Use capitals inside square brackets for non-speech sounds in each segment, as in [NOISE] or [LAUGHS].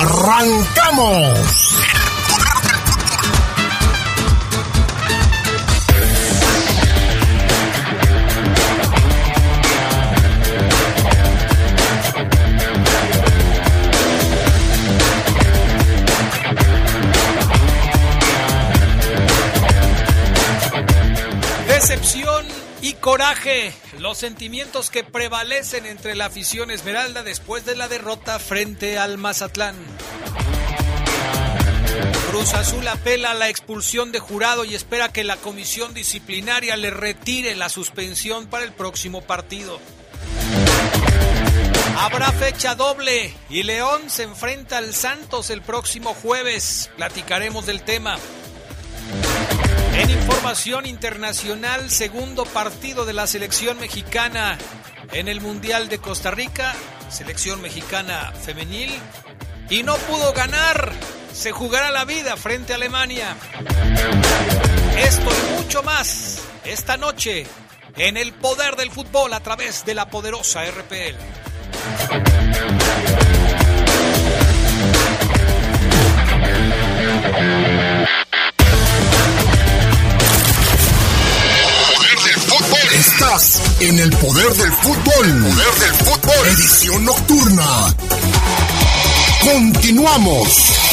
¡Arrancamos! Decepción y coraje, los sentimientos que prevalecen entre la afición esmeralda después de la derrota frente al Mazatlán. Cruz Azul apela a la expulsión de jurado y espera que la comisión disciplinaria le retire la suspensión para el próximo partido. Habrá fecha doble y León se enfrenta al Santos el próximo jueves. Platicaremos del tema. En información internacional, segundo partido de la selección mexicana en el Mundial de Costa Rica, selección mexicana femenil, y no pudo ganar. Se jugará la vida frente a Alemania. Esto y mucho más esta noche en el poder del fútbol a través de la poderosa RPL. En el poder del fútbol. Poder del fútbol. Edición nocturna. Continuamos.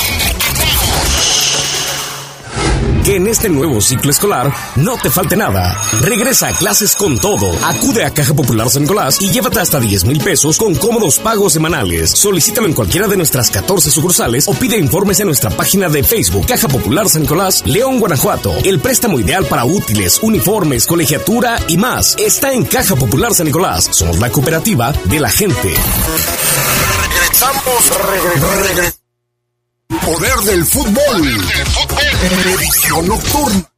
Que en este nuevo ciclo escolar no te falte nada. Regresa a clases con todo. Acude a Caja Popular San Nicolás y llévate hasta 10 mil pesos con cómodos pagos semanales. Solicítalo en cualquiera de nuestras 14 sucursales o pide informes en nuestra página de Facebook Caja Popular San Nicolás, León, Guanajuato. El préstamo ideal para útiles, uniformes, colegiatura y más está en Caja Popular San Nicolás. Somos la cooperativa de la gente. Regresamos. Regresamos. Poder del fútbol. Edición nocturna.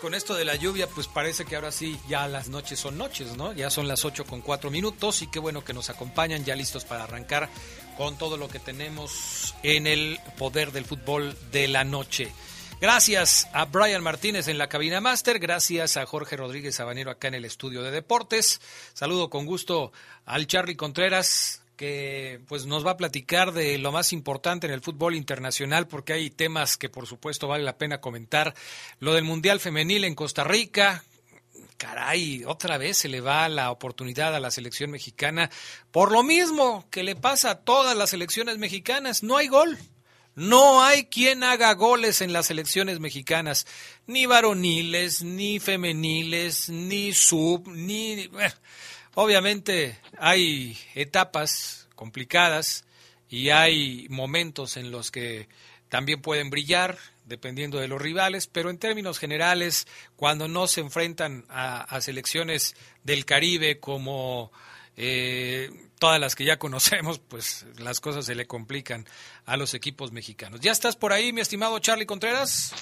Con esto de la lluvia, pues parece que ahora sí ya las noches son noches, ¿no? Ya son las 8 con 4 minutos y qué bueno que nos acompañan, ya listos para arrancar con todo lo que tenemos en el poder del fútbol de la noche. Gracias a Brian Martínez en la cabina máster, gracias a Jorge Rodríguez Sabanero acá en el estudio de deportes. Saludo con gusto al Charlie Contreras, que pues nos va a platicar de lo más importante en el fútbol internacional porque hay temas que por supuesto vale la pena comentar. Lo del Mundial Femenil en Costa Rica, caray, otra vez se le va la oportunidad a la selección mexicana por lo mismo que le pasa a todas las selecciones mexicanas, no hay gol. No hay quien haga goles en las selecciones mexicanas, ni varoniles, ni femeniles, ni sub, ni... Obviamente hay etapas complicadas y hay momentos en los que también pueden brillar dependiendo de los rivales, pero en términos generales, cuando no se enfrentan a, selecciones del Caribe como eh, todas las que ya [LAUGHS] conocemos, pues las cosas se le complican a los equipos mexicanos. ¿Ya estás por ahí, mi estimado Charlie Contreras?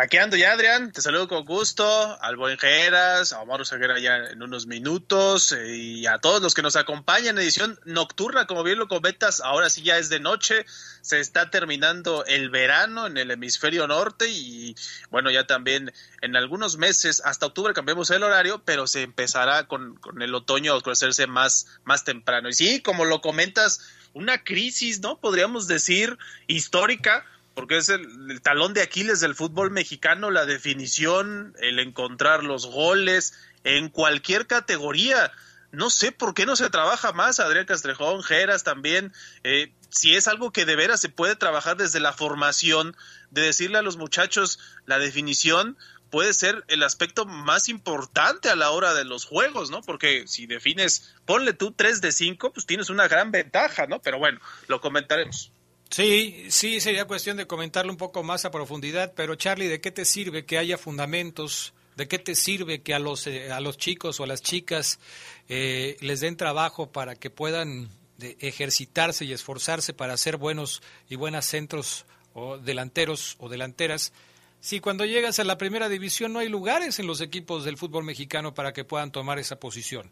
Aquí ando ya, Adrián. Te saludo con gusto. Al buen Geras, a Omar Oseguera ya en unos minutos eh, y a todos los que nos acompañan edición nocturna, como bien lo comentas, ahora sí ya es de noche. Se está terminando el verano en el hemisferio norte y bueno, ya también en algunos meses, hasta octubre cambiamos el horario, pero se empezará con, con el otoño a oscurecerse más, más temprano. Y sí, como lo comentas, una crisis, ¿no? Podríamos decir histórica porque es el, talón de Aquiles del fútbol mexicano, la definición, el encontrar los goles en cualquier categoría. No sé por qué no se trabaja más, Adrián Castrejón, Geras también, eh, si es algo que de veras se puede trabajar desde la formación, de decirle a los muchachos la definición, puede ser el aspecto más importante a la hora de los juegos, ¿no? Porque si defines, ponle tú 3 de 5, pues tienes una gran ventaja, ¿no? Pero bueno, lo comentaremos. Sí, sí, sería cuestión de comentarlo un poco más a profundidad, pero Charlie, ¿de qué te sirve que haya fundamentos? ¿De qué te sirve que a los, eh, a los chicos o a las chicas eh, les den trabajo para que puedan ejercitarse y esforzarse para ser buenos y buenas centros o delanteros o delanteras? Si cuando llegas a la primera división no hay lugares en los equipos del fútbol mexicano para que puedan tomar esa posición.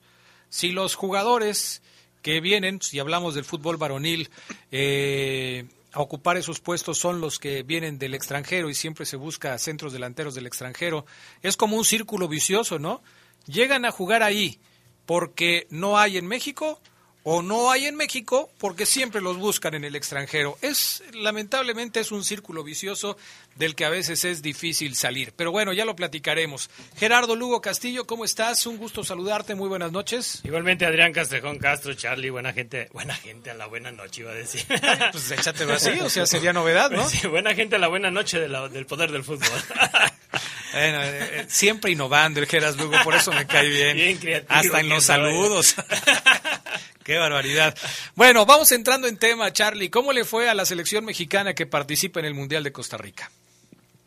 Si los jugadores que vienen, si hablamos del fútbol varonil, eh, a ocupar esos puestos son los que vienen del extranjero y siempre se busca centros delanteros del extranjero. Es como un círculo vicioso, ¿no? Llegan a jugar ahí porque no hay en México o no hay en México porque siempre los buscan en el extranjero. Es lamentablemente es un círculo vicioso del que a veces es difícil salir. Pero bueno, ya lo platicaremos. Gerardo Lugo Castillo, ¿cómo estás? Un gusto saludarte. Muy buenas noches. Igualmente Adrián Castrejón Castro, Charlie, buena gente, buena gente a la buena noche iba a decir. [LAUGHS] pues échatelo así, o sea, sería novedad, ¿no? Sí, buena gente a la buena noche del poder del fútbol. [LAUGHS] Bueno, eh, eh, siempre innovando el Geras Lugo, por eso me cae bien. Bien creativo. Hasta en los saludos. [LAUGHS] Qué barbaridad. Bueno, vamos entrando en tema, Charlie. ¿Cómo le fue a la selección mexicana que participa en el Mundial de Costa Rica?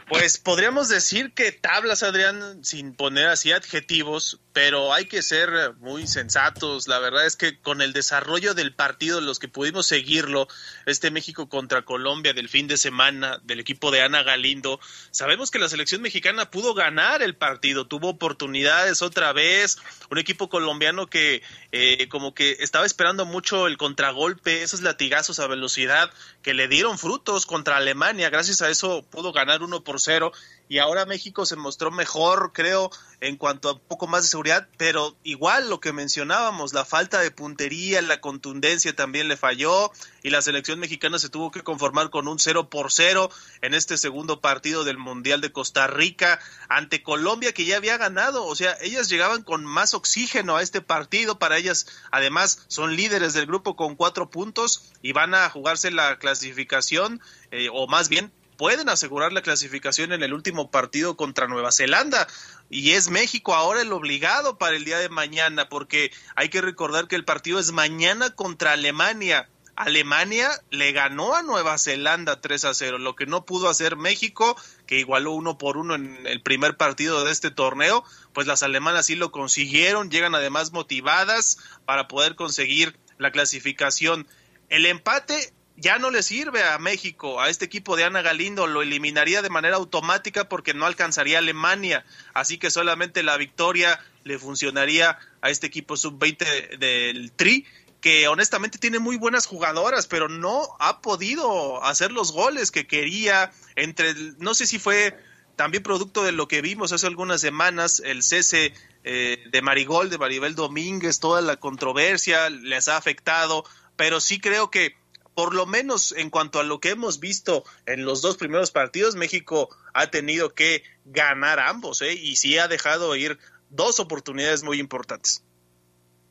Pues podríamos decir que tablas, Adrián, sin poner así adjetivos, pero hay que ser muy sensatos. La verdad es que con el desarrollo del partido, los que pudimos seguirlo, este México contra Colombia del fin de semana, del equipo de Ana Galindo, sabemos que la selección mexicana pudo ganar el partido, tuvo oportunidades otra vez, un equipo colombiano que eh, como que estaba esperando mucho el contragolpe, esos latigazos a velocidad que le dieron frutos contra Alemania, gracias a eso pudo ganar uno por cero y ahora México se mostró mejor, creo, en cuanto a un poco más de seguridad, pero igual lo que mencionábamos, la falta de puntería, la contundencia también le falló y la selección mexicana se tuvo que conformar con un 0 por 0 en este segundo partido del Mundial de Costa Rica ante Colombia que ya había ganado, o sea, ellas llegaban con más oxígeno a este partido, para ellas además son líderes del grupo con cuatro puntos y van a jugarse la clasificación, eh, o más bien pueden asegurar la clasificación en el último partido contra Nueva Zelanda. Y es México ahora el obligado para el día de mañana, porque hay que recordar que el partido es mañana contra Alemania. Alemania le ganó a Nueva Zelanda 3 a 0, lo que no pudo hacer México, que igualó uno por uno en el primer partido de este torneo, pues las alemanas sí lo consiguieron, llegan además motivadas para poder conseguir la clasificación. El empate ya no le sirve a México, a este equipo de Ana Galindo, lo eliminaría de manera automática porque no alcanzaría Alemania, así que solamente la victoria le funcionaría a este equipo sub-20 del Tri, que honestamente tiene muy buenas jugadoras, pero no ha podido hacer los goles que quería, entre, no sé si fue también producto de lo que vimos hace algunas semanas, el cese eh, de Marigol, de Maribel Domínguez, toda la controversia les ha afectado, pero sí creo que por lo menos en cuanto a lo que hemos visto en los dos primeros partidos, México ha tenido que ganar ambos, ¿eh? y sí ha dejado ir dos oportunidades muy importantes.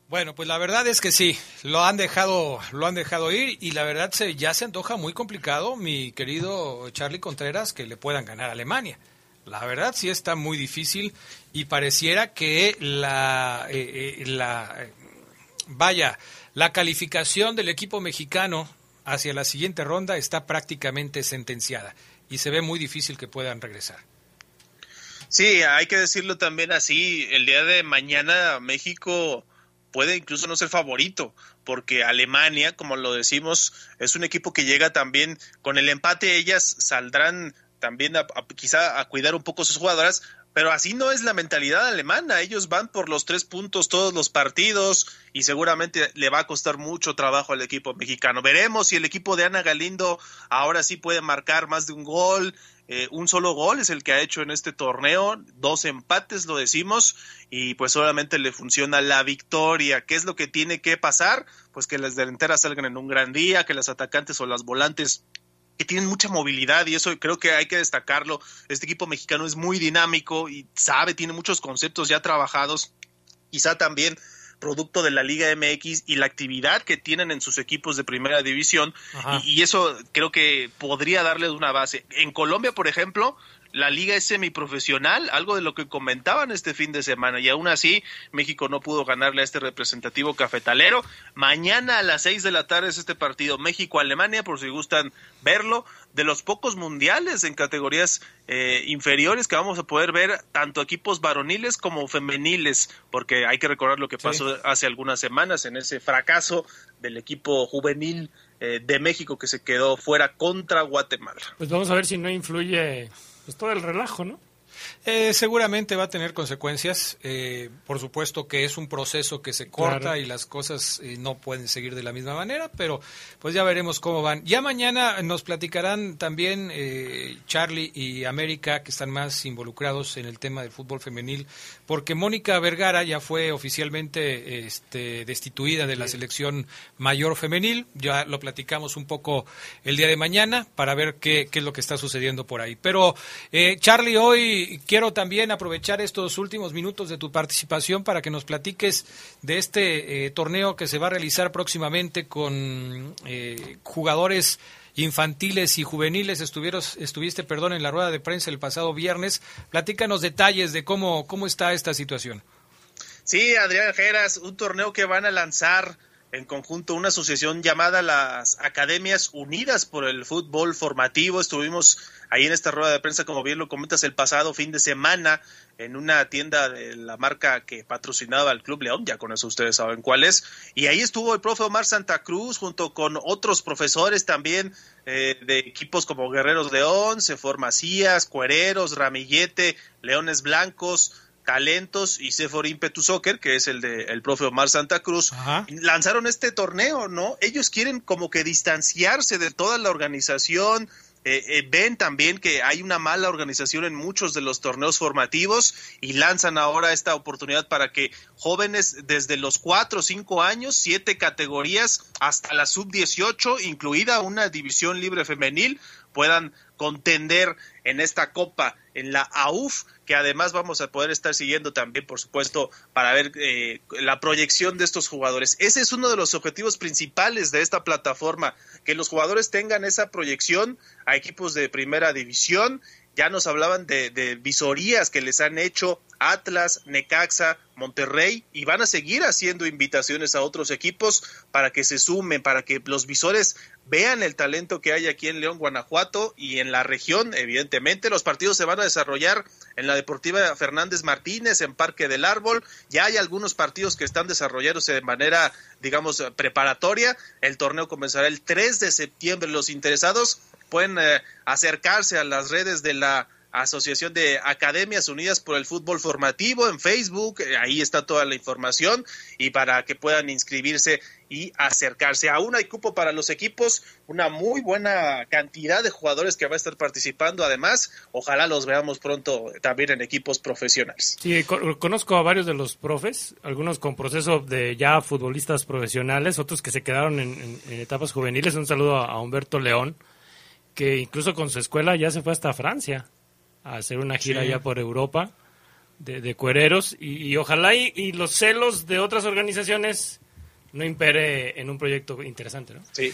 Bueno, pues la verdad es que sí, lo han dejado, lo han dejado ir y la verdad se, ya se antoja muy complicado, mi querido Charlie Contreras, que le puedan ganar a Alemania. La verdad sí está muy difícil y pareciera que la, eh, eh, la vaya, la calificación del equipo mexicano hacia la siguiente ronda está prácticamente sentenciada y se ve muy difícil que puedan regresar. Sí, hay que decirlo también así, el día de mañana México puede incluso no ser favorito, porque Alemania, como lo decimos, es un equipo que llega también con el empate, ellas saldrán también quizá a cuidar un poco sus jugadoras, pero así no es la mentalidad alemana. Ellos van por los tres puntos todos los partidos y seguramente le va a costar mucho trabajo al equipo mexicano. Veremos si el equipo de Ana Galindo ahora sí puede marcar más de un gol. Eh, un solo gol es el que ha hecho en este torneo, dos empates lo decimos, y pues solamente le funciona la victoria. ¿Qué es lo que tiene que pasar? Pues que las delanteras salgan en un gran día, que las atacantes o las volantes que tienen mucha movilidad y eso creo que hay que destacarlo. Este equipo mexicano es muy dinámico y sabe, tiene muchos conceptos ya trabajados. Quizá también producto de la Liga MX y la actividad que tienen en sus equipos de primera división y, y, eso creo que podría darles una base. En Colombia, por ejemplo, la liga es semiprofesional, algo de lo que comentaban este fin de semana, y aún así México no pudo ganarle a este representativo cafetalero. Mañana a las seis de la tarde es este partido México-Alemania, por si gustan verlo, de los pocos mundiales en categorías eh, inferiores que vamos a poder ver, tanto equipos varoniles como femeniles, porque hay que recordar lo que pasó hace algunas semanas en ese fracaso del equipo juvenil eh, de México que se quedó fuera contra Guatemala. Pues vamos a ver si no influye pues todo el relajo, ¿no? Eh, seguramente va a tener consecuencias. Eh, por supuesto que es un proceso que se corta y las cosas eh, no pueden seguir de la misma manera, pero pues ya veremos cómo van. Ya mañana nos platicarán también Charlie y América, que están más involucrados en el tema del fútbol femenil, porque Mónica Vergara ya fue oficialmente este, destituida de la selección mayor femenil. Ya lo platicamos un poco el día de mañana para ver qué, qué es lo que está sucediendo por ahí. Pero Charlie, hoy quiero también aprovechar estos últimos minutos de tu participación para que nos platiques de este eh, torneo que se va a realizar próximamente con eh, jugadores infantiles y juveniles. estuviste, perdón, en la rueda de prensa el pasado viernes. Platícanos detalles de cómo, cómo está esta situación. Sí, Adrián Geras, un torneo que van a lanzar en conjunto una asociación llamada las Academias Unidas por el Fútbol Formativo. Estuvimos ahí en esta rueda de prensa, como bien lo comentas, el pasado fin de semana en una tienda de la marca que patrocinaba al Club León, ya con eso ustedes saben cuál es. Y ahí estuvo el profe Omar Santa Cruz junto con otros profesores también eh, de equipos como Guerreros León, Sefor Macías, Cuereros, Ramillete, Leones Blancos, Talentos y Sefor Impetu Soccer, que es el de el profe Omar Santa Cruz, lanzaron este torneo, ¿no? Ellos quieren como que distanciarse de toda la organización, eh, eh, ven también que hay una mala organización en muchos de los torneos formativos y lanzan ahora esta oportunidad para que jóvenes desde los 4 o 5 años, siete categorías hasta la sub-18, incluida una división libre femenil, puedan contender en esta copa, en la AUF, que además vamos a poder estar siguiendo también, por supuesto, para ver eh, la proyección de estos jugadores. Ese es uno de los objetivos principales de esta plataforma, que los jugadores tengan esa proyección a equipos de primera división. Ya nos hablaban de, visorías que les han hecho Atlas, Necaxa, Monterrey y van a seguir haciendo invitaciones a otros equipos para que se sumen, para que los visores vean el talento que hay aquí en León, Guanajuato y en la región, evidentemente. Los partidos se van a desarrollar en la Deportiva Fernández Martínez, en Parque del Árbol. Ya hay algunos partidos que están desarrollándose de manera, digamos, preparatoria. El torneo comenzará el 3 de septiembre. Los interesados pueden eh, acercarse a las redes de la Asociación de Academias Unidas por el Fútbol Formativo en Facebook, eh, ahí está toda la información y para que puedan inscribirse y acercarse. Aún hay cupo para los equipos, una muy buena cantidad de jugadores que va a estar participando. Además, ojalá los veamos pronto también en equipos profesionales. Sí, conozco a varios de los profes, algunos con proceso de ya futbolistas profesionales, otros que se quedaron en, etapas juveniles. Un saludo a Humberto León, que incluso con su escuela ya se fue hasta Francia a hacer una gira ya por Europa de, cuereros y, ojalá y, los celos de otras organizaciones no impere en un proyecto interesante, ¿no? Sí.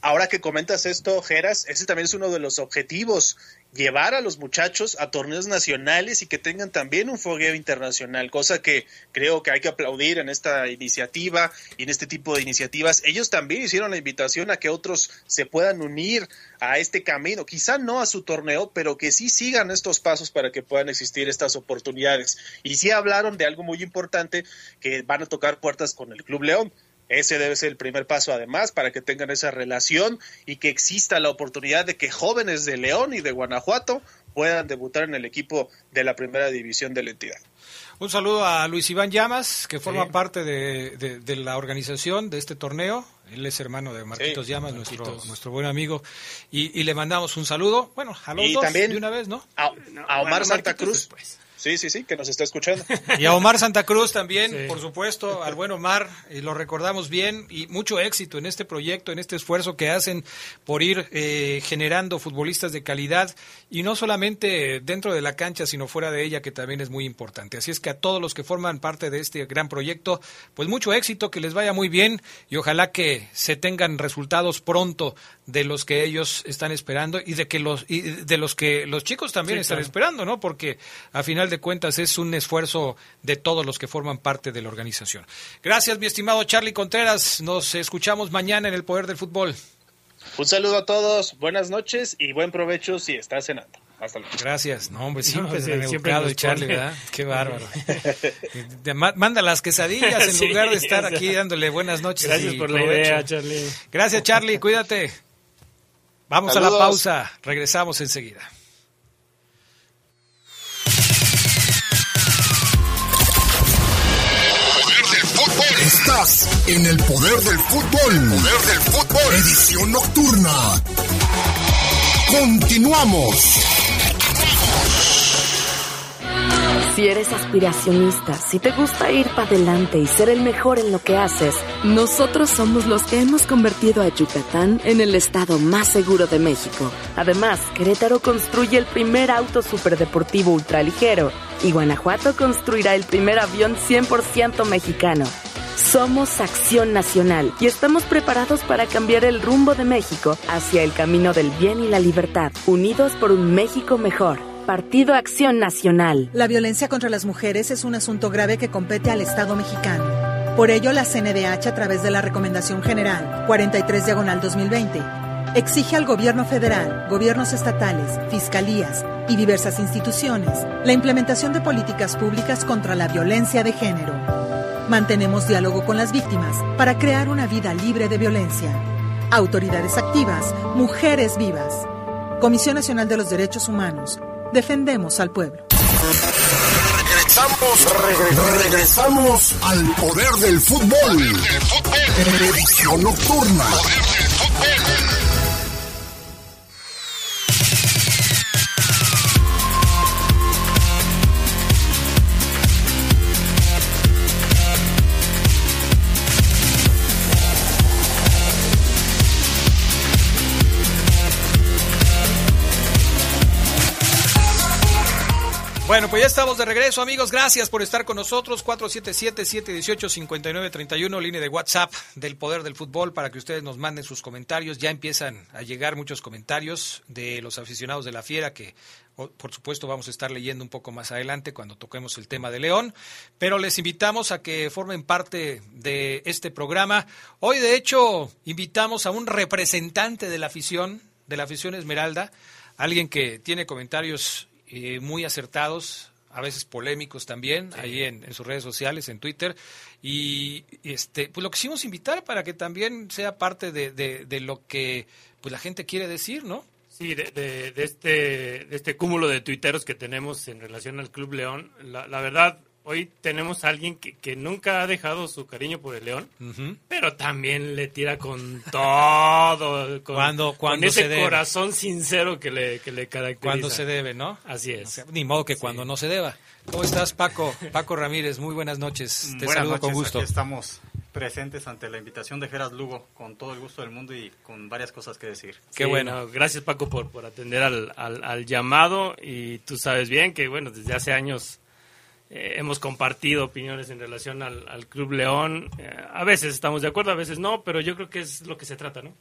Ahora que comentas esto, Geras, ese también es uno de los objetivos llevar a los muchachos a torneos nacionales y que tengan también un fogueo internacional, cosa que creo que hay que aplaudir en esta iniciativa y en este tipo de iniciativas. Ellos también hicieron la invitación a que otros se puedan unir a este camino, quizá no a su torneo, pero que sí sigan estos pasos para que puedan existir estas oportunidades. Y sí hablaron de algo muy importante, que van a tocar puertas con el Club León Ese debe ser el primer paso, además, para que tengan esa relación y que exista la oportunidad de que jóvenes de León y de Guanajuato puedan debutar en el equipo de la primera división de la entidad. Un saludo a Luis Iván Llamas, que forma parte de, la organización de este torneo. Él es hermano de Marquitos Llamas, Nuestro, nuestro buen amigo. Y, le mandamos un saludo, bueno, a los dos de una vez, ¿no? A, Omar Santa Cruz. Sí, sí, sí, que nos está escuchando. Y a Omar Santa Cruz también, por supuesto, al buen Omar, y lo recordamos bien, y mucho éxito en este proyecto, en este esfuerzo que hacen por ir eh, generando futbolistas de calidad, y no solamente dentro de la cancha, sino fuera de ella, que también es muy importante. Así es que a todos los que forman parte de este gran proyecto, pues mucho éxito, que les vaya muy bien, y ojalá que se tengan resultados pronto de los que ellos están esperando, y de que los, y de los que los chicos también están esperando, ¿no? Porque a final de cuentas es un esfuerzo de todos los que forman parte de la organización. Gracias, mi estimado Charlie Contreras. Nos escuchamos mañana en el Poder del Fútbol. Un saludo a todos, buenas noches y buen provecho si estás cenando. Hasta luego. Gracias. No, hombre, siempre, el Charlie, ¿verdad? Qué bárbaro. [LAUGHS] Manda las quesadillas en [LAUGHS] lugar de estar aquí dándole buenas noches. Gracias por la idea, Charlie. Gracias, Charlie. Cuídate. Vamos a la pausa. Regresamos enseguida. En el poder del fútbol. Poder del fútbol. Edición nocturna. Continuamos. Si eres aspiracionista, si te gusta ir para adelante y ser el mejor en lo que haces, nosotros somos los que hemos convertido a Yucatán en el estado más seguro de México. Además, Querétaro construye el primer auto superdeportivo ultraligero y Guanajuato construirá el primer avión 100% mexicano. Somos Acción Nacional y estamos preparados para cambiar el rumbo de México hacia el camino del bien y la libertad, unidos por un México mejor. Partido Acción Nacional. La violencia contra las mujeres es un asunto grave que compete al Estado mexicano. Por ello, la CNDH, a través de la Recomendación General 43 Diagonal 2020, exige al gobierno federal, gobiernos estatales, fiscalías y diversas instituciones la implementación de políticas públicas contra la violencia de género Mantenemos diálogo con las víctimas para crear una vida libre de violencia. Autoridades activas, mujeres vivas. Comisión Nacional de los Derechos Humanos. Defendemos al pueblo. Regresamos, regresamos al poder del fútbol. Edición nocturna. Bueno, pues ya estamos de regreso, amigos. Gracias por estar con nosotros. 477-718-5931, línea de WhatsApp del Poder del Fútbol, para que ustedes nos manden sus comentarios. Ya empiezan a llegar muchos comentarios de los aficionados de la Fiera, que por supuesto vamos a estar leyendo un poco más adelante cuando toquemos el tema de León. Pero les invitamos a que formen parte de este programa. Hoy, de hecho, invitamos a un representante de la afición, de la afición Esmeralda, alguien que tiene comentarios eh, muy acertados, a veces polémicos también, ahí en, sus redes sociales, en Twitter. Y este, pues lo quisimos invitar para que también sea parte de, de, lo que pues la gente quiere decir, ¿no? Sí, de, de, este, de este cúmulo de tuiteros que tenemos en relación al Club León. La, la verdad, hoy tenemos a alguien que, que, nunca ha dejado su cariño por el león, pero también le tira con [LAUGHS] todo, con, cuando, cuando ese corazón sincero que le, que le caracteriza. Cuando se debe, ¿no? Así es. ni modo que cuando no se deba. ¿Cómo estás, Paco? Paco Ramírez, muy buenas noches. Te saludo con gusto. estamos presentes ante la invitación de Geras Lugo, con todo el gusto del mundo y con varias cosas que decir. Qué bueno. Gracias, Paco, por, por atender al, al, al llamado y tú sabes bien que, bueno, desde hace años eh, hemos compartido opiniones en relación al, Club León. Eh, a veces estamos de acuerdo, a veces no, pero yo creo que es lo que se trata, ¿no?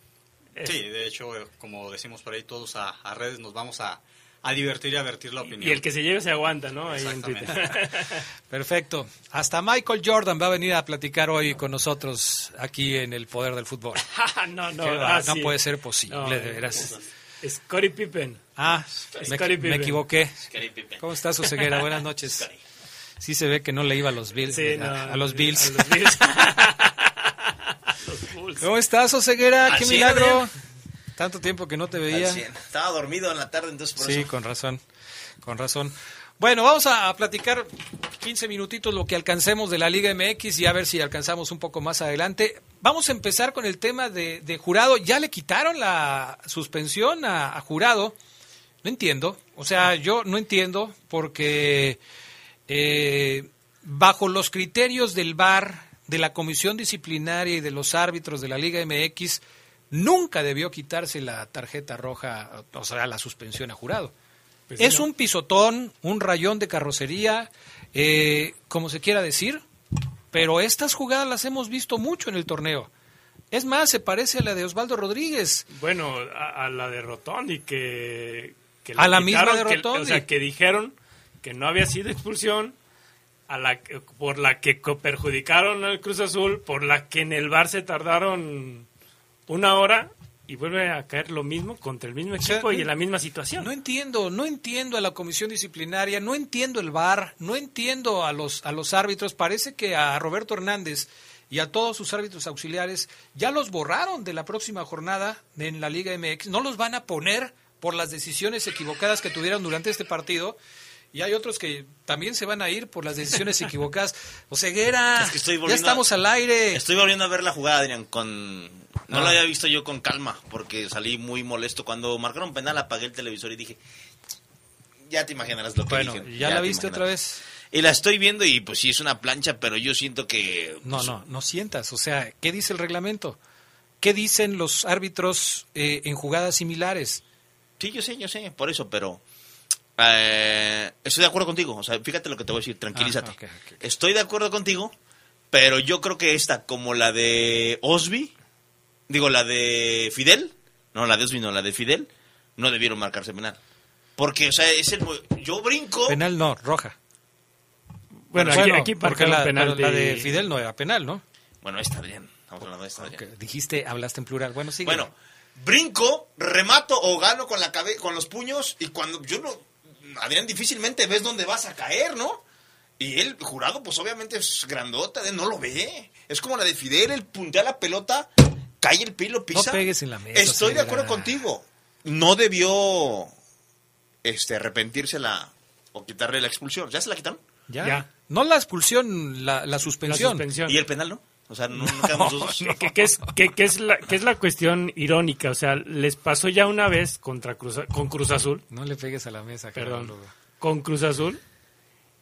Sí, de hecho, eh, como decimos por ahí, todos a, redes nos vamos a, divertir y a vertir la opinión. Y el que se lleve se aguanta, ¿no? [LAUGHS] Perfecto. Hasta Michael Jordan va a venir a platicar hoy con nosotros aquí en el Poder del Fútbol. [LAUGHS] no, no, ah, no puede ser posible, de veras. Scottie Pippen. Ah, me, me, equivoqué. ¿Cómo estás, Oseguera? Buenas noches. Sí se ve que no le iba a los Bills. a, los Bills. [LAUGHS] Bulls. ¿Cómo estás, Oseguera? ¡Qué milagro! Tanto tiempo que no te veía. 100. Estaba dormido en la tarde, entonces por Sí, eso. con razón, con razón. Bueno, vamos a platicar 15 minutitos lo que alcancemos de la Liga MX y a ver si alcanzamos un poco más adelante. Vamos a empezar con el tema de, de jurado. Ya le quitaron la suspensión a, a jurado. No entiendo. O sea, yo no entiendo porque eh, bajo los criterios del VAR, de la Comisión Disciplinaria y de los árbitros de la Liga MX, nunca debió quitarse la tarjeta roja, o sea, la suspensión a jurado. Pues es no. un pisotón, un rayón de carrocería, eh, como se quiera decir, pero estas jugadas las hemos visto mucho en el torneo. Es más, se parece a la de Osvaldo Rodríguez. Bueno, a, a la de Rotondi que, que A la misma de que- o sea, que dijeron que no había sido expulsión a la que- por la que co- perjudicaron al Cruz Azul, por la que en el bar se tardaron una hora y vuelve a caer lo mismo contra el mismo sea, equipo y en la misma situación. No entiendo, no entiendo a la comisión disciplinaria, no entiendo el VAR, no entiendo a los, a los árbitros. Parece que a Roberto Hernández y a todos sus árbitros auxiliares ya los borraron de la próxima jornada en la Liga MX. No los van a poner por las decisiones equivocadas que tuvieron durante este partido. Y hay otros que también se van a ir por las decisiones equivocadas. [LAUGHS] Oseguera, Es que estoy ya estamos a- al aire. Estoy volviendo a ver la jugada, Adrián, con... No Ah. la había visto yo con calma, porque salí muy molesto. Cuando marcaron penal apagué el televisor y dije, ya te imaginarás lo que dije. ¿ya la te viste otra vez? Y la estoy viendo y pues sí es una plancha, pero yo siento que... No, pues, no, no sientas. O sea, ¿qué dice el reglamento? ¿Qué dicen los árbitros eh, en jugadas similares? Sí, yo sé, yo sé, por eso, pero... eh, estoy de acuerdo contigo. O sea, fíjate lo que te voy a decir, tranquilízate. Ah. Estoy de acuerdo contigo, pero yo creo que esta, como la de Osby, digo, la de Fidel, no, la de Osby no, la de Fidel, no debieron marcarse penal. Porque, o sea, es el... mo- Yo brinco... Penal no, roja. bueno, aquí, aquí porque la, penal pero la de Fidel no era penal, ¿no? Bueno, está bien. Estamos hablando de esta. Ok, Adrián. Dijiste, hablaste en plural. Bueno, sí. Bueno, brinco, remato o gano con la cabe con los puños y cuando yo no Adrián difícilmente ves dónde vas a caer, ¿no? Y el jurado pues obviamente es grandota, no lo ve. Es como la de Fidel, el puntea la pelota, cae el pilo, pisa. pegues en la mesa, Estoy de acuerdo contigo. No debió este arrepentirse la o quitarle la expulsión. ¿Ya se la quitaron? ¿Ya? Ya. No la expulsión, la, la suspensión. ¿Y el penal no? O sea, no, [LAUGHS] no que es, que, que es la, que es la cuestión irónica, o sea, les pasó ya una vez contra Cruz, con Cruz Azul, No le pegues a la mesa, perdón, con Cruz Azul,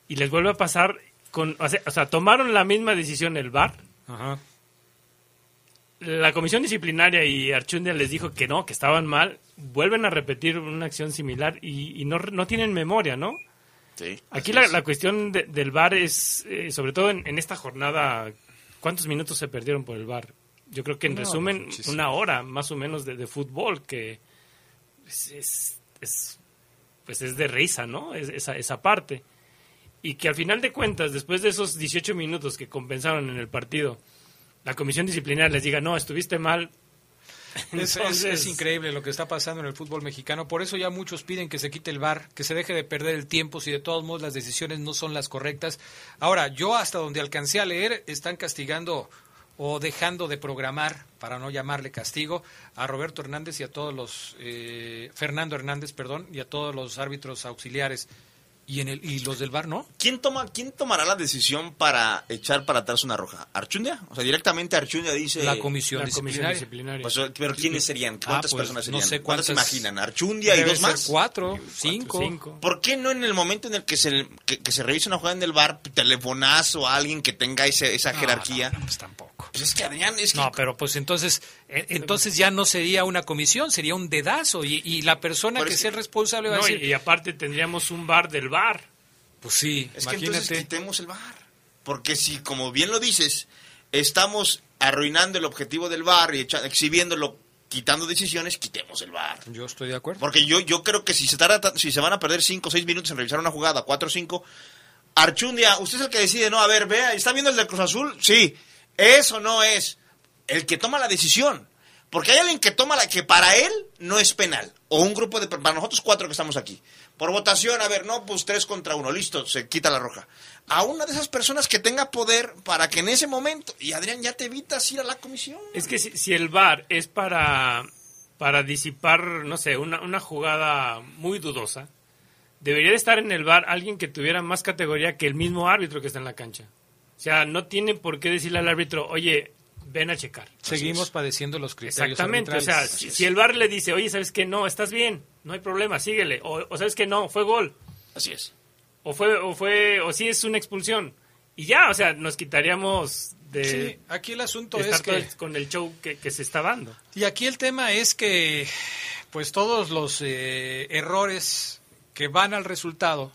y les vuelve a pasar con, o sea, o sea, tomaron la misma decisión el VAR, Ajá. la comisión disciplinaria y Archundia les dijo que no, que estaban mal, vuelven a repetir una acción similar y, y no, no tienen memoria, ¿no? Sí, Aquí la, la cuestión de- del VAR es, eh, sobre todo en, en esta jornada, ¿cuántos minutos se perdieron por el VAR? Yo creo que en No, resumen, muchísimo. una hora más o menos de, de fútbol, que es, es- es- pues es de risa, ¿no? Es- esa, esa parte. Y que al final de cuentas, después de esos 18 minutos que compensaron en el partido, la comisión disciplinaria les diga, no, estuviste mal. [LAUGHS] Es, es- Entonces- es increíble lo que está pasando en el fútbol mexicano. Por eso ya muchos piden que se quite el VAR, que se deje de perder el tiempo si de todos modos las decisiones no son las correctas. Ahora, yo hasta donde alcancé a leer, están castigando o dejando de programar, para no llamarle castigo, a Roberto Hernández y a todos los, eh, Fernando Hernández, perdón, y a todos los árbitros auxiliares. Y, en el, y los del VAR, ¿no? ¿Quién, toma, ¿Quién tomará la decisión para echar para atrás una roja? ¿Archundia? O sea, directamente Archundia dice... La comisión La comisión disciplinaria. disciplinaria. Pues, pero ¿quiénes serían? ¿Cuántas Ah, pues, personas no serían? sé ¿Cuántas cuántas- imaginan? ¿Archundia y dos ser más? Cuatro, cinco. cinco. ¿Por qué no en el momento en el que se, que, que se revisa una jugada en el bar, telefonazo a alguien que tenga ese- esa No, jerarquía? no, no, pues tampoco. Pues es que Adrián, es que... No, pero pues entonces, entonces ya no sería una comisión, sería un dedazo y, y la persona Pero que es sea responsable va a No, decir, y aparte tendríamos un bar del bar. pues sí, Es que entonces imagínate. quitemos el bar. Porque si, como bien lo dices, estamos arruinando el objetivo del bar y echa- exhibiéndolo, quitando decisiones, quitemos el bar. Yo estoy de acuerdo. Porque yo, yo creo que si se, tarda ta- si se van a perder 5 o 6 minutos en revisar una jugada, 4 o 5, Archundia, usted es el que decide, no, a ver, vea, ¿está viendo el de Cruz Azul? Sí, ¿es o no es? El que toma la decisión. Porque hay alguien que toma la que para él no es penal. O un grupo de... Para nosotros cuatro que estamos aquí. por votación, a ver, no, pues tres contra uno, listo, se quita la roja. A una de esas personas que tenga poder para que en ese momento, y Adrián, ya te evitas ir a la comisión. Es que si, el VAR es para, para disipar, no sé, una, una jugada muy dudosa, debería de estar en el VAR alguien que tuviera más categoría que el mismo árbitro que está en la cancha. O sea, no tiene por qué decirle al árbitro, oye, ven a checar. Seguimos padeciendo los criterios Exactamente, o sea, si, si el VAR le dice, oye, ¿sabes qué? No, estás bien, no hay problema, síguele. O, o ¿sabes que No, fue gol. Así es. O fue, o fue, o sí es una expulsión. Y ya, o sea, nos quitaríamos de, Sí, aquí el asunto es que... con el show que, que se está dando. Y aquí el tema es que, pues todos los eh, errores que van al resultado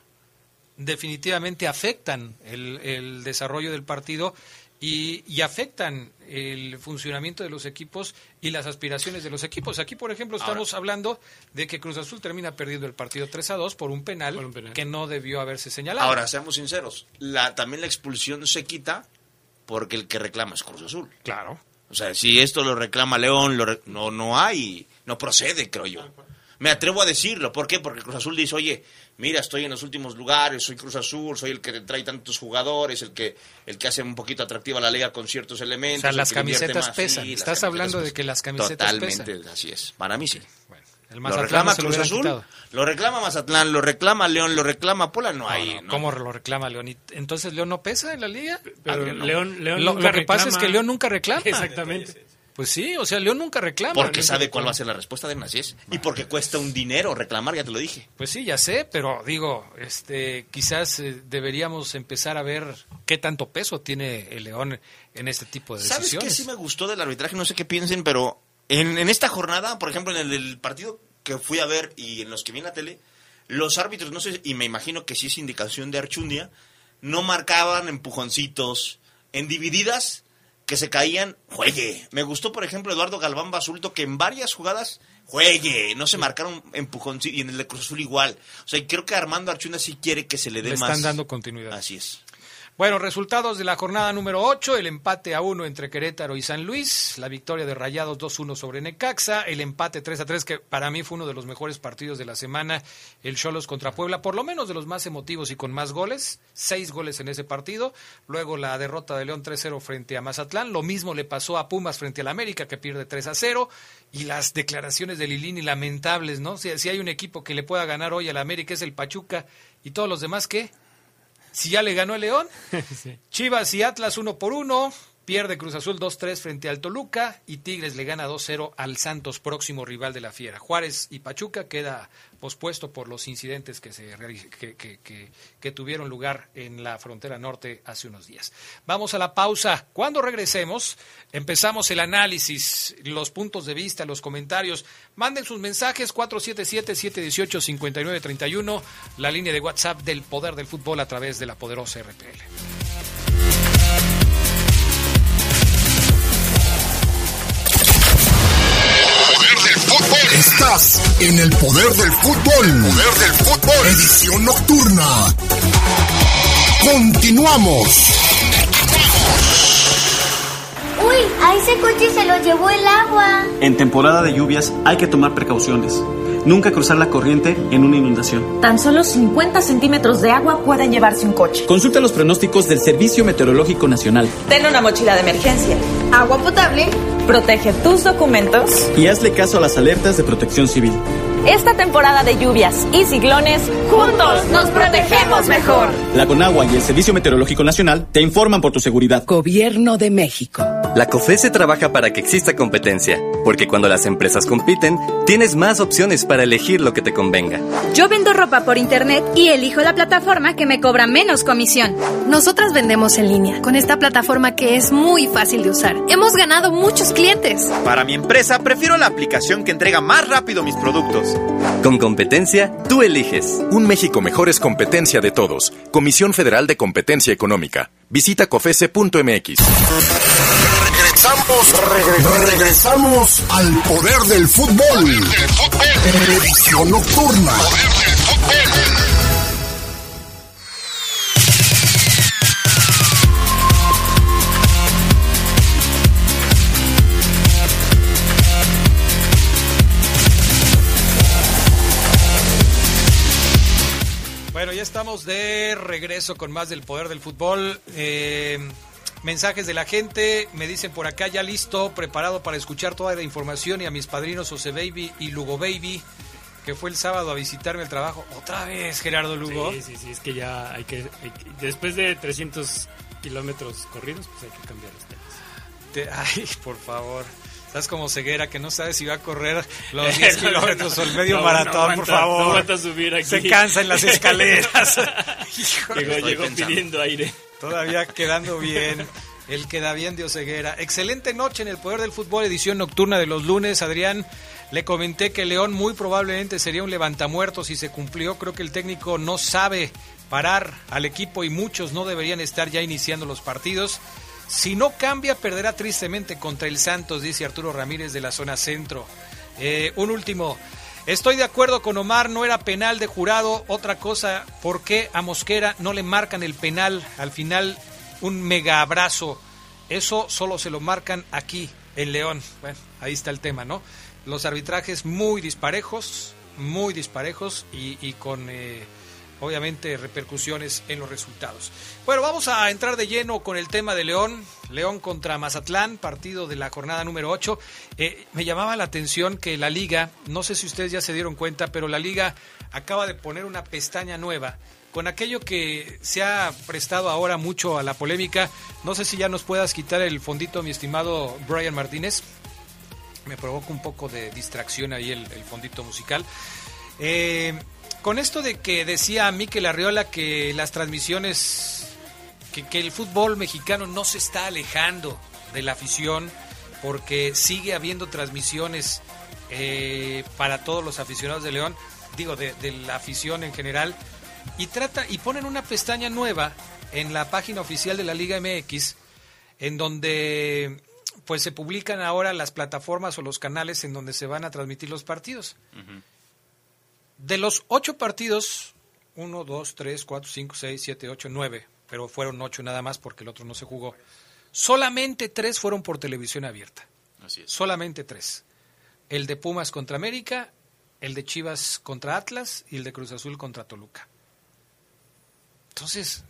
definitivamente afectan el, el desarrollo del partido y, y afectan el funcionamiento de los equipos y las aspiraciones de los equipos. Aquí, por ejemplo, estamos hablando de que Cruz Azul termina perdiendo el partido 3 a 2 por un penal, Por un penal. que no debió haberse señalado. Ahora, seamos sinceros, la, también la expulsión se quita porque el que reclama es Cruz Azul. claro. O sea, si esto lo reclama León, lo re- no, no hay, no procede, creo yo. Me atrevo a decirlo. ¿Por qué? Porque Cruz Azul dice, oye, mira, estoy en los últimos lugares, soy Cruz Azul, soy el que trae tantos jugadores, el que, el que hace un poquito atractiva la liga con ciertos elementos. O sea, las camisetas más". pesan. Estás camisetas hablando de que las camisetas Totalmente, pesan. así es. Para mí sí. Bueno, el Lo Mazatlán reclama lo Cruz Azul, quitado. lo reclama Mazatlán, lo reclama León, lo reclama Puebla, no, No, hay. no, no. ¿Cómo lo reclama León? ¿Y entonces León no pesa en la liga? Pero. León, León Lo, nunca lo que pasa es reclama- que León nunca reclama. [LAUGHS] Exactamente. Pues sí, o sea, León nunca reclama. Porque León sabe cuál va a ser la respuesta de así es. Y porque cuesta un dinero reclamar, ya te lo dije. Pues sí, ya sé, pero digo, este, quizás eh, deberíamos empezar a ver qué tanto peso tiene el León en este tipo de ¿Sabes qué decisiones. sí me gustó del arbitraje? No sé qué piensen, pero en, en esta jornada, por ejemplo, en el, del partido que fui a ver y en los que vi en la tele, los árbitros, no sé, y me imagino que sí es indicación de Archundia, no marcaban empujoncitos en divididas que se caían, juegue. Me gustó, por ejemplo, Eduardo Galván Basulto, que en varias jugadas, juegue, no se marcaron empujoncitos, y en el de Cruz Azul igual. O sea, y creo que Armando Archundia sí quiere que se le dé Le más. están dando continuidad. Así es. Bueno, resultados de la jornada número 8, el empate a 1 entre Querétaro y San Luis, la victoria de Rayados 2-1 sobre Necaxa, el empate 3-3 que para mí fue uno de los mejores partidos de la semana, el Cholos contra Puebla, por lo menos de los más emotivos y con más goles, seis goles en ese partido, luego la derrota de León 3-0 frente a Mazatlán, lo mismo le pasó a Pumas frente al América que pierde 3-0 y las declaraciones de Lilini lamentables, ¿no? Si, si hay un equipo que le pueda ganar hoy al América es el Pachuca y todos los demás, ¿qué? Si ya le ganó el León, [LAUGHS] Chivas y Atlas uno por uno, pierde Cruz Azul 2-3 frente al Toluca y Tigres le gana 2-0 al Santos, próximo rival de la Fiera. Juárez y Pachuca queda pospuesto por los incidentes que, se, que- que tuvieron lugar en la frontera norte hace unos días. Vamos a la pausa. Cuando regresemos, empezamos el análisis, los puntos de vista, los comentarios. Manden sus mensajes 477-718-5931, la línea de WhatsApp del Poder del Fútbol a través de la poderosa RPL. Estás en el poder del fútbol. Poder del fútbol. Edición nocturna. Continuamos. Uy, a ese coche se lo llevó el agua. En temporada de lluvias hay que tomar precauciones. Nunca cruzar la corriente en una inundación. Tan solo 50 centímetros de agua pueden llevarse un coche. Consulta los pronósticos del Servicio Meteorológico Nacional Ten una mochila de emergencia. Agua potable. Protege tus documentos. y hazle caso a las alertas de protección civil. Esta temporada de lluvias y ciclones, juntos nos protegemos mejor. La Conagua y el Servicio Meteorológico Nacional te informan por tu seguridad. Gobierno de México. La COFESE trabaja para que exista competencia, porque cuando las empresas compiten, tienes más opciones para elegir lo que te convenga. Yo vendo ropa por internet y elijo la plataforma que me cobra menos comisión. Nosotras vendemos en línea con esta plataforma que es muy fácil de usar. Hemos ganado muchos clientes. Para mi empresa, prefiero la aplicación que entrega más rápido mis productos. Con competencia, tú eliges. Un México mejor es competencia de todos. Comisión Federal de Competencia Económica. Visita cofese.mx. Regresamos, regresamos al poder del fútbol. Edición nocturna. Estamos de regreso con más del poder del fútbol. Eh, mensajes de la gente, me dicen por acá ya listo, preparado para escuchar toda la información y a mis padrinos Ose Baby y Lugo Baby, que fue el sábado a visitarme el trabajo. Otra vez, Gerardo Lugo. Sí, sí, sí, es que ya hay que, hay que- después de 300 kilómetros corridos, pues hay que cambiar los temas. Te- ay, por favor. Estás como ceguera que no sabe si va a correr los 10 [LAUGHS] kilómetros o el medio No, no maratón, por favor. no aguanta subir aquí. Se cansa en las [LAUGHS] escaleras. [LAUGHS] Híjole. Llegó, llegó pidiendo aire. Todavía quedando bien. El queda bien de Oseguera. Excelente noche en el Poder del Fútbol, edición nocturna de los lunes. Adrián, le comenté que León muy probablemente sería un levantamuertos y se cumplió. Creo que el técnico no sabe parar al equipo y muchos no deberían estar ya iniciando los partidos. Si no cambia, perderá tristemente contra el Santos, dice Arturo Ramírez de la zona centro. Eh, un último. Estoy de acuerdo con Omar, no era penal de jurado. Otra cosa, ¿por qué a Mosquera no le marcan el penal? Al final, un mega abrazo. Eso solo se lo marcan aquí, en León. Bueno, ahí está el tema, ¿no? Los arbitrajes muy disparejos, muy disparejos y, y con, eh, obviamente, repercusiones en los resultados. Bueno, vamos a entrar de lleno con el tema de León. León contra Mazatlán, partido de la jornada número 8. Eh, me llamaba la atención que la liga, no sé si ustedes ya se dieron cuenta, pero la liga acaba de poner una pestaña nueva con aquello que se ha prestado ahora mucho a la polémica. No sé si ya nos puedas quitar el fondito, mi estimado Brian Martínez. Me provoca un poco de distracción ahí el, el fondito musical. Eh, con esto de que decía Miquel Arriola que las transmisiones, que, el fútbol mexicano no se está alejando de la afición porque sigue habiendo transmisiones eh, para todos los aficionados de León, digo, de, de la afición en general, y trata y ponen una pestaña nueva en la página oficial de la Liga MX, en donde pues se publican ahora las plataformas o los canales en donde se van a transmitir los partidos. De los ocho partidos, uno, dos, tres, cuatro, cinco, seis, siete, ocho, nueve, pero fueron ocho nada más porque el otro no se jugó. Solamente tres fueron por televisión abierta. Así es. Solamente tres. El de Pumas contra América, el de Chivas contra Atlas y el de Cruz Azul contra Toluca. Entonces,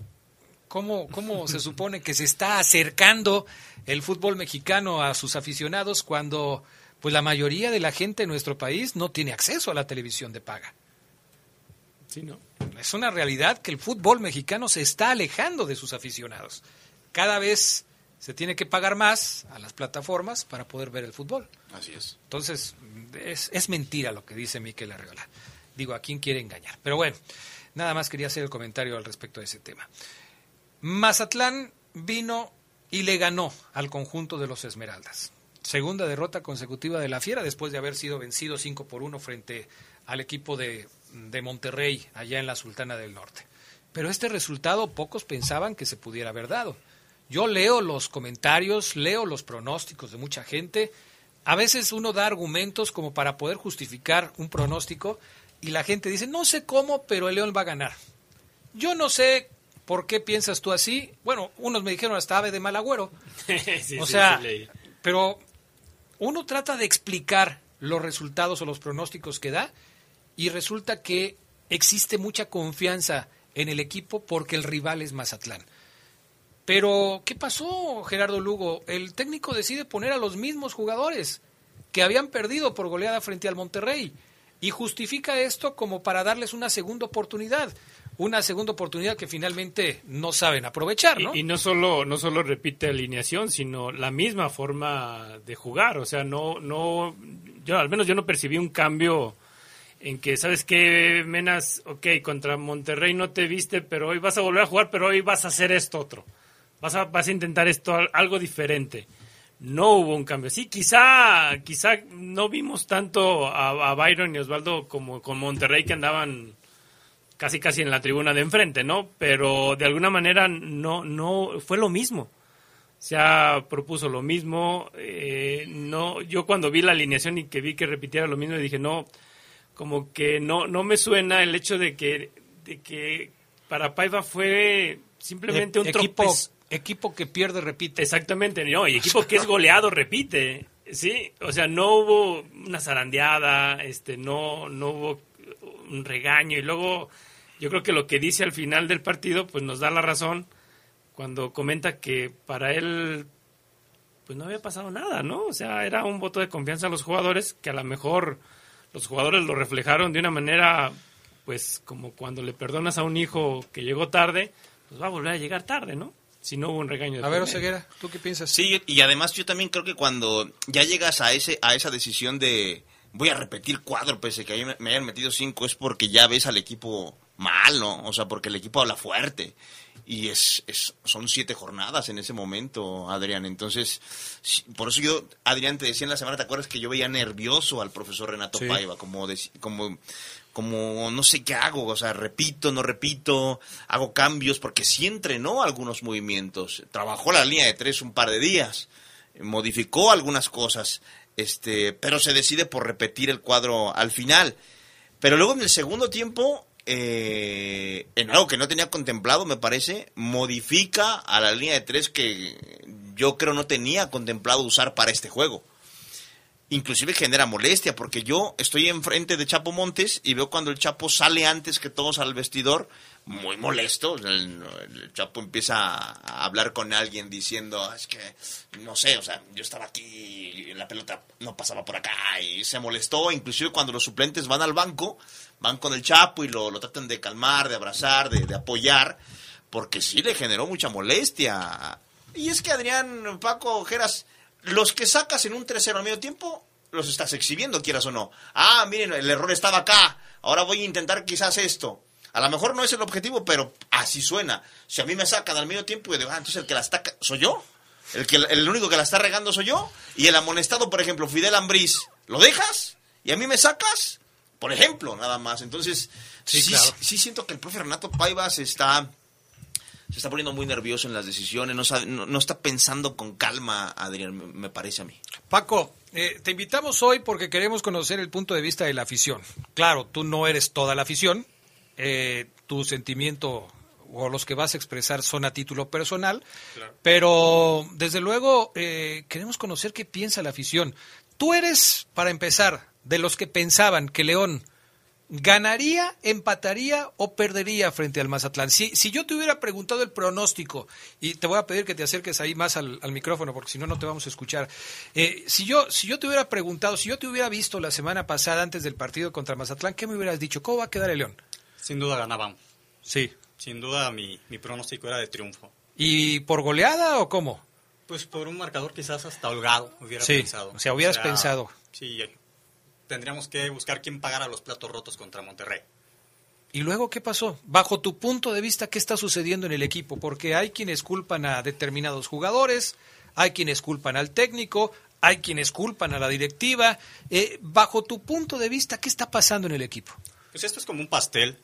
¿cómo, cómo se [LAUGHS] supone que se está acercando el fútbol mexicano a sus aficionados cuando pues la mayoría de la gente en nuestro país no tiene acceso a la televisión de paga? Sí, ¿no? Es una realidad que el fútbol mexicano se está alejando de sus aficionados. Cada vez se tiene que pagar más a las plataformas para poder ver el fútbol. Así es. Entonces, es, es mentira lo que dice Miquel Arriola. Digo, ¿a quién quiere engañar? Pero bueno, nada más quería hacer el comentario al respecto de ese tema. Mazatlán vino y le ganó al conjunto de los Esmeraldas. Segunda derrota consecutiva de la Fiera después de haber sido vencido 5 por 1 frente al equipo de, de Monterrey allá en la Sultana del Norte. Pero este resultado pocos pensaban que se pudiera haber dado. Yo leo los comentarios, leo los pronósticos de mucha gente. A veces uno da argumentos como para poder justificar un pronóstico y la gente dice, no sé cómo, pero el León va a ganar. Yo no sé por qué piensas tú así. Bueno, unos me dijeron hasta ave de mal agüero. [LAUGHS] Sí, o sea, sí, pero uno trata de explicar los resultados o los pronósticos que da y resulta que existe mucha confianza en el equipo porque el rival es Mazatlán. Pero, ¿qué pasó, Gerardo Lugo? El técnico decide poner a los mismos jugadores que habían perdido por goleada frente al Monterrey y justifica esto como para darles una segunda oportunidad. Una segunda oportunidad que finalmente no saben aprovechar, ¿no? Y, no solo no solo repite alineación, sino la misma forma de jugar. O sea, no no yo al menos yo no percibí un cambio en que sabes qué Menas, ok, contra Monterrey no te viste, pero hoy vas a volver a jugar, pero hoy vas a hacer esto otro. Vas a vas a intentar esto al- algo diferente. No hubo un cambio. Sí, quizá quizá no vimos tanto a, a Byron y Osvaldo como con Monterrey que andaban casi casi en la tribuna de enfrente, ¿no? Pero de alguna manera no, no fue lo mismo. Se ha propuso lo mismo. eh, no, yo cuando vi la alineación y que vi que repitiera lo mismo, dije no, como que no, no me suena el hecho de que, de que para Paiva fue simplemente E- un equipo, tropez- equipo que pierde repite. Exactamente, no, y [LAUGHS] equipo que es goleado repite, sí, o sea, no hubo una zarandeada, este, no, no hubo un regaño y luego yo creo que lo que dice al final del partido, pues nos da la razón cuando comenta que para él pues no había pasado nada, ¿no? O sea, era un voto de confianza a los jugadores que a lo mejor los jugadores lo reflejaron de una manera, pues como cuando le perdonas a un hijo que llegó tarde, pues va a volver a llegar tarde, ¿no? Si no hubo un regaño. De a ver. Oseguera, ¿tú qué piensas? Sí, y además yo también creo que cuando ya llegas a ese a esa decisión de voy a repetir cuatro pese que me hayan metido cinco es porque ya ves al equipo mal, ¿no? O sea, porque el equipo habla fuerte. Y es, es son siete jornadas en ese momento, Adrián. Entonces, por eso yo, Adrián, te decía en la semana, ¿te acuerdas que yo veía nervioso al profesor Renato Sí. Paiva? Como, dec- como, como no sé qué hago, o sea, repito, no repito, hago cambios, porque sí entrenó algunos movimientos, trabajó la línea de tres un par de días, modificó algunas cosas, este, pero se decide por repetir el cuadro al final. Pero luego en el segundo tiempo, eh, en algo que no tenía contemplado, me parece, modifica a la línea de tres que yo creo no tenía contemplado usar para este juego. Inclusive genera molestia, porque yo estoy enfrente de Chapo Montes y veo cuando el Chapo sale antes que todos al vestidor, muy molesto. El, el Chapo empieza a hablar con alguien diciendo, "Ah, es que, no sé, o sea, yo estaba aquí y la pelota no pasaba por acá y se molestó, inclusive cuando los suplentes van al banco, van con el Chapo y lo, tratan de calmar, de abrazar, de, de apoyar, porque sí le generó mucha molestia. Y es que Adrián, Paco, Ojeras, los que sacas en un 3-0 al medio tiempo, los estás exhibiendo, quieras o no. Ah, miren, el error estaba acá. Ahora voy a intentar quizás esto. A lo mejor no es el objetivo, pero así suena. Si a mí me sacan al medio tiempo y digo, ah, entonces el que la está... ¿Soy yo? El, que, el único que la está regando soy yo. Y el amonestado, por ejemplo, Fidel Ambriz, ¿lo dejas? ¿Y a mí me sacas? Por ejemplo, nada más. Entonces, Sí, sí, claro. sí siento que el profe Renato Paiva se está se está poniendo muy nervioso en las decisiones, no, sabe- no, no está pensando con calma, Adrián, me, me parece a mí. Paco, eh, te invitamos hoy porque queremos conocer el punto de vista de la afición. Claro, tú no eres toda la afición, eh, tu sentimiento o los que vas a expresar son a título personal, pero desde luego eh, queremos conocer qué piensa la afición. Tú eres, para empezar, de los que pensaban que León ¿Ganaría, empataría o perdería frente al Mazatlán? Si, si yo te hubiera preguntado el pronóstico, y te voy a pedir que te acerques ahí más al, al micrófono, porque si no, no te vamos a escuchar. Eh, si, yo, si yo te hubiera preguntado, si yo te hubiera visto la semana pasada antes del partido contra Mazatlán, ¿qué me hubieras dicho? ¿Cómo va a quedar el León? Sin duda ganaban. Sí. Sin duda mi, mi pronóstico era de triunfo. ¿Y por goleada o cómo? Pues por un marcador quizás hasta holgado hubiera Sí, pensado. o sea, hubieras pensado. Sí, tendríamos que buscar quién pagara los platos rotos contra Monterrey. ¿Y luego qué pasó? Bajo tu punto de vista, ¿qué está sucediendo en el equipo? Porque hay quienes culpan a determinados jugadores, hay quienes culpan al técnico, hay quienes culpan a la directiva. Eh, bajo tu punto de vista, ¿qué está pasando en el equipo? Pues esto es como un pastel.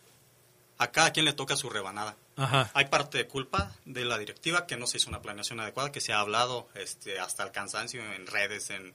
A cada quien le toca su rebanada. Ajá. Hay parte de culpa de la directiva que no se hizo una planeación adecuada, que se ha hablado este, hasta el cansancio en redes, en,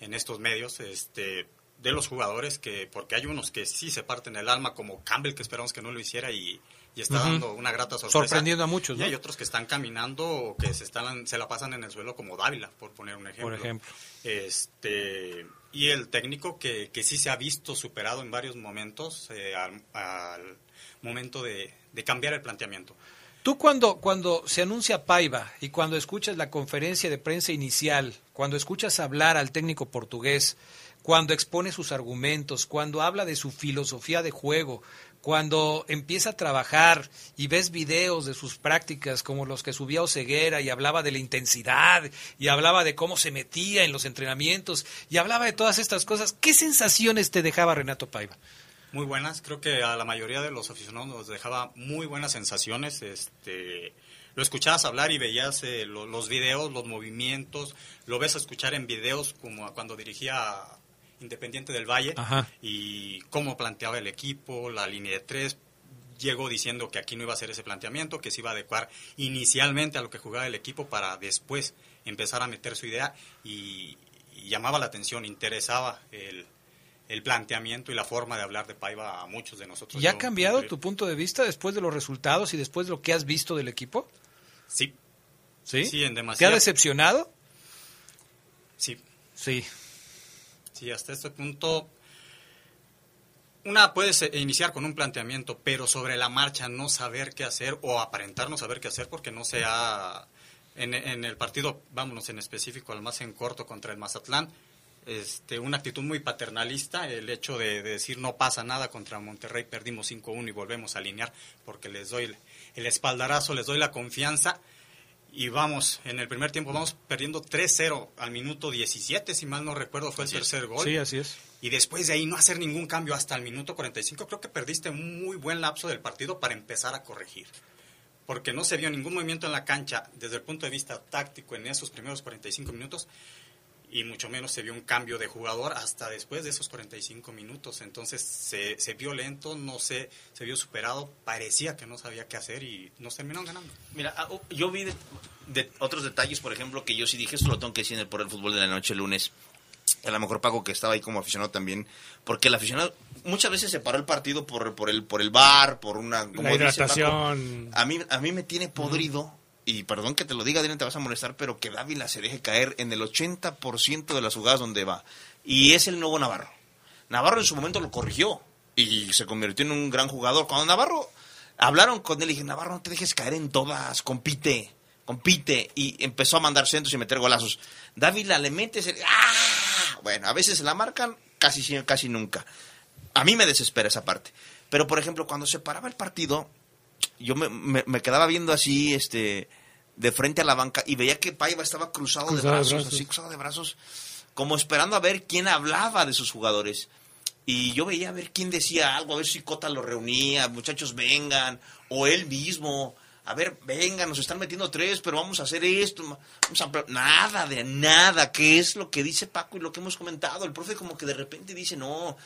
en estos medios, este, de los jugadores, que porque hay unos que sí se parten el alma, como Campbell, que esperamos que no lo hiciera y, y está dando una grata sorpresa. Sorprendiendo a muchos, Y ¿no? hay otros que están caminando o que se, están, se la pasan en el suelo, como Dávila, por poner un ejemplo. Por ejemplo. Este, y el técnico que, que sí se ha visto superado en varios momentos eh, al, al momento de, cambiar el planteamiento. Tú cuando, cuando se anuncia Paiva y cuando escuchas la conferencia de prensa inicial, cuando escuchas hablar al técnico portugués, cuando expone sus argumentos, cuando habla de su filosofía de juego, cuando empieza a trabajar y ves videos de sus prácticas como los que subía Oceguera y hablaba de la intensidad y hablaba de cómo se metía en los entrenamientos y hablaba de todas estas cosas, ¿qué sensaciones te dejaba Renato Paiva? Muy buenas, creo que a la mayoría de los aficionados nos dejaba muy buenas sensaciones. Este, lo escuchabas hablar y veías eh, lo- los videos, los movimientos, lo ves a escuchar en videos como cuando dirigía Independiente del Valle Ajá. y cómo planteaba el equipo, la línea de tres. Llegó diciendo que aquí no iba a ser ese planteamiento, que se iba a adecuar inicialmente a lo que jugaba el equipo para después empezar a meter su idea y, y llamaba la atención, interesaba el, el planteamiento y la forma de hablar de Paiva a muchos de nosotros. ¿Y ha cambiado tu punto de vista después de los resultados y después de lo que has visto del equipo? Sí. ¿Sí? Sí, en ¿Te ha demasiado. decepcionado? Sí. Sí. Sí, hasta este punto una puedes eh, iniciar con un planteamiento, pero sobre la marcha no saber qué hacer o aparentar no saber qué hacer porque no se ha... En, en el partido, vámonos en específico al más en corto contra el Mazatlán, este, una actitud muy paternalista, el hecho de, de decir no pasa nada contra Monterrey, perdimos 5-1 y volvemos a alinear porque les doy el, el espaldarazo, les doy la confianza y vamos, en el primer tiempo vamos perdiendo 3-0 al minuto 17, si mal no recuerdo, fue el tercer gol. Sí, así es. Y después de ahí no hacer ningún cambio hasta el minuto 45, creo que perdiste un muy buen lapso del partido para empezar a corregir. Porque no se vio ningún movimiento en la cancha desde el punto de vista táctico en esos primeros 45 minutos y mucho menos se vio un cambio de jugador hasta después de esos 45 minutos. Entonces se, se vio lento, no sé, se vio superado, parecía que no sabía qué hacer y nos terminaron ganando. Mira, ah, oh, yo vi de, de otros detalles, por ejemplo, que yo sí dije, esto lo tengo que decir en el por el fútbol de la noche el lunes. A lo mejor Paco que estaba ahí como aficionado también, porque el aficionado muchas veces se paró el partido por, por el por el bar, por una como La dice hidratación. Paco, a mí a mí me tiene podrido y perdón que te lo diga, Adrián, te vas a molestar, pero que Dávila se deje caer en el 80% de las jugadas donde va. Y es el nuevo Navarro. Navarro en su momento lo corrigió y se convirtió en un gran jugador. Cuando Navarro hablaron con él, dije, Navarro, no te dejes caer en todas, compite, compite. Y empezó a mandar centros y meter golazos. Dávila le mete ese... ¡Ah! Bueno, a veces la marcan, casi, casi nunca. A mí me desespera esa parte. Pero, por ejemplo, cuando se paraba el partido, yo me, me, me quedaba viendo así, este, de frente a la banca y veía que Paiva estaba cruzado, Cruzado de de brazos, brazos. así cruzado de brazos, como esperando a ver quién hablaba de sus jugadores. Y yo veía a ver quién decía algo, a ver si Cota lo reunía, muchachos vengan, o él mismo, a ver, vengan, nos están metiendo tres, pero vamos a hacer esto, vamos a... pla-". Nada de nada, ¿qué es lo que dice Paco y lo que hemos comentado? El profe como que de repente dice, no,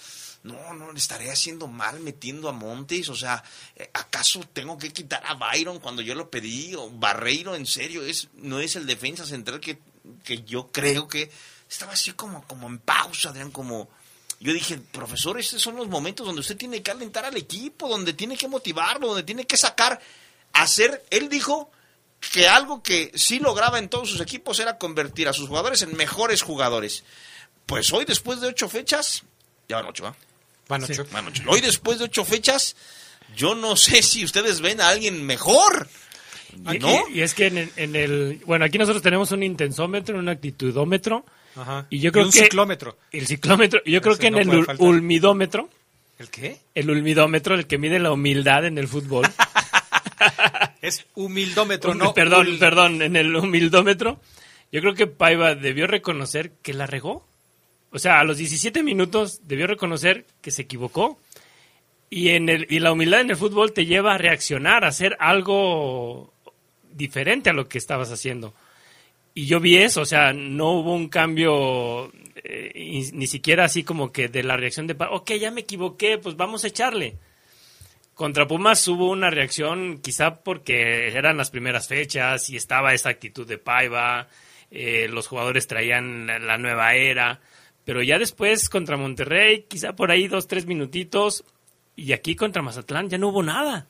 no, no, le estaré haciendo mal metiendo a Montes, o sea, eh, ¿acaso tengo que quitar a Byron cuando yo lo pedí? O Barreiro, en serio, es no es el defensa central que, que yo creo que estaba así como, como en pausa, Adrián, como... Yo dije, profesor, estos son los momentos donde usted tiene que alentar al equipo, donde tiene que motivarlo, donde tiene que sacar, hacer, él dijo que algo que sí lograba en todos sus equipos era convertir a sus jugadores en mejores jugadores. Pues hoy, después de ocho fechas, ya van ocho, ¿va? Van ocho. Van ocho. Hoy, después de ocho fechas, yo no sé si ustedes ven a alguien mejor. Aquí- ¿No? Y es que en el, en el- Bueno, aquí nosotros tenemos un intensómetro, un actitudómetro. Ajá. Y yo creo Y un que. ciclómetro. El ciclómetro. Y yo creo Ese que en no el faltar. ulmidómetro. ¿El qué? El ulmidómetro, el que mide la humildad en el fútbol. [LAUGHS] [LAUGHS] Es humildómetro, Um, no. perdón, perdón, en el humildómetro. Yo creo que Paiva debió reconocer que la regó. O sea, a los 17 minutos debió reconocer que se equivocó. Y, en el, y la humildad en el fútbol te lleva a reaccionar, a hacer algo diferente a lo que estabas haciendo. Y yo vi eso, o sea, no hubo un cambio, eh, ni siquiera así como que de la reacción de, ok, ya me equivoqué, pues vamos a echarle. Contra Pumas hubo una reacción, quizá porque eran las primeras fechas y estaba esa actitud de Paiva, eh, los jugadores traían la, la nueva era, pero ya después contra Monterrey, quizá por ahí dos, tres minutitos, y aquí contra Mazatlán ya no hubo nada,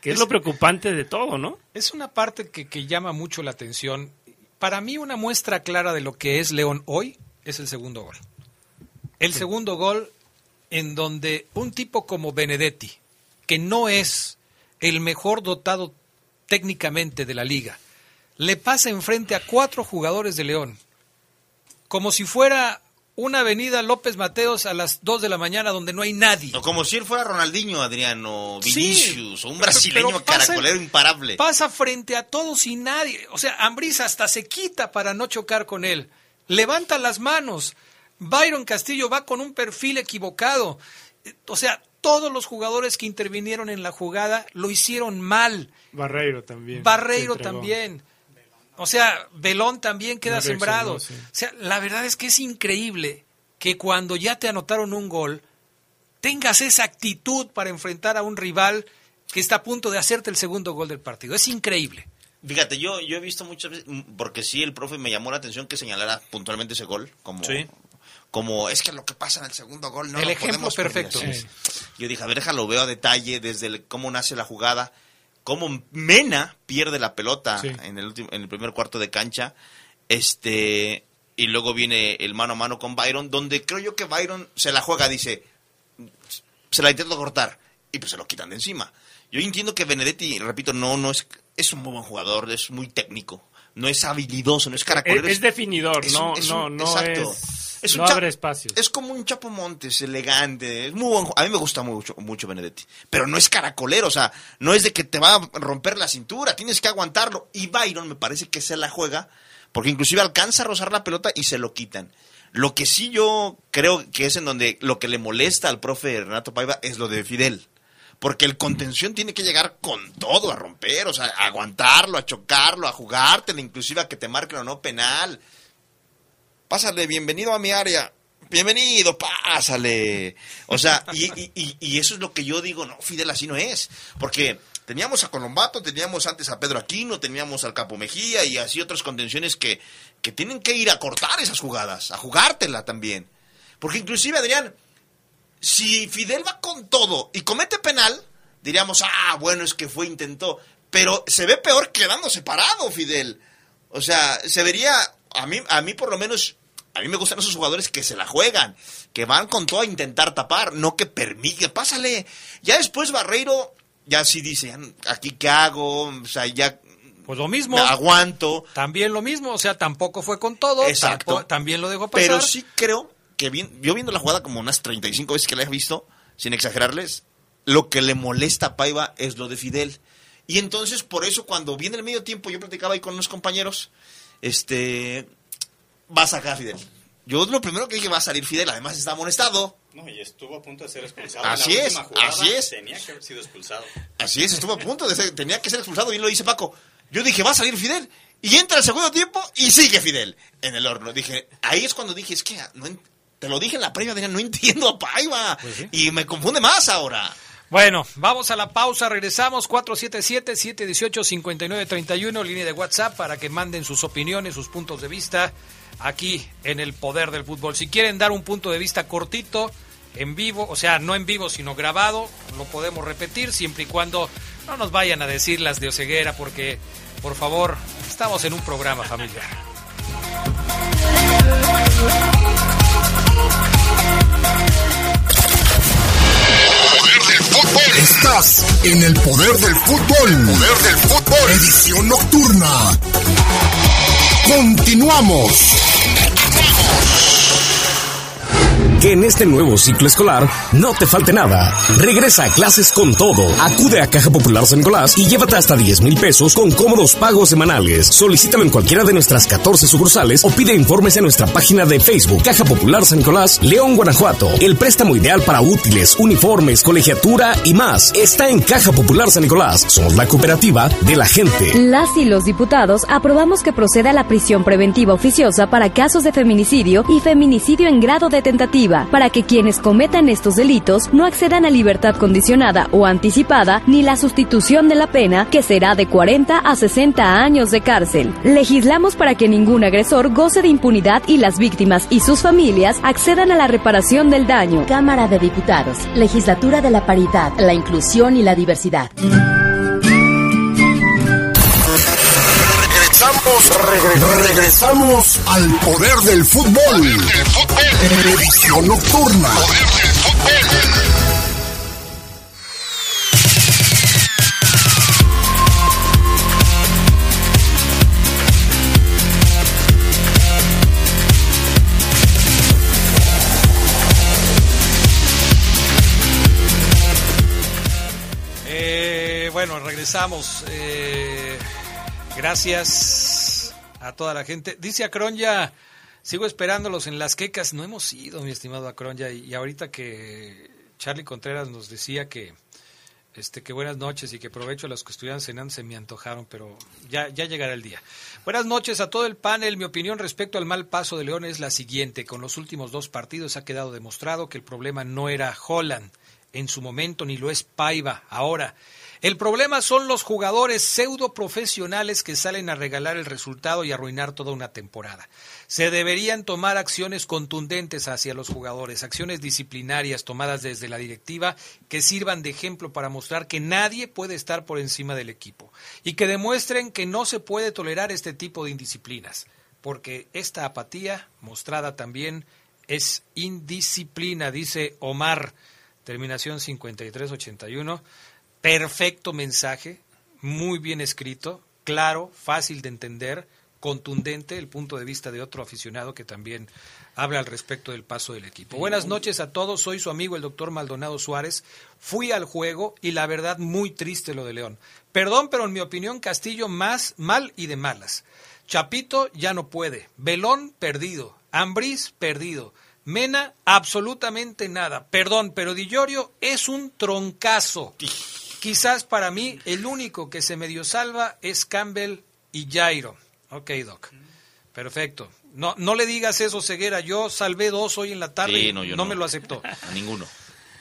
que es, Es- lo preocupante de todo, ¿no? Es una parte que, que llama mucho la atención. Para mí una muestra clara de lo que es León hoy es el segundo gol. El segundo gol en donde un tipo como Benedetti, que no es el mejor dotado técnicamente de la liga, le pasa enfrente a cuatro jugadores de León, como si fuera una avenida López Mateos a las 2 de la mañana donde no hay nadie. O como si él fuera Ronaldinho, Adrián, o Sí, Vinicius, o un brasileño pero pasa- caracolero imparable. Pasa frente a todos y nadie. O sea, Ambriz hasta se quita para no chocar con él. Levanta las manos. Byron Castillo va con un perfil equivocado. O sea, todos los jugadores que intervinieron en la jugada lo hicieron mal. Barreiro también. Barreiro también. O sea, Belón también queda sembrado. sí. O sea, la verdad es que es increíble que cuando ya te anotaron un gol, tengas esa actitud para enfrentar a un rival que está a punto de hacerte el segundo gol del partido. Es increíble. Fíjate, yo, yo he visto muchas veces, porque sí, el profe me llamó la atención que señalara puntualmente ese gol, como, Sí. Como es que lo que pasa en el segundo gol no El lo ejemplo podemos perfecto. Sí. Yo dije, a ver, déjalo, veo a detalle desde el- cómo nace la jugada, cómo Mena pierde la pelota Sí. en, el último, en el primer cuarto de cancha, este y luego viene el mano a mano con Byron, donde creo yo que Byron se la juega, dice, se la intenta cortar y pues se lo quitan de encima. Yo entiendo que Benedetti, repito, no, no es, es un muy buen jugador, es muy técnico, no es habilidoso, no es caracolero. Es, es definidor, es no, un- es no, no exacto. es, Es un no abre espacios. Es como un Chapo Montes, elegante, es muy buen A mí me gusta mucho, mucho Benedetti, pero no es caracolero, o sea, no es de que te va a romper la cintura, tienes que aguantarlo. Y Byron me parece que se la juega, porque inclusive alcanza a rozar la pelota y se lo quitan. Lo que sí yo creo que es en donde lo que le molesta al profe Renato Paiva es lo de Fidel. Porque el contención tiene que llegar con todo a romper, o sea, a aguantarlo, a chocarlo, a jugártelo, inclusive a que te marquen o no penal. Pásale, bienvenido a mi área. Bienvenido, pásale. O sea, y, eso es lo que yo digo, no, Fidel así no es. Porque teníamos a Colombato, teníamos antes a Pedro Aquino, teníamos al Capo Mejía y así otras contenciones que, que tienen que ir a cortar esas jugadas, a jugártela también. Porque inclusive, Adrián, si Fidel va con todo y comete penal, diríamos, ah, bueno, es que fue, intentó. Pero se ve peor quedándose parado, Fidel. O sea, se vería, a mí, a mí por lo menos, a mí me gustan esos jugadores que se la juegan, que van con todo a intentar tapar, no que permite, pásale. Ya después Barreiro, ya sí dice, "Ya, aquí qué hago, o sea, ya... Pues lo mismo. Me aguanto. También lo mismo, o sea, tampoco fue con todo, Exacto. tampo- también lo dejó pasar. Pero sí creo que bien, yo viendo la jugada como unas 35 veces que la he visto, sin exagerarles, lo que le molesta a Paiva es lo de Fidel. Y entonces, por eso, cuando viene el medio tiempo, yo platicaba ahí con unos compañeros, este, va a sacar a Fidel. Yo lo primero que dije, va a salir Fidel, además está amonestado. No, y estuvo a punto de ser expulsado. Así En la es, jugada así es. Tenía que haber sido expulsado. Así es, estuvo a punto de ser, tenía que ser expulsado, bien lo dice Paco. Yo dije, va a salir Fidel. Y entra el segundo tiempo y sigue Fidel en el horno. Dije, ahí es cuando dije, es que no te lo dije en la previa, no entiendo a Paiva. Y me confunde más ahora. Bueno, vamos a la pausa, regresamos 477-718-5931, línea de WhatsApp para que manden sus opiniones, sus puntos de vista aquí en el Poder del Fútbol. Si quieren dar un punto de vista cortito, en vivo, o sea, no en vivo, sino grabado, lo podemos repetir siempre y cuando no nos vayan a decir las de Oceguera, porque, por favor, estamos en un programa familiar. Estás en el poder del fútbol. Poder del fútbol. Edición nocturna. Continuamos. Que en este nuevo ciclo escolar no te falte nada. Regresa a clases con todo. Acude a Caja Popular San Nicolás y llévate hasta 10 mil pesos con cómodos pagos semanales. Solicítalo en cualquiera de nuestras 14 sucursales o pide informes en nuestra página de Facebook. Caja Popular San Nicolás, León, Guanajuato. El préstamo ideal para útiles, uniformes, colegiatura y más está en Caja Popular San Nicolás. Somos la cooperativa de la gente. Las y los diputados aprobamos que proceda la prisión preventiva oficiosa para casos de feminicidio y feminicidio en grado de tentativa, para que quienes cometan estos delitos no accedan a libertad condicionada o anticipada ni la sustitución de la pena, que será de 40 a 60 años de cárcel. Legislamos para que ningún agresor goce de impunidad y las víctimas y sus familias accedan a la reparación del daño. Cámara de Diputados, Legislatura de la Paridad, la Inclusión y la Diversidad. Regresamos, regre- regresamos al poder del fútbol. Edición nocturna. Eh, bueno, regresamos. Eh, gracias a toda la gente. Dice Acronya, sigo esperándolos en las quecas. No hemos ido, mi estimado Acronya. Y, y ahorita que Charlie Contreras nos decía que, este, que buenas noches y que provecho a los que estuvieran cenando, se me antojaron, pero ya, ya llegará el día. Buenas noches a todo el panel. Mi opinión respecto al mal paso de León es la siguiente. Con los últimos dos partidos ha quedado demostrado que el problema no era Holland en su momento, ni lo es Paiva ahora. El problema son los jugadores pseudo profesionales que salen a regalar el resultado y arruinar toda una temporada. Se deberían tomar acciones contundentes hacia los jugadores, acciones disciplinarias tomadas desde la directiva que sirvan de ejemplo para mostrar que nadie puede estar por encima del equipo y que demuestren que no se puede tolerar este tipo de indisciplinas, porque esta apatía mostrada también es indisciplina, dice Omar terminación 5381. Perfecto mensaje, muy bien escrito, claro, fácil de entender, contundente el punto de vista de otro aficionado que también habla al respecto del paso del equipo. Buenas noches a todos, soy su amigo el doctor Maldonado Suárez. Fui al juego y la verdad muy triste lo de León. Perdón, pero en mi opinión Castillo más mal y de malas. Chapito ya no puede. Belón perdido. Ambriz perdido. Mena absolutamente nada. Perdón, pero Di Llorio es un troncazo. Quizás para mí el único que se medio salva es Campbell y Jairo. Ok, Doc. Perfecto. No, no le digas eso, Ceguera. Yo salvé dos hoy en la tarde Sí, y no, no. me lo aceptó. [LAUGHS] A ninguno.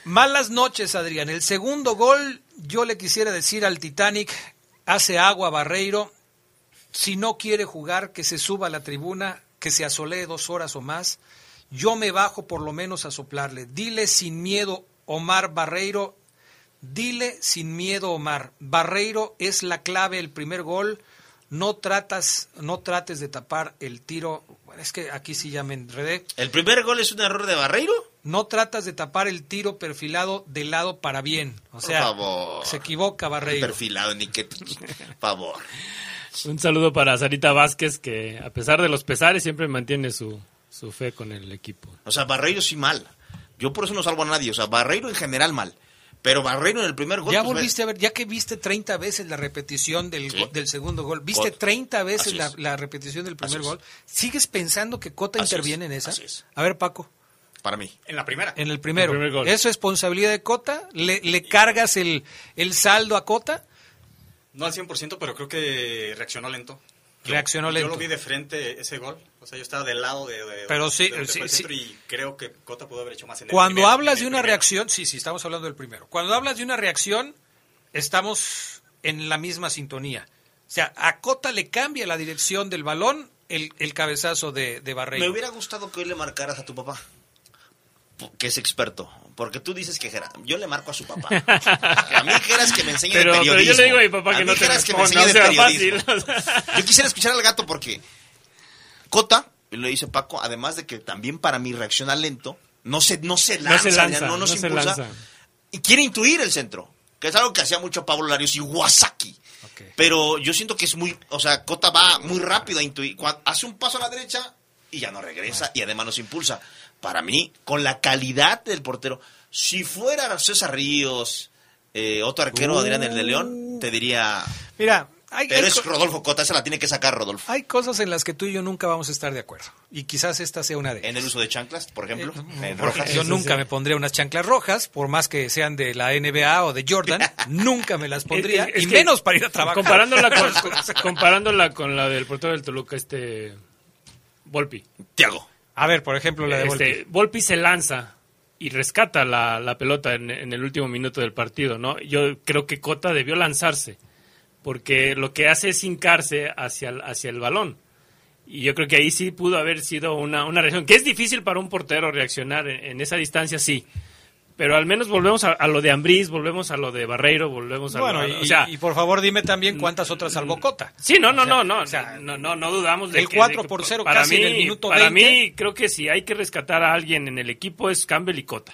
Malas noches, Adrián. El segundo gol, yo le quisiera decir al Titanic, hace agua Barreiro. Si no quiere jugar, que se suba a la tribuna, que se asolee dos horas o más. Yo me bajo por lo menos a soplarle. Dile sin miedo, Omar Barreiro. Dile sin miedo, Omar. Barreiro es la clave, el primer gol. No tratas, no trates de tapar el tiro. Es que aquí sí ya me enredé. ¿El primer gol es un error de Barreiro? No tratas de tapar el tiro perfilado de lado para bien. O Por sea, favor. se equivoca Barreiro. Perfilado, ni que... [LAUGHS] favor. Un saludo para Sarita Vázquez, que a pesar de los pesares siempre mantiene su, su fe con el equipo. O sea, Barreiro sí mal. Yo por eso no salvo a nadie. O sea, Barreiro en general mal. Pero Barreiro en el primer gol... Ya pues, volviste a ver, ya que viste 30 veces la repetición del, go- del segundo gol, viste Gol. 30 veces la, repetición del primer gol, ¿sigues pensando que Cota Así es, interviene en esa? así es. A ver, Paco. Para mí. En la primera. En el primero. El primer gol. ¿Es responsabilidad de Cota? ¿Le, le cargas el, el saldo a Cota? No al 100%, pero creo que reaccionó lento. Yo- Reaccionó Yo lento. lo vi de frente ese gol. O sea, yo estaba del lado de. de- Pero de- sí, de que sí, sí. centro Y creo que Cota pudo haber hecho más en el Cuando hablas en de una primero. reacción, sí, sí, estamos hablando del primero. Cuando hablas de una reacción, estamos en la misma sintonía. O sea, a Cota le cambia la dirección del balón el, el cabezazo de, de Barreiro. Me hubiera gustado que hoy le marcaras a tu papá, que es experto. Porque tú dices que Gera, yo le marco a su papá. [LAUGHS] A mí Geras que me enseñe Pero- de pero yo periodismo. le digo a mi papá que mí no te que me enseñe de o sea, periodismo. fácil. Yo quisiera escuchar al gato porque Cota, y lo dice Paco, además de que también para mí reacciona lento, no se, no se No lanza, se lanza, no, no no se impulsa, lanza. y quiere intuir el centro, que es algo que hacía mucho Pablo Larios y Wasaki. Pero yo siento que es muy, o sea, Cota va muy rápido a intuir, hace un paso a la derecha y ya no regresa y además no se impulsa. Para mí, con la calidad del portero, si fuera César Ríos, eh, otro arquero, Uh. Adrián el de León, te diría, Mira, hay, pero hay es Rodolfo Cota, esa la tiene que sacar Rodolfo. hay cosas en las que tú y yo nunca vamos a estar de acuerdo. Y quizás esta sea una de En el uso de chanclas, por ejemplo, Porque rojas. Yo nunca me pondría unas chanclas rojas, por más que sean de la NBA o de Jordan, [LAUGHS] nunca me las pondría, Es- es y que, menos para ir a trabajar. Comparándola con, [LAUGHS] comparándola con la del portero del Toluca, este. Volpi. Tiago. A ver, por ejemplo, la de Este, Volpi. Volpi se lanza y rescata la, la pelota en, en el último minuto del partido, ¿no? Yo creo que Cota debió lanzarse, porque lo que hace es hincarse hacia el, hacia el balón. Y yo creo que ahí sí pudo haber sido una, una reacción, que es difícil para un portero reaccionar en, en esa distancia, sí. Pero al menos volvemos a, a lo de Ambriz, volvemos a lo de Barreiro, volvemos a Bueno, lo y, o sea, y por favor dime también cuántas otras salvó Cota. Sí, no, no, O sea, no, no, o sea, no, no, no dudamos de el que- 4 de que por 0 para casi mí, en el minuto Para 20. mí, creo que si hay que rescatar a alguien en el equipo es Campbell y Cota.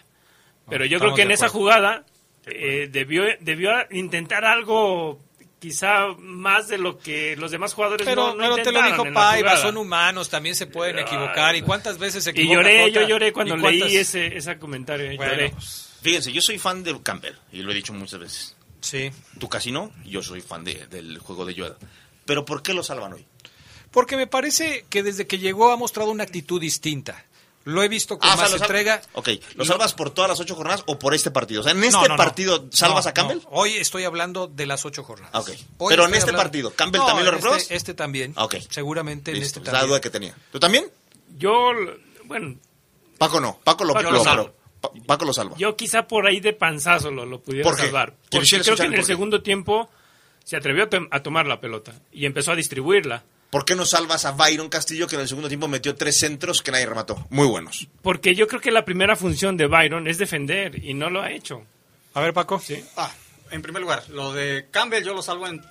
Pero yo creo que en esa jugada eh, debió, debió intentar algo quizá más de lo que los demás jugadores Pero, no, no pero te lo dijo Paiva, son humanos, también se pueden equivocar. ¿Y cuántas veces se Y equivoca lloré, Jota? yo lloré cuando ¿Y leí ese, ese comentario. Bueno, lloré. Fíjense, yo soy fan de Campbell, y lo he dicho muchas veces. Sí. Tú casi no, y yo soy fan de- del juego de Yoda. Pero ¿por qué lo salvan hoy? Porque me parece que desde que llegó ha mostrado una actitud distinta. Lo he visto con Ah, o sea, más entrega. Ok, ¿lo Lo- salvas por todas las ocho jornadas o por este partido? O sea, en este No, no, no. partido, ¿salvas No, a Campbell? no. Hoy estoy hablando de las ocho jornadas. Ah, ok. Hoy Pero en este hablando- partido, ¿Campbell No, también lo repruebas? Este, este también. Ok. Seguramente en este es la duda que tenía. ¿Tú también? Yo, bueno, Paco no, Paco lo, Paco lo-. Pa- Paco lo salva. Yo quisiera por ahí de panzazo lo, lo pudiera ¿Por qué? salvar. Porque creo que en el segundo tiempo se atrevió a tomar la pelota y empezó a distribuirla. ¿Por qué no salvas a Byron Castillo que en el segundo tiempo metió tres centros que nadie remató? Muy buenos. Porque yo creo que la primera función de Byron es defender y no lo ha hecho. A ver, Paco. Sí. Ah, en primer lugar, lo de Campbell yo lo salvo en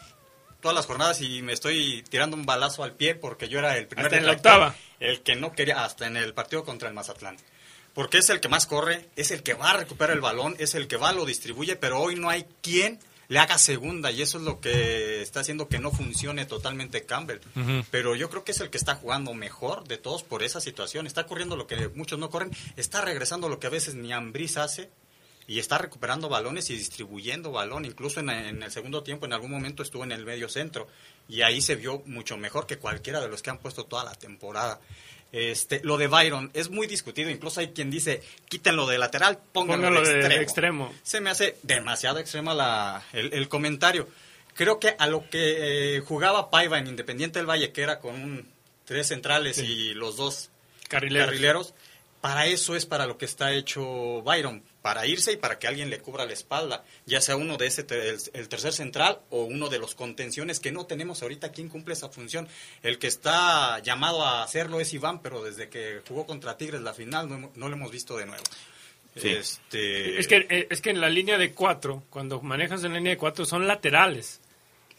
todas las jornadas y me estoy tirando un balazo al pie porque yo era el primer Hasta en la octava. el que no quería, hasta en el partido contra el Mazatlán. porque es el que más corre, es el que va a recuperar el balón, es el que va, lo distribuye, pero hoy no hay quien le haga segunda y eso es lo que está haciendo que no funcione totalmente Campbell. Pero yo creo que es el que está jugando mejor de todos por esa situación. Está corriendo lo que muchos no corren, está regresando lo que a veces ni Ambris hace y está recuperando balones y distribuyendo balón. Incluso en, en, el segundo tiempo, en algún momento estuvo en el medio centro y ahí se vio mucho mejor que cualquiera de los que han puesto toda la temporada. Este, lo de Byron es muy discutido, incluso hay quien dice, quítenlo de lateral, pónganlo, Póngalo de, de extremo. extremo. Se me hace demasiado extrema la, el, el comentario. Creo que a lo que eh, jugaba Paiva en Independiente del Valle, que era con un, tres centrales Sí. y los dos Carrileros. carrileros, para eso es para lo que está hecho Byron, para irse y para que alguien le cubra la espalda, ya sea uno de ese te- el, el tercer central o uno de los contenciones que no tenemos ahorita quien cumple esa función. El que está llamado a hacerlo es Iván, pero desde que jugó contra Tigres la final no, no lo hemos visto de nuevo. Este, Es que, eh, es que en la línea de cuatro, cuando manejas en la línea de cuatro, son laterales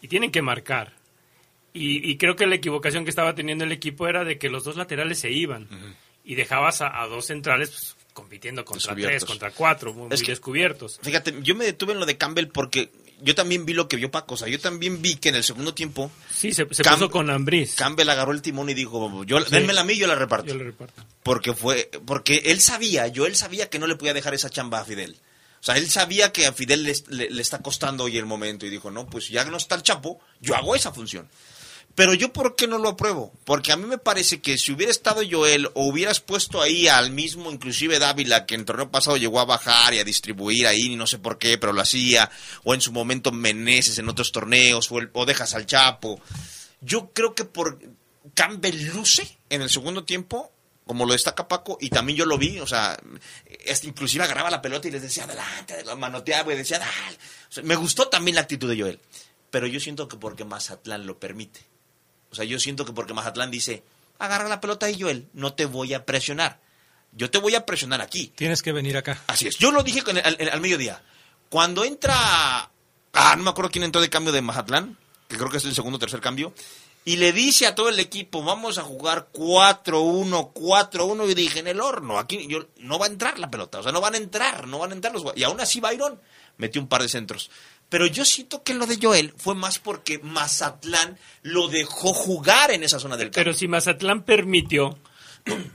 y tienen que marcar. Y, y creo que la equivocación que estaba teniendo el equipo era de que los dos laterales se iban y dejabas a, a dos centrales pues, compitiendo contra tres, contra cuatro, muy, Es muy que- descubiertos. Fíjate, yo me detuve en lo de Campbell porque yo también vi lo que vio Paco. O sea, yo también vi que en el segundo tiempo. Sí, se, se puso con Ambris. Campbell agarró el timón y dijo: yo, Sí. Denmela a mí, yo la reparto. Yo le reparto. Porque fue. Porque él sabía, yo él sabía que no le podía dejar esa chamba a Fidel. O sea, él sabía que a Fidel le, le- le está costando hoy el momento y dijo: No, pues ya no está el Chapo, yo hago esa función. Pero yo, ¿por qué no lo apruebo? Porque a mí me parece que si hubiera estado Joel o hubieras puesto ahí al mismo, inclusive Dávila, que en torneo pasado llegó a bajar y a distribuir ahí, no sé por qué, pero lo hacía, o en su momento Meneses en otros torneos, o, dejas al Chapo. Yo creo que por Campbell luce en el segundo tiempo, como lo destaca Paco, y también yo lo vi, o sea, inclusive agarraba la pelota y les decía, adelante, lo manoteaba y decía. O sea, me gustó también la actitud de Joel, pero yo siento que porque Mazatlán lo permite. O sea, yo siento que porque Mazatlán dice, agarra la pelota y Joel, no te voy a presionar. Yo te voy a presionar aquí. Tienes que venir acá. Así es. Yo lo dije el- al, al mediodía. Cuando entra. Ah, no me acuerdo quién entró de cambio de Mazatlán, que creo que es el segundo o tercer cambio. Y le dice a todo el equipo, vamos a jugar 4-1, 4-1. Y dije, en el horno, aquí yo, no va a entrar la pelota. O sea, no van a entrar, no van a entrar los. Y aún así Byron metió un par de centros. Pero yo siento que lo de Joel fue más porque Mazatlán lo dejó jugar en esa zona del campo. Pero si Mazatlán permitió,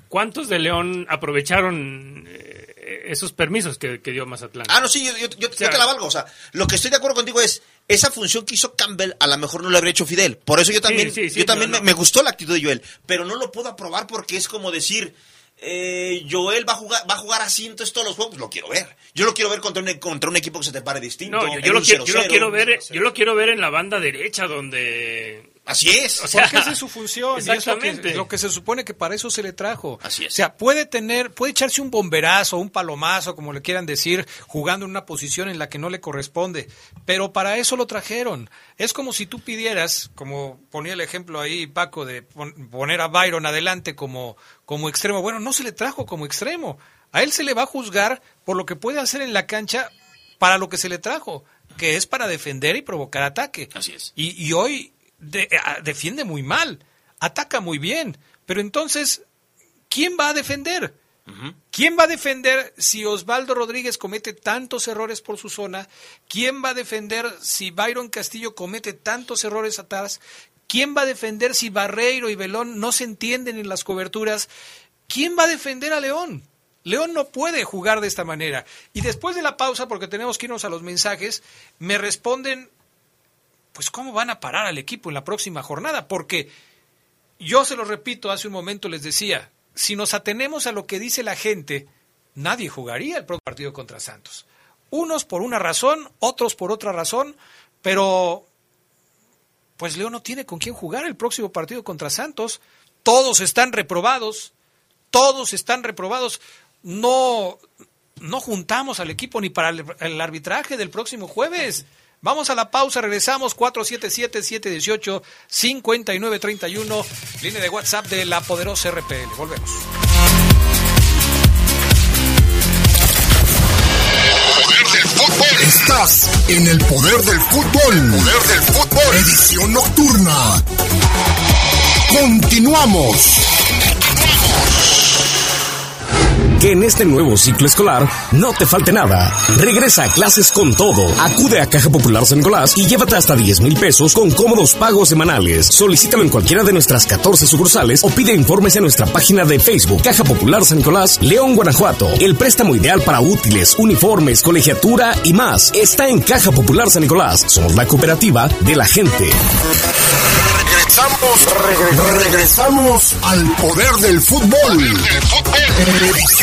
¿cuántos de León aprovecharon eh, esos permisos que, que dio Mazatlán? Ah, no, sí, yo, yo- yo- sea- te la valgo. O sea, lo que estoy de acuerdo contigo es, esa función que hizo Campbell a lo mejor no lo habría hecho Fidel. Por eso yo también, Sí, sí, sí, yo también no, me, me gustó la actitud de Joel. Pero no lo puedo aprobar porque es como decir, eh, Joel va a jugar va a jugar así entonces todos los juegos. Lo quiero ver. Yo lo quiero ver contra un, contra un equipo que se te pare distinto. No, yo, lo quiero, yo lo 0-0. quiero ver, yo lo quiero ver en la banda derecha donde Así es. O [LAUGHS] sea, Porque esa es su función. y es lo que- Exactamente. lo, que, se supone que para eso se le trajo. Así es. O sea, puede tener, puede echarse un bomberazo, un palomazo, como le quieran decir, jugando en una posición en la que no le corresponde. Pero para eso lo trajeron. Es como si tú pidieras, como ponía el ejemplo ahí Paco, de pon- poner a Byron adelante como, como extremo. Bueno, no se le trajo como extremo. A él se le va a juzgar por lo que puede hacer en la cancha para lo que se le trajo, que es para defender y provocar ataque. Así es. Y, y hoy de- a- defiende muy mal, ataca muy bien, pero entonces, ¿quién va a defender? ¿Quién va a defender si Osvaldo Rodríguez comete tantos errores por su zona? ¿Quién va a defender si Byron Castillo comete tantos errores atrás? ¿Quién va a defender si Barreiro y Belón no se entienden en las coberturas? ¿Quién va a defender a León? León no puede jugar de esta manera. Y después de la pausa, porque tenemos que irnos a los mensajes, me responden pues cómo van a parar al equipo en la próxima jornada, porque yo se lo repito, hace un momento les decía, si nos atenemos a lo que dice la gente, nadie jugaría el próximo partido contra Santos. Unos por una razón, otros por otra razón, pero pues León no tiene con quién jugar el próximo partido contra Santos. Todos están reprobados, todos están reprobados. No, no juntamos al equipo ni para el, el arbitraje del próximo jueves. Vamos a la pausa, regresamos 477-718-5931, línea de WhatsApp de la poderosa RPL. Volvemos. Estás en el poder del fútbol. Poder del fútbol. Edición nocturna. Continuamos. Que en este nuevo ciclo escolar no te falte nada. Regresa a clases con todo. Acude a Caja Popular San Nicolás y llévate hasta 10 mil pesos con cómodos pagos semanales. Solicítalo en cualquiera de nuestras 14 sucursales o pide informes en nuestra página de Facebook Caja Popular San Nicolás, León, Guanajuato. El préstamo ideal para útiles, uniformes, colegiatura y más está en Caja Popular San Nicolás. Somos la cooperativa de la gente. Regresamos, regresamos al poder del fútbol.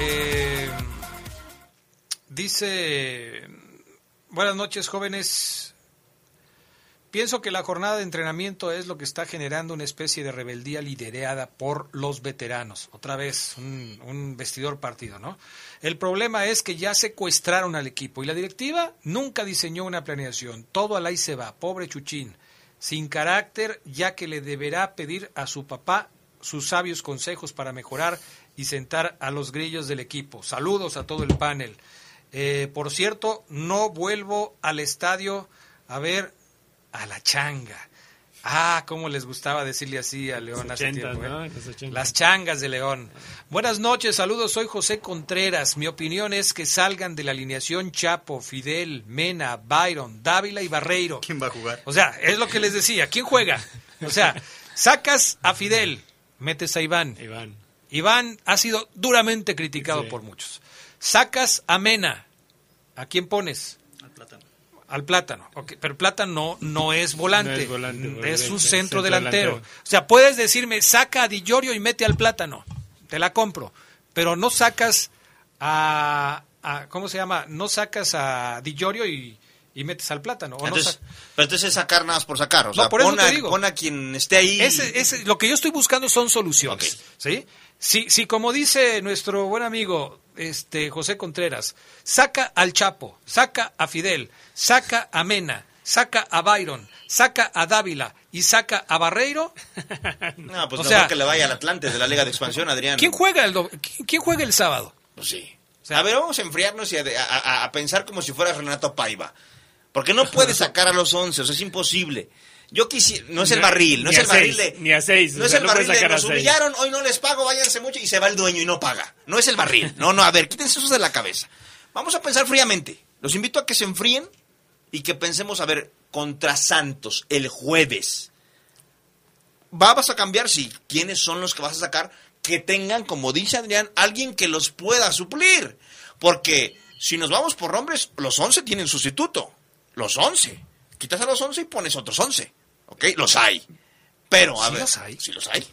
eh, dice, buenas noches jóvenes. Pienso que la jornada de entrenamiento es lo que está generando una especie de rebeldía liderada por los veteranos. Otra vez, un, vestidor partido, ¿no? El problema es que ya secuestraron al equipo y la directiva nunca diseñó una planeación. Todo al ahí se va, pobre Chuchín. Sin carácter, ya que le deberá pedir a su papá sus sabios consejos para mejorar y sentar a los grillos del equipo. Saludos a todo el panel. Eh, por cierto, no vuelvo al estadio a ver a la changa. Ah, cómo les gustaba decirle así a León hace 80, tiempo, ¿eh? ¿no? Los 80. Las changas de León. Buenas noches, saludos, soy José Contreras. Mi opinión es que salgan de la alineación Chapo, Fidel, Mena, Byron, Dávila y Barreiro. ¿Quién va a jugar? O sea, es lo que les decía. ¿Quién juega? O sea, sacas a Fidel, metes a Iván. Iván. Iván ha sido duramente criticado Sí. por muchos. Sacas a Mena. ¿A quién pones? Al plátano. Al plátano. Ok, Pero plátano no, no es volante. No es volante, es un centro, centro delantero. delantero. O sea, puedes decirme, saca a Di Llorio y mete al plátano. Te la compro. Pero no sacas a, a- ¿cómo se llama? No sacas a Di Llorio y, y metes al plátano. o Entonces, pero entonces es sacar nada más por sacar. O No, sea, por eso pon, te a, digo. pon a quien esté ahí. Ese, ese- lo que yo estoy buscando son soluciones. ¿sí? Si, si, como dice nuestro buen amigo este José Contreras, saca al Chapo, saca a Fidel, saca a Mena, saca a Byron, saca a Dávila y saca a Barreiro, [LAUGHS] No, pues O mejor sea- que le vaya al Atlante de la Liga de Expansión, Adrián. ¿quién juega el, do- quién, juega el sábado? Pues sí. a ver, vamos a enfriarnos y a- a pensar como si fuera Renato Paiva. Porque no puede [LAUGHS] sacar a los 11, o sea, es imposible. Yo quisiera, no es el barril, no ni es el barril seis, de... ni a seis, No o es el barril de nos seis". humillaron, hoy no les pago, váyanse mucho y se va el dueño y no paga. No es el barril. No, no, a ver, quítense eso de la cabeza. Vamos a pensar fríamente. Los invito a que se enfríen y que pensemos, a ver, contra Santos el jueves. ¿Va- ¿Vas a cambiar? Sí. ¿Quiénes son los que vas a sacar? Que tengan, como dice Adrián, alguien que los pueda suplir. Porque si nos vamos por nombres, los 11 tienen sustituto. Los 11. Quitas a los 11 y pones otros 11. ¿Ok? Los hay. Pero, a Sí ver. los hay. Sí los hay.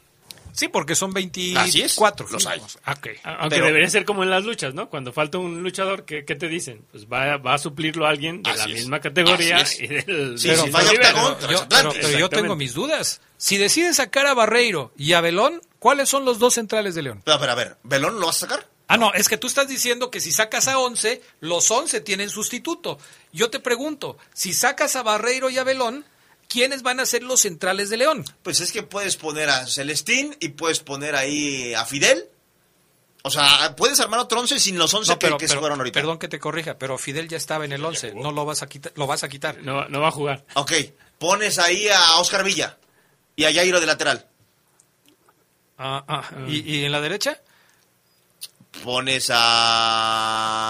Sí, porque son Así es. 24. Los hay. Ok. Aunque Pero- debería ser como en las luchas, ¿no? Cuando falta un luchador, ¿qué, qué te dicen? Pues va, va a suplirlo a alguien de la es. misma categoría. Y del, Sí, del sí, pero Yo, pero- pero tengo mis dudas. Si decides sacar a Barreiro y a Belón, ¿cuáles son los dos centrales de León? Pero, a ver, a ver. ¿Belón lo vas a sacar? Ah, no, es que tú estás diciendo que si sacas a 11, los 11 tienen sustituto. Yo te pregunto, si sacas a Barreiro y a Belón, ¿quiénes van a ser los centrales de León? Pues es que puedes poner a Celestín y puedes poner ahí a Fidel. O sea, puedes armar otro 11 sin los 11 No, pero, que, que se fueron ahorita. perdón que te corrija, pero Fidel ya estaba en el 11, no lo vas a quitar, lo vas a quitar. No, no va a jugar. Ok, pones ahí a Oscar Villa y a Jairo de lateral. Ah, ah, ¿Y, y en la derecha? Pones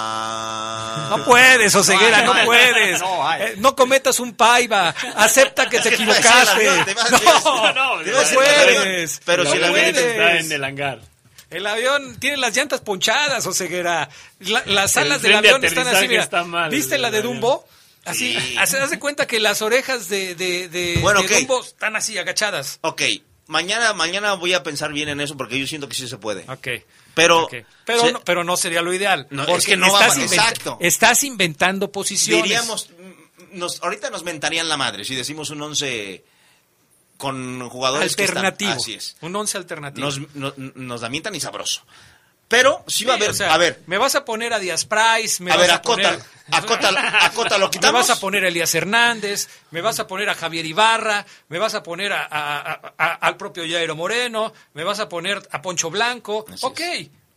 a... No puedes, Oseguera, no, puedes. No hay. Eh, no cometas un paiva. Acepta que te equivocaste. No, no, no puedes. Pero si Solamente puedes. está en el hangar. El avión tiene las llantas ponchadas, Oseguera. La- las alas del de avión están así, mira. está mal, ¿Viste la de. Dumbo? Así, Sí. haz haz de cuenta que las orejas de, de, de, Bueno, de ok. Dumbo están así, agachadas. Ok, mañana, mañana voy a pensar bien en eso porque yo siento que sí se puede. Ok. Pero, ok. Pero, se- no, pero no sería lo ideal. No, es porque que no va estás, a- inventa- exacto. estás inventando posiciones. diríamos, nos, ahorita nos mentarían la madre si decimos un 11 con jugadores que están- alternativo. así es. Un once alternativo. Nos, no- nos la mientan y sabroso. Pero sí va a haber, o sea, a ver, Me vas a poner a Díaz Price, me a vas ver, a poner... acota, acota, lo [LAUGHS] Me quitamos. vas a poner a Elías Hernández, me vas a poner a Javier Ibarra, me vas a poner a, a- a- a- al propio Jairo Moreno, me vas a poner a Poncho Blanco. ok,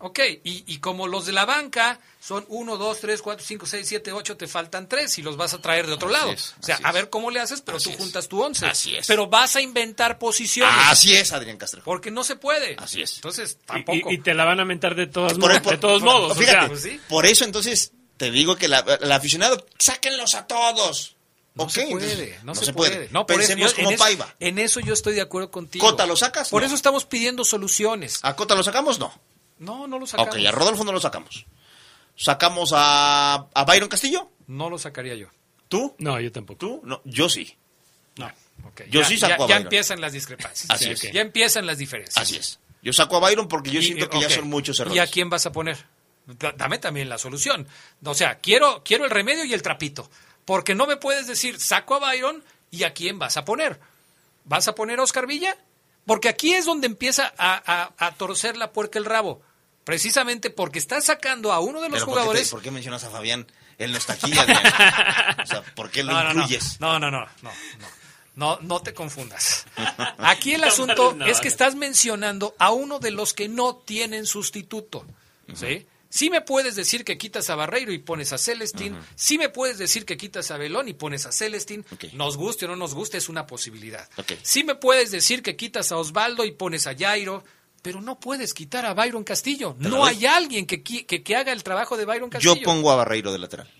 ok. Y, y como los de la banca son 1, 2, 3, 4, 5, 6, 7, 8, te faltan 3 y los vas a traer de otro Así lado. es, o sea, a ver cómo le haces, pero tú juntas tu 11. Así es. Pero vas a inventar posiciones. Así es, Adrián Castro. Porque no se puede. Así es. Entonces, tampoco. y- y te la van a mentar de todos, Por- modos, por- de todos por- modos. o Fíjate, sea, por eso entonces te digo que la- el aficionado, sáquenlos a todos. No se puede, entonces, no, se, puede. No, por eso, Pensemos yo- como en, eso, Paiva. en eso yo estoy de acuerdo contigo. ¿Cota lo sacas? Por No. eso estamos pidiendo soluciones. ¿A Cota lo sacamos? No. No, no lo sacamos. Ok, a Rodolfo no lo sacamos. ¿Sacamos a, a Byron Castillo? No lo sacaría yo. ¿Tú? No, yo tampoco. ¿Tú? No, yo sí. No. ok. Yo Ya- sí saco ya, a ya Byron. empiezan las discrepancias. Así Sí, es. ok. Ya empiezan las diferencias. Así es. Yo saco a Byron porque yo Y- siento que ya son muchos errores. ¿Y a quién vas a poner? Da- Dame también la solución. O sea, quiero, quiero el remedio y el trapito. Porque no me puedes decir, saco a Byron y a quién vas a poner. ¿Vas a poner a Oscar Villa? Porque aquí es donde empieza a, a- a torcer la puerca el rabo. Precisamente porque estás sacando a uno de los Pero ¿por qué te- jugadores. ¿por qué, mencionas a Fabián? Él no está aquí, Adrián. o sea, ¿por qué lo No, no, no. incluyes? No, no, no, no, no. No, no te confundas. Aquí el [LAUGHS] asunto es que estás mencionando a uno de los que no tienen sustituto. ¿Sí? Sí me puedes decir que quitas a Barreiro y pones a Celestín. Sí me puedes decir que quitas a Belón y pones a Celestín. Nos guste o no nos guste, es una posibilidad. Sí me puedes decir que quitas a Osvaldo y pones a Jairo. Pero no puedes quitar a Byron Castillo. No hay alguien que, que, que haga el trabajo de Byron Castillo. Yo pongo a Barreiro de lateral.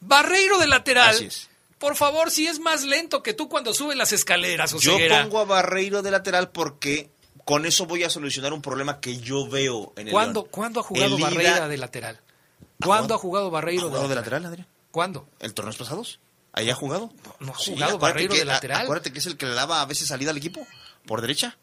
Barreiro de lateral. Así es. Por favor, si es más lento que tú cuando subes las escaleras, Yo pongo a Barreiro de lateral porque con eso voy a solucionar un problema que yo veo en el ¿Cuándo, León. ¿Cuándo ha jugado El ida- Barreira de lateral? ¿Cuándo ha jugado Barreiro ¿Ha jugado de lateral, Adrián? ¿Cuándo? ¿El torneos pasados? ¿Ahí ha jugado? No ha Sí, jugado acuérdate Barreiro que- de lateral. Acuérdate que es el que le daba a veces salida al equipo por derecha.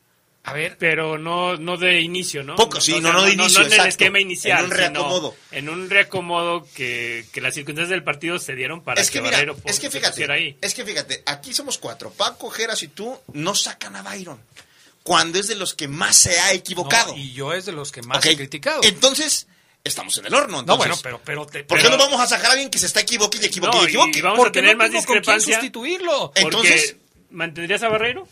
A ver. Pero no, no de inicio, ¿no? Poco, sí, O sea, no, no de inicio, en el esquema inicial. En un reacomodo. En un reacomodo que, que las circunstancias del partido se dieron para es que, que, mira, es que fíjate, ahí. es que fíjate, aquí somos cuatro. Paco, Geras y tú no sacan a Byron. Cuando es de los que más se ha equivocado. No, y yo es de los que más he criticado. Entonces, estamos en el horno. no, bueno, pero... pero te, ¿Por qué pero- no vamos a sacar a alguien que se está equivocando y equivoque No, y equivoque? y vamos Porque a tener no más discrepancia. sustituirlo. Entonces- ¿Mantendrías a Barreiro?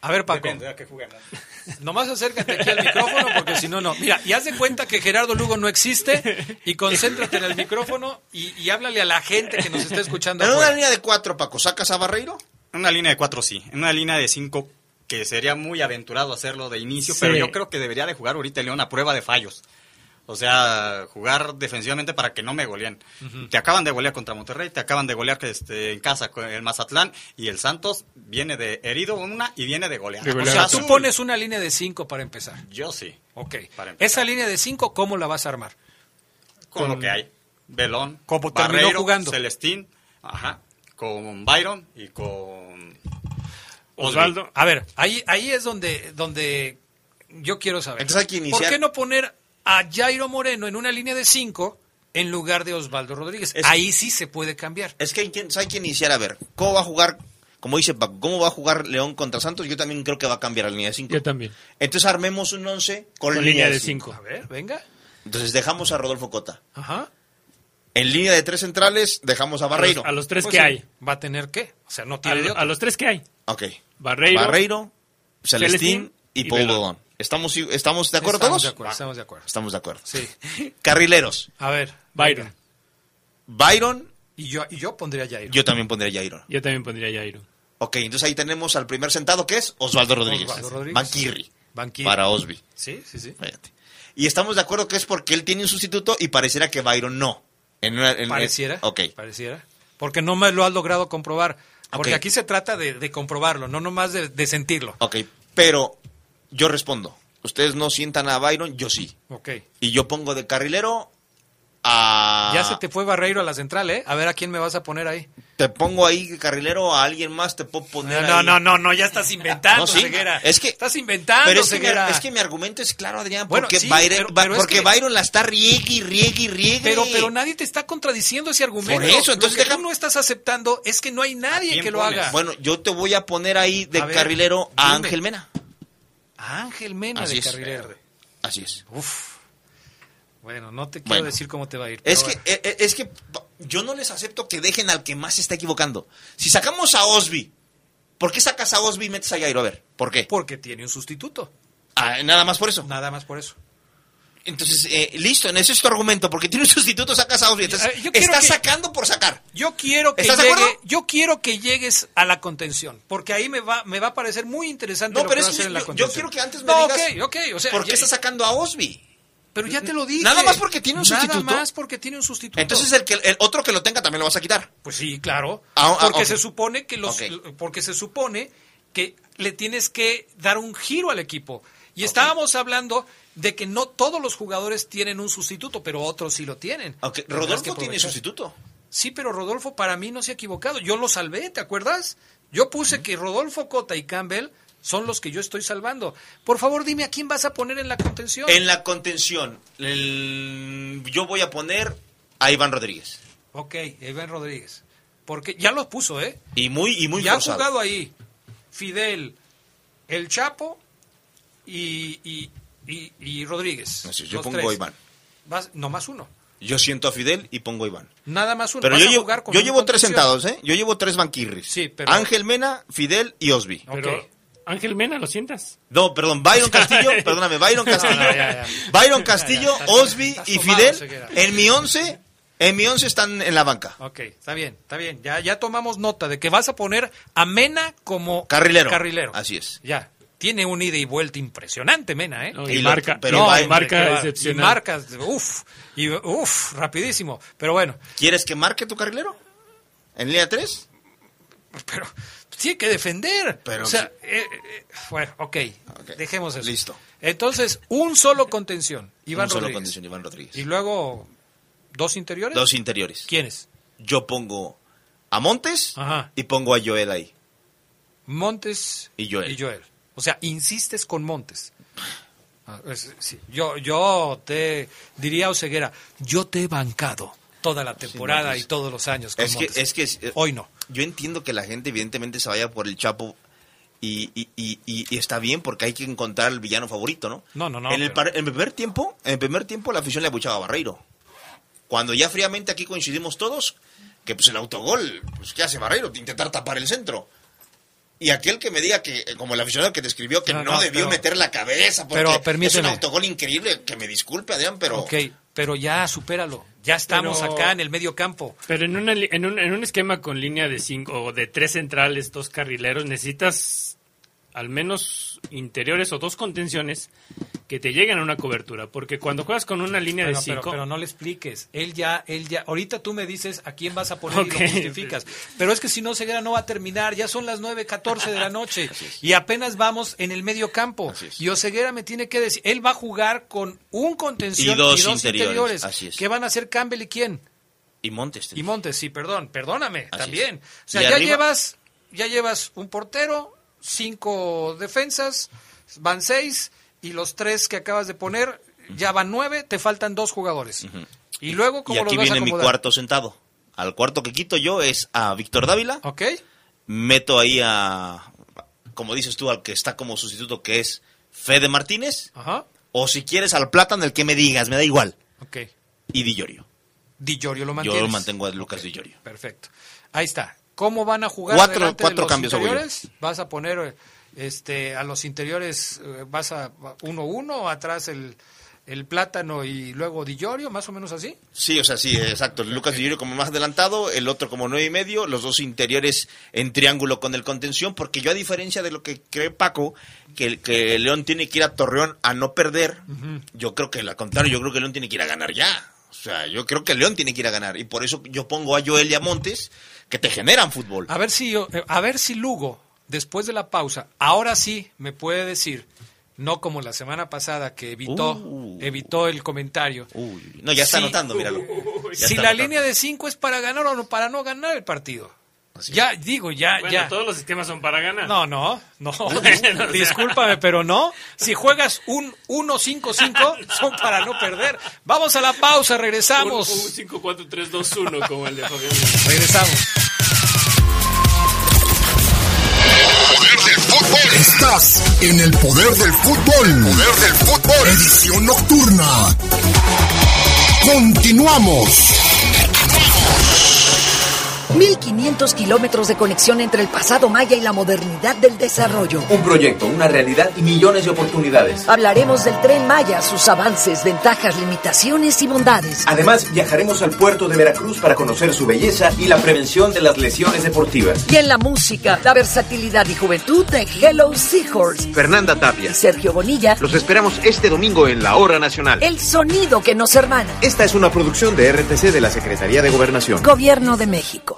A ver, Paco. Depende de a qué juguemos. [LAUGHS] Nomás acércate aquí al micrófono porque si no, no. Mira, y haz de cuenta que Gerardo Lugo no existe y concéntrate en el micrófono y, y háblale a la gente que nos está escuchando. En una línea de cuatro, Paco, ¿sacas a Barreiro? En una línea de cuatro sí, en una línea de cinco que sería muy aventurado hacerlo de inicio, Sí. pero yo creo que debería de jugar ahorita León a prueba de fallos. O sea, jugar defensivamente para que no me goleen. Te acaban de golear contra Monterrey, te acaban de golear este, en casa con el Mazatlán y el Santos viene de herido una y viene de golear. De O sea, tú pones una línea de cinco para empezar. Yo sí, Ok. Para. Esa línea de cinco, ¿cómo la vas a armar? con, Con- lo que hay. Belón, Como Barreiro, jugando. Celestín, ajá, con Byron y con Osvaldo. A ver, ahí, ahí es donde, donde yo quiero saber. Entonces hay que iniciar- ¿Por qué no poner a Jairo Moreno en una línea de cinco en lugar de Osvaldo Rodríguez? Es- ahí sí se puede cambiar. Es que hay que, hay que iniciar a ver cómo va a jugar, como dice Paco, cómo va a jugar León contra Santos. Yo también creo que va a cambiar a la línea de cinco. Yo también. Entonces armemos un once con, Con línea, de de cinco. cinco. A ver, venga. Entonces dejamos a Rodolfo Cota. Ajá. En línea de tres centrales dejamos a Barreiro. A los tres Pues que sí, hay. Va a tener que. O sea, no A, tiene de a los tres que hay. Ok. Barreiro. Barreiro, Celestín, Celestín y y Paul. ¿Estamos, ¿Estamos de acuerdo estamos todos? De acuerdo, estamos de acuerdo. Estamos de acuerdo. Sí. [LAUGHS] Carrileros. A ver. Byron. Byron, Y yo, y yo pondría Jairo. yo también pondría Jairo. Yo también pondría Jairo. Ok, entonces ahí tenemos al primer sentado que es Osvaldo Rodríguez. Osvaldo Rodríguez. Banquirri. Para Osby. Sí, sí, sí. Fíjate. Y estamos de acuerdo que es porque él tiene un sustituto y pareciera que Byron no. En una- en- Pareciera. Ok. Pareciera. Porque no me lo has logrado comprobar. Porque aquí se trata de, de comprobarlo, no nomás de, de sentirlo. Ok, pero yo respondo. Ustedes no sientan a Byron, yo sí. Ok. Y yo pongo de carrilero a... Ya se te fue Barreiro a la central, ¿eh? A ver a quién me vas a poner ahí. Te pongo ahí de carrilero a alguien más, te puedo poner No, ahí- no, no, no, ya estás inventando, [LAUGHS] No, sí. Ceguera. Es que- Estás inventando, Pero es que, mi, Ceguera. es que mi argumento es claro, Adrián, Bueno, porque, sí, Byron, pero- es que- Byron la está riegue riegue riegue. Pero, pero nadie te está contradiciendo ese argumento. Por eso, entonces lo que deja- tú no estás aceptando es que no hay nadie que lo pones? haga. Bueno, yo te voy a poner ahí de A ver, carrilero a dime. Ángel Mena. A Ángel Mena Así de es. carrilero. Así es. Uf. Bueno, no te quiero Bueno. decir cómo te va a ir. Es que, eh, eh, es que yo no les acepto que dejen al que más se está equivocando. Si sacamos a Osby, ¿por qué sacas a Osby y metes a Jairo? A ver, ¿por qué? Porque tiene un sustituto. Ah, nada más por eso. Nada más por eso. Entonces, eh, listo, en ese es tu argumento, porque tiene un sustituto, sacas a Osby. Entonces, Eh, yo estás que- sacando por sacar. Yo quiero que ¿Estás de llegue, acuerdo? yo quiero que llegues a la contención, porque ahí me va, me va a parecer muy interesante No, lo pero que es que hacer en la yo, yo contención. quiero que antes me No, digas ok, ok, o sea, por qué estás sacando a Osby. Pero ya te lo dije. Nada más porque tiene un sustituto. Nada más porque tiene un sustituto. Entonces el, que, el otro que lo tenga también lo vas a quitar. Pues sí, claro. Ah, ah, porque se supone que los, porque se supone que le tienes que dar un giro al equipo. Y estábamos hablando de que no todos los jugadores tienen un sustituto, pero otros sí lo tienen. Ok, Tendrás que Rodolfo tiene sustituto. Sí, pero Rodolfo para mí no se ha equivocado. Yo lo salvé, ¿te acuerdas? Yo puse que Rodolfo Cota y Campbell son los que yo estoy salvando. Por favor, dime a quién vas a poner en la contención. En la contención, el- yo voy a poner a Iván Rodríguez. Ok, Iván Rodríguez. Porque ya lo puso, ¿eh? Y muy, y muy ya ha jugado ahí Fidel, El Chapo y, y, y- y Rodríguez. Así yo pongo tres. a Iván. Vas, no más uno. Yo siento a Fidel y pongo a Iván. Nada más uno. Pero Vas yo a llevo, jugar con yo llevo tres sentados, ¿eh? Yo llevo tres banquirris. Sí, pero- Ángel Mena, Fidel y Osby. Pero Ángel Mena, ¿lo sientas? No, perdón, Byron [LAUGHS] Castillo, perdóname, Byron Castillo, No, no, ya, ya. Byron Castillo, Ya, ya, estás- Osby y tomado, Fidel. En mi once, en mi once están en la banca. Ok, está bien, está bien. Ya, ya tomamos nota de que vas a poner a Mena como Carrilero. carrilero. Así es. Ya. Tiene un ida y vuelta impresionante, Mena, ¿eh? No, y Y lo- marca- pero No, va- marca excepcional. Y marcas, uff, y uff, rapidísimo. Pero bueno, ¿Quieres que marque tu carrilero? ¿En línea 3? pero tiene que defender. Pero o sea, eh, eh, bueno, ok, dejemos eso. Listo. Entonces, un solo contención, Iván Un solo condición, Iván Rodríguez. Y luego, ¿dos interiores? Dos interiores. ¿Quiénes? Yo pongo a Montes Ajá. y pongo a Joel ahí. Montes Y Joel. y Joel. O sea, insistes con Montes. Ah, sí. Yo, yo te diría, Oseguera, yo te he bancado toda la temporada y todos los años con Es que, Montes. es que eh, Hoy no. Yo entiendo que la gente evidentemente se vaya por el Chapo y, y- y- y- y está bien porque hay que encontrar el villano favorito, ¿no? No, no, no, En el, pero- en el primer tiempo, en el primer tiempo la afición le abuchaba a Barreiro. Cuando ya fríamente aquí coincidimos todos que pues el autogol, pues ¿qué hace Barreiro? Intentar tapar el centro. Y aquel que me diga que, eh, como el aficionado que te escribió, que No, no, no, debió pero- meter la cabeza porque pero es un autogol increíble, que me disculpe Adrián, pero... Ok, pero ya supéralo. Ya estamos Pero- acá en el medio campo. Pero en, una li- en, un, en un esquema con línea de cinco o de tres centrales, dos carrileros, necesitas al menos interiores o dos contenciones que te lleguen a una cobertura. Porque cuando juegas con una línea Pero, de pero- cinco... pero no le expliques. Él ya, él ya. Ahorita tú me dices a quién vas a poner y lo justificas. Pero es que si no, Ceguera no va a terminar. Ya son las 9.14 de la noche. y apenas vamos en el medio campo. Y Oseguera me tiene que decir. Él va a jugar con un contención Y dos interiores, así es. ¿Qué van a hacer Campbell y quién? Y Montes. Y Montes, sí, perdón. Perdóname, Así también. es. O sea, ya arriba- llevas, ya llevas un portero, cinco defensas, van seis, y los tres que acabas de poner, ya van nueve, te faltan dos jugadores. Y luego, Y ¿cómo los aquí vas a viene mi cuarto sentado. Al cuarto que quito yo es a Víctor Dávila. Ok. Meto ahí a, como dices tú, al que está como sustituto, que es Fede Martínez. Ajá. O si quieres al plátano, el que me digas, me da igual. Ok. Y Di Llorio. Di Llorio lo Yo mantienes. lo mantengo a Lucas Di Llorio. Perfecto. Ahí está. ¿Cómo van a jugar Cuatro- cuatro de los cambios? ¿Vas a poner este a los interiores, eh, vas a 1-1, atrás el, el plátano y luego Di Llorio, más o menos así? Sí, o sea, sí, exacto. Lucas Di Llorio como más adelantado, el otro como nueve y medio, los dos interiores en triángulo con el contención, porque yo a diferencia de lo que cree Paco, que, que León tiene que ir a Torreón a no perder, yo creo que al contrario, yo creo que León tiene que ir a ganar ya. Sea, yo creo que León tiene que ir a ganar. Y por eso yo pongo a Joel y a Montes, que te generan fútbol. A ver si yo- eh, a ver si Lugo después de la pausa, ahora sí me puede decir, no como la semana pasada que evitó Uh. evitó el comentario. No, ya está Sí. anotando, míralo. Ya si está la anotando. línea de 5 es para ganar o no para no ganar el partido. Ya digo, ya Bueno, ya. todos los sistemas son para ganar. No, no, no. [LAUGHS] Bueno. [LAUGHS] Discúlpame, pero no. Si juegas un 1-5-5, [LAUGHS] son para no perder. Vamos a la pausa, regresamos. Un, un 5-4-3-2-1 como el de Fabián. Regresamos. Poder del fútbol Estás en el poder del fútbol. Poder del fútbol. Edición nocturna. Continuamos. 1500 kilómetros de conexión entre el pasado maya y la modernidad del desarrollo. Un proyecto, una realidad y millones de oportunidades. Hablaremos del tren Maya, sus avances, ventajas, limitaciones y bondades. Además, viajaremos al puerto de Veracruz para conocer su belleza y la prevención de las lesiones deportivas. Y en la música, la versatilidad y juventud de Hello Seahorse. Fernanda Tapia. Sergio Bonilla. Los esperamos este domingo en la Hora Nacional. El sonido que nos hermana. Esta es una producción de RTC de la Secretaría de Gobernación. Gobierno de México.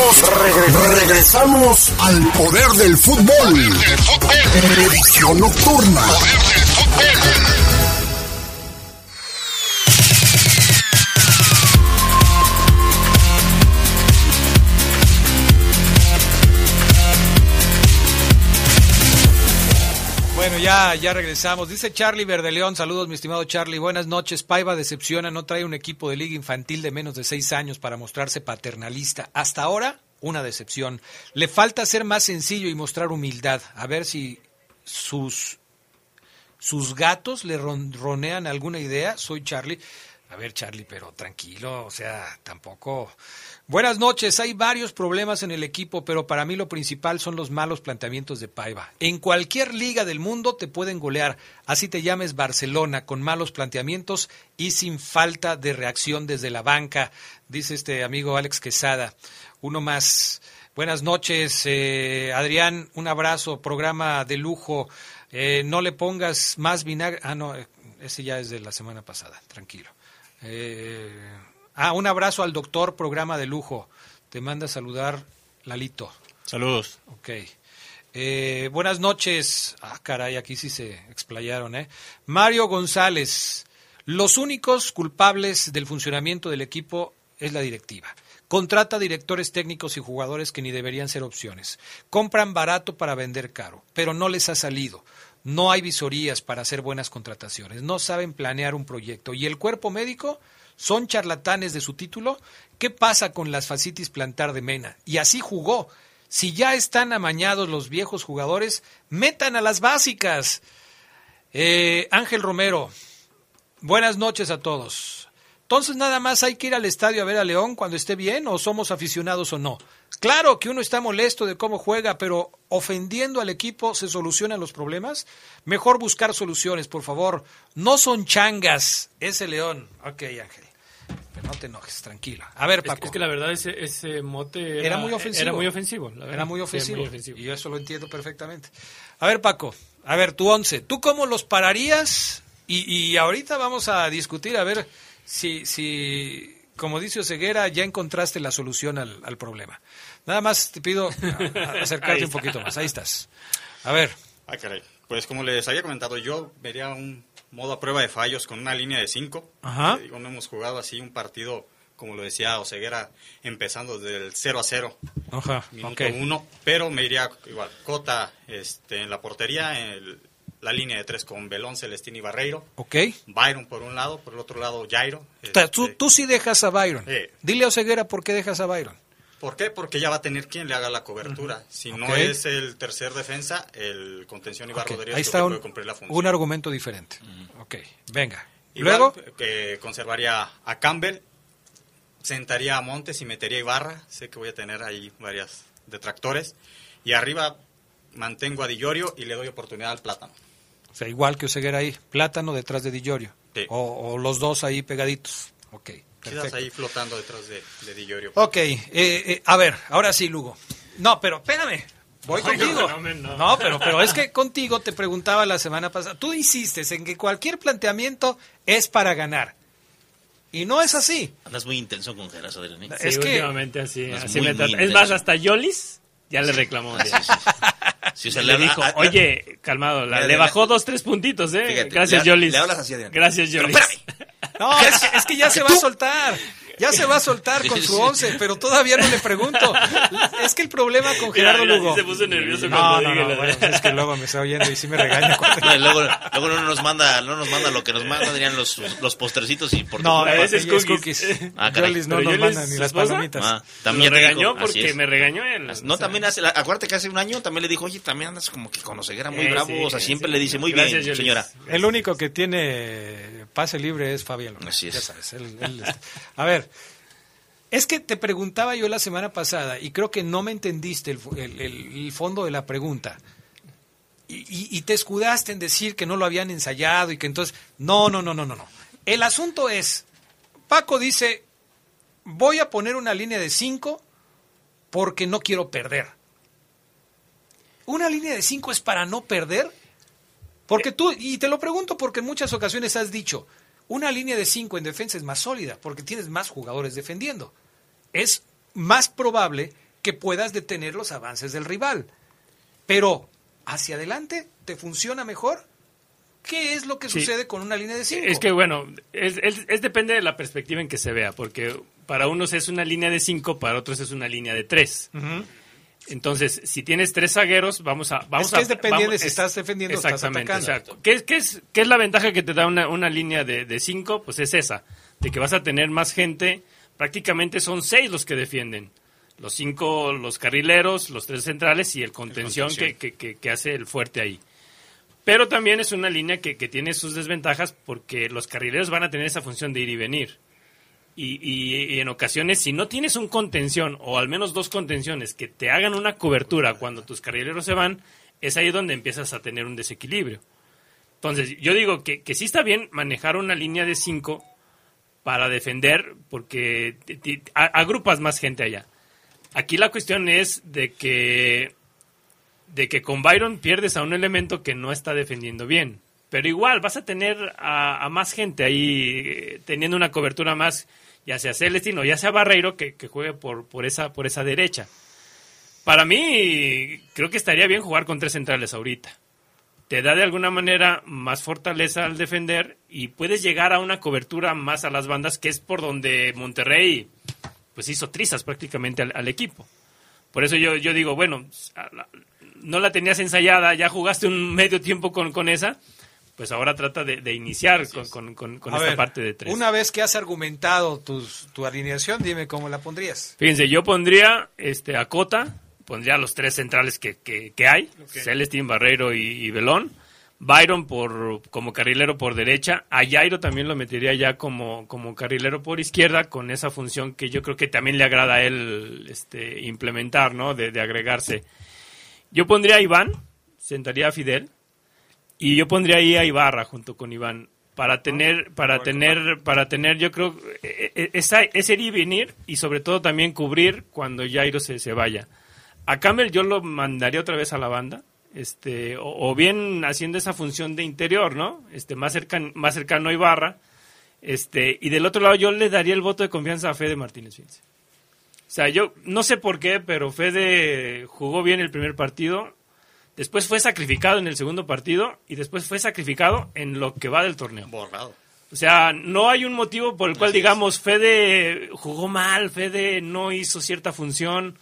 Regresamos, regresamos al poder del fútbol. Edición nocturna. Ya, ya regresamos. Dice Charlie Verdeleón, saludos mi estimado Charlie, buenas noches. Paiva decepciona, no trae un equipo de liga infantil de menos de seis años para mostrarse paternalista. Hasta ahora, una decepción. Le falta ser más sencillo y mostrar humildad. A ver si sus, sus gatos le ronean alguna idea. Soy Charlie. A ver, Charlie, pero tranquilo, o sea, tampoco... Buenas noches, hay varios problemas en el equipo, pero para mí lo principal son los malos planteamientos de Paiva. En cualquier liga del mundo te pueden golear, así te llames Barcelona, con malos planteamientos y sin falta de reacción desde la banca, dice este amigo Alex Quesada. Uno más. Buenas noches, eh, Adrián, un abrazo, programa de lujo. Eh, no le pongas más vinagre. Ah, no, ese ya es de la semana pasada, tranquilo. Eh, ah, un abrazo al doctor, programa de lujo. Te manda a saludar Lalito. Saludos. Ok. Eh, buenas noches. Ah, caray, aquí sí se explayaron, ¿eh? Mario González. Los únicos culpables del funcionamiento del equipo es la directiva. Contrata directores técnicos y jugadores que ni deberían ser opciones. Compran barato para vender caro, pero no les ha salido. No hay visorías para hacer buenas contrataciones, no saben planear un proyecto. ¿Y el cuerpo médico? ¿Son charlatanes de su título? ¿Qué pasa con las facitis plantar de Mena? Y así jugó. Si ya están amañados los viejos jugadores, metan a las básicas. Eh, Ángel Romero, buenas noches a todos. Entonces nada más hay que ir al estadio a ver a León cuando esté bien o somos aficionados o no. Claro que uno está molesto de cómo juega, pero ofendiendo al equipo se solucionan los problemas. Mejor buscar soluciones, por favor. No son changas, ese León. Ok, Ángel. No te enojes, tranquilo. A ver, Paco. Es, es que la verdad ese, ese mote era, era, muy ofensivo. Era muy ofensivo. Era muy ofensivo. Sí, muy ofensivo. Y yo eso lo entiendo perfectamente. A ver, Paco. A ver, tu once. ¿Tú cómo los pararías? Y, y ahorita vamos a discutir a ver si, si como dice Oseguera, ya encontraste la solución al, al problema. Nada más te pido acercarte un poquito más. Ahí estás. A ver. Ah, caray. Pues como les había comentado, yo vería un modo a prueba de fallos con una línea de cinco. Ajá. Eh, digo, no hemos jugado así un partido, como lo decía Oseguera, empezando desde el 0 a 0. Ajá. Minuto Okay. uno. Pero me iría igual. Cota este, en la portería, en el- la línea de tres con Belón, Celestín y Barreiro. Ok. Byron por un lado, por el otro lado Jairo. Ta- Tú, tú sí dejas a Byron. Sí. Dile a Oseguera por qué dejas a Byron. ¿Por qué? Porque ya va a tener quien le haga la cobertura. Si no es el tercer defensa, el contención Iván Ok, Rodríguez Ahí es está un, puede cumplir la función. un argumento diferente. Ok, venga. Igual, Luego, que conservaría a Campbell, sentaría a Montes y metería a Ibarra. Sé que voy a tener ahí varias detractores. Y arriba mantengo a Di Llorio y le doy oportunidad al Plátano. o sea, igual que Oseguera ahí, plátano detrás de Di Llorio. Sí. O, o los dos ahí pegaditos. Ok, Quizás perfecto. ahí flotando detrás de, de Di Llorio. Ok, eh, eh, a ver, ahora sí, Lugo. No, pero espérame. Voy [LAUGHS] No, contigo. no, no, no. No, pero, pero es que contigo te preguntaba la semana pasada. Tú insistes en que cualquier planteamiento es para ganar. Y no es así. Andas muy intenso con Geras, Adrián. ¿eh? Es Sí, que- últimamente así, Es así muy, me muy trata. Es más, hasta Yolis ya le reclamó día. Sí, o sea, le, dijo, oye, calmado, le bajó dos, tres puntitos, ¿eh? Gracias, Jolis. Le hablas así, Adrián. Gracias, Jolis. No, es que, es que ya [LAUGHS] se va a soltar. Ya se va a soltar [LAUGHS] con su once, pero todavía no le pregunto. Es que el problema con Gerardo Mira, Lugo. se puso nervioso no, cuando no, dije no, la- bueno, es que luego me está oyendo y sí me regaña. cuando- No, y luego, luego no nos manda, no nos manda lo que nos manda, Adrián, los, los postercitos y por No, ese es cookies. Ah, caray. Yolis no Pero nos Yolis, manda ni las esposa, palomitas. Ah, también dijo, regañó porque me regañó él. No, O sea, también hace, acuérdate que hace un año también le dijo, oye, también andas como que con la ceguera muy Eh, bravo, sí, o sea, siempre sí. le dice, muy Gracias, bien, señora. El único que tiene pase libre es Fabián. López, Así es. Ya sabes, él- él está- A ver, es que te preguntaba yo la semana pasada y creo que no me entendiste el, fondo de la pregunta. Y, y- y te escudaste en decir que no lo habían ensayado y que entonces... No, no, no, no, no, no. El asunto es, Paco dice, voy a poner una línea de 5 porque no quiero perder. ¿Una línea de 5 es para no perder? Porque tú, y te lo pregunto porque en muchas ocasiones has dicho, una línea de 5 en defensa es más sólida porque tienes más jugadores defendiendo. Es más probable que puedas detener los avances del rival. Pero, hacia adelante, ¿te funciona mejor? ¿Qué es lo que Sí. sucede con una línea de 5? Es que bueno, es, es- es depende de la perspectiva en que se vea, porque para unos es una línea de 5, para otros es una línea de 3. Entonces, si tienes tres zagueros, vamos a... Vamos Es que a, es dependiente vamos- si estás defendiendo o estás Exactamente, atacando. exacto. ¿Qué, es- qué es, qué es la ventaja que te da una, una línea de 5? Pues es esa, de que vas a tener más gente, prácticamente son seis los que defienden. Los cinco, los carrileros, los tres centrales y el contención, que- que- que hace el fuerte ahí. Pero también es una línea que, que tiene sus desventajas porque los carrileros van a tener esa función de ir y venir. Y, y- y en ocasiones, si no tienes un contención o al menos dos contenciones que te hagan una cobertura cuando tus carrileros se van, es ahí donde empiezas a tener un desequilibrio. Entonces, yo digo que, que sí está bien manejar una línea de cinco para defender porque a- agrupas más gente allá. Aquí la cuestión es de que de que con Byron pierdes a un elemento que no está defendiendo bien. Pero igual vas a tener a, a más gente ahí eh, teniendo una cobertura más, ya sea Celestino ya sea Barreiro, que, juegue por, por, esa, por esa derecha. Para mí, creo que estaría bien jugar con tres centrales ahorita. Te da de alguna manera más fortaleza al defender y puedes llegar a una cobertura más a las bandas, que es por donde Monterrey pues hizo trizas prácticamente al, al equipo. Por eso yo, yo digo, bueno, no la tenías ensayada, ya jugaste un medio tiempo con, con esa, pues ahora trata de, de iniciar con, con- con- con A esta ver, parte de tres. Una vez que has argumentado tus- tu alineación, dime cómo la pondrías. Fíjense, yo pondría este, a Cota, pondría los tres centrales que, que- que hay. Celestín, Barreiro y, y Belón. Byron por, como carrilero por derecha. A Jairo también lo metería ya como, como carrilero por izquierda, con esa función que yo creo que también le agrada a él este, implementar, ¿no? De, de agregarse. Yo pondría a Iván, sentaría a Fidel, y yo pondría ahí a Ibarra junto con Iván para tener para tener para tener yo creo eh, eh, esa, ese ir y venir y sobre todo también cubrir cuando Jairo se, se vaya. A Campbell yo lo mandaría otra vez a la banda este o, o bien haciendo esa función de interior no este más cercano más cercano a Ibarra este y del otro lado yo le daría el voto de confianza a Fede Martínez fíjense. o sea yo no sé por qué pero Fede jugó bien el primer partido Después fue sacrificado en el segundo partido y después fue sacrificado en lo que va del torneo. Borrado. O sea, no hay un motivo por el cual digamos Fede jugó mal, Fede no hizo cierta función.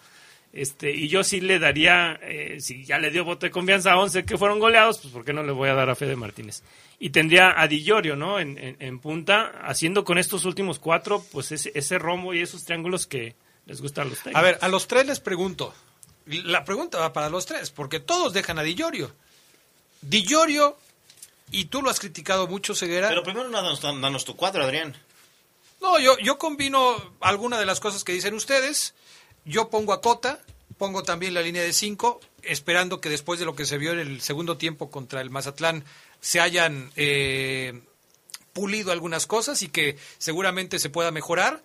Este, y yo sí le daría, eh, si ya le dio voto de confianza a 11 que fueron goleados, pues ¿por qué no le voy a dar a Fede Martínez? Y tendría a Di Llorio, ¿no? En, en- en punta, haciendo con estos últimos cuatro, pues ese, ese rombo y esos triángulos que les gustan a los técnicos. A ver, a los tres les pregunto. La pregunta va para los tres, porque todos dejan a Di Llorio. Di Llorio, y tú lo has criticado mucho, Ceguera. Pero primero danos, danos tu cuadro, Adrián. No, yo, yo combino alguna de las cosas que dicen ustedes. Yo pongo a Cota, pongo también la línea de 5, esperando que después de lo que se vio en el segundo tiempo contra el Mazatlán se hayan eh, pulido algunas cosas y que seguramente se pueda mejorar.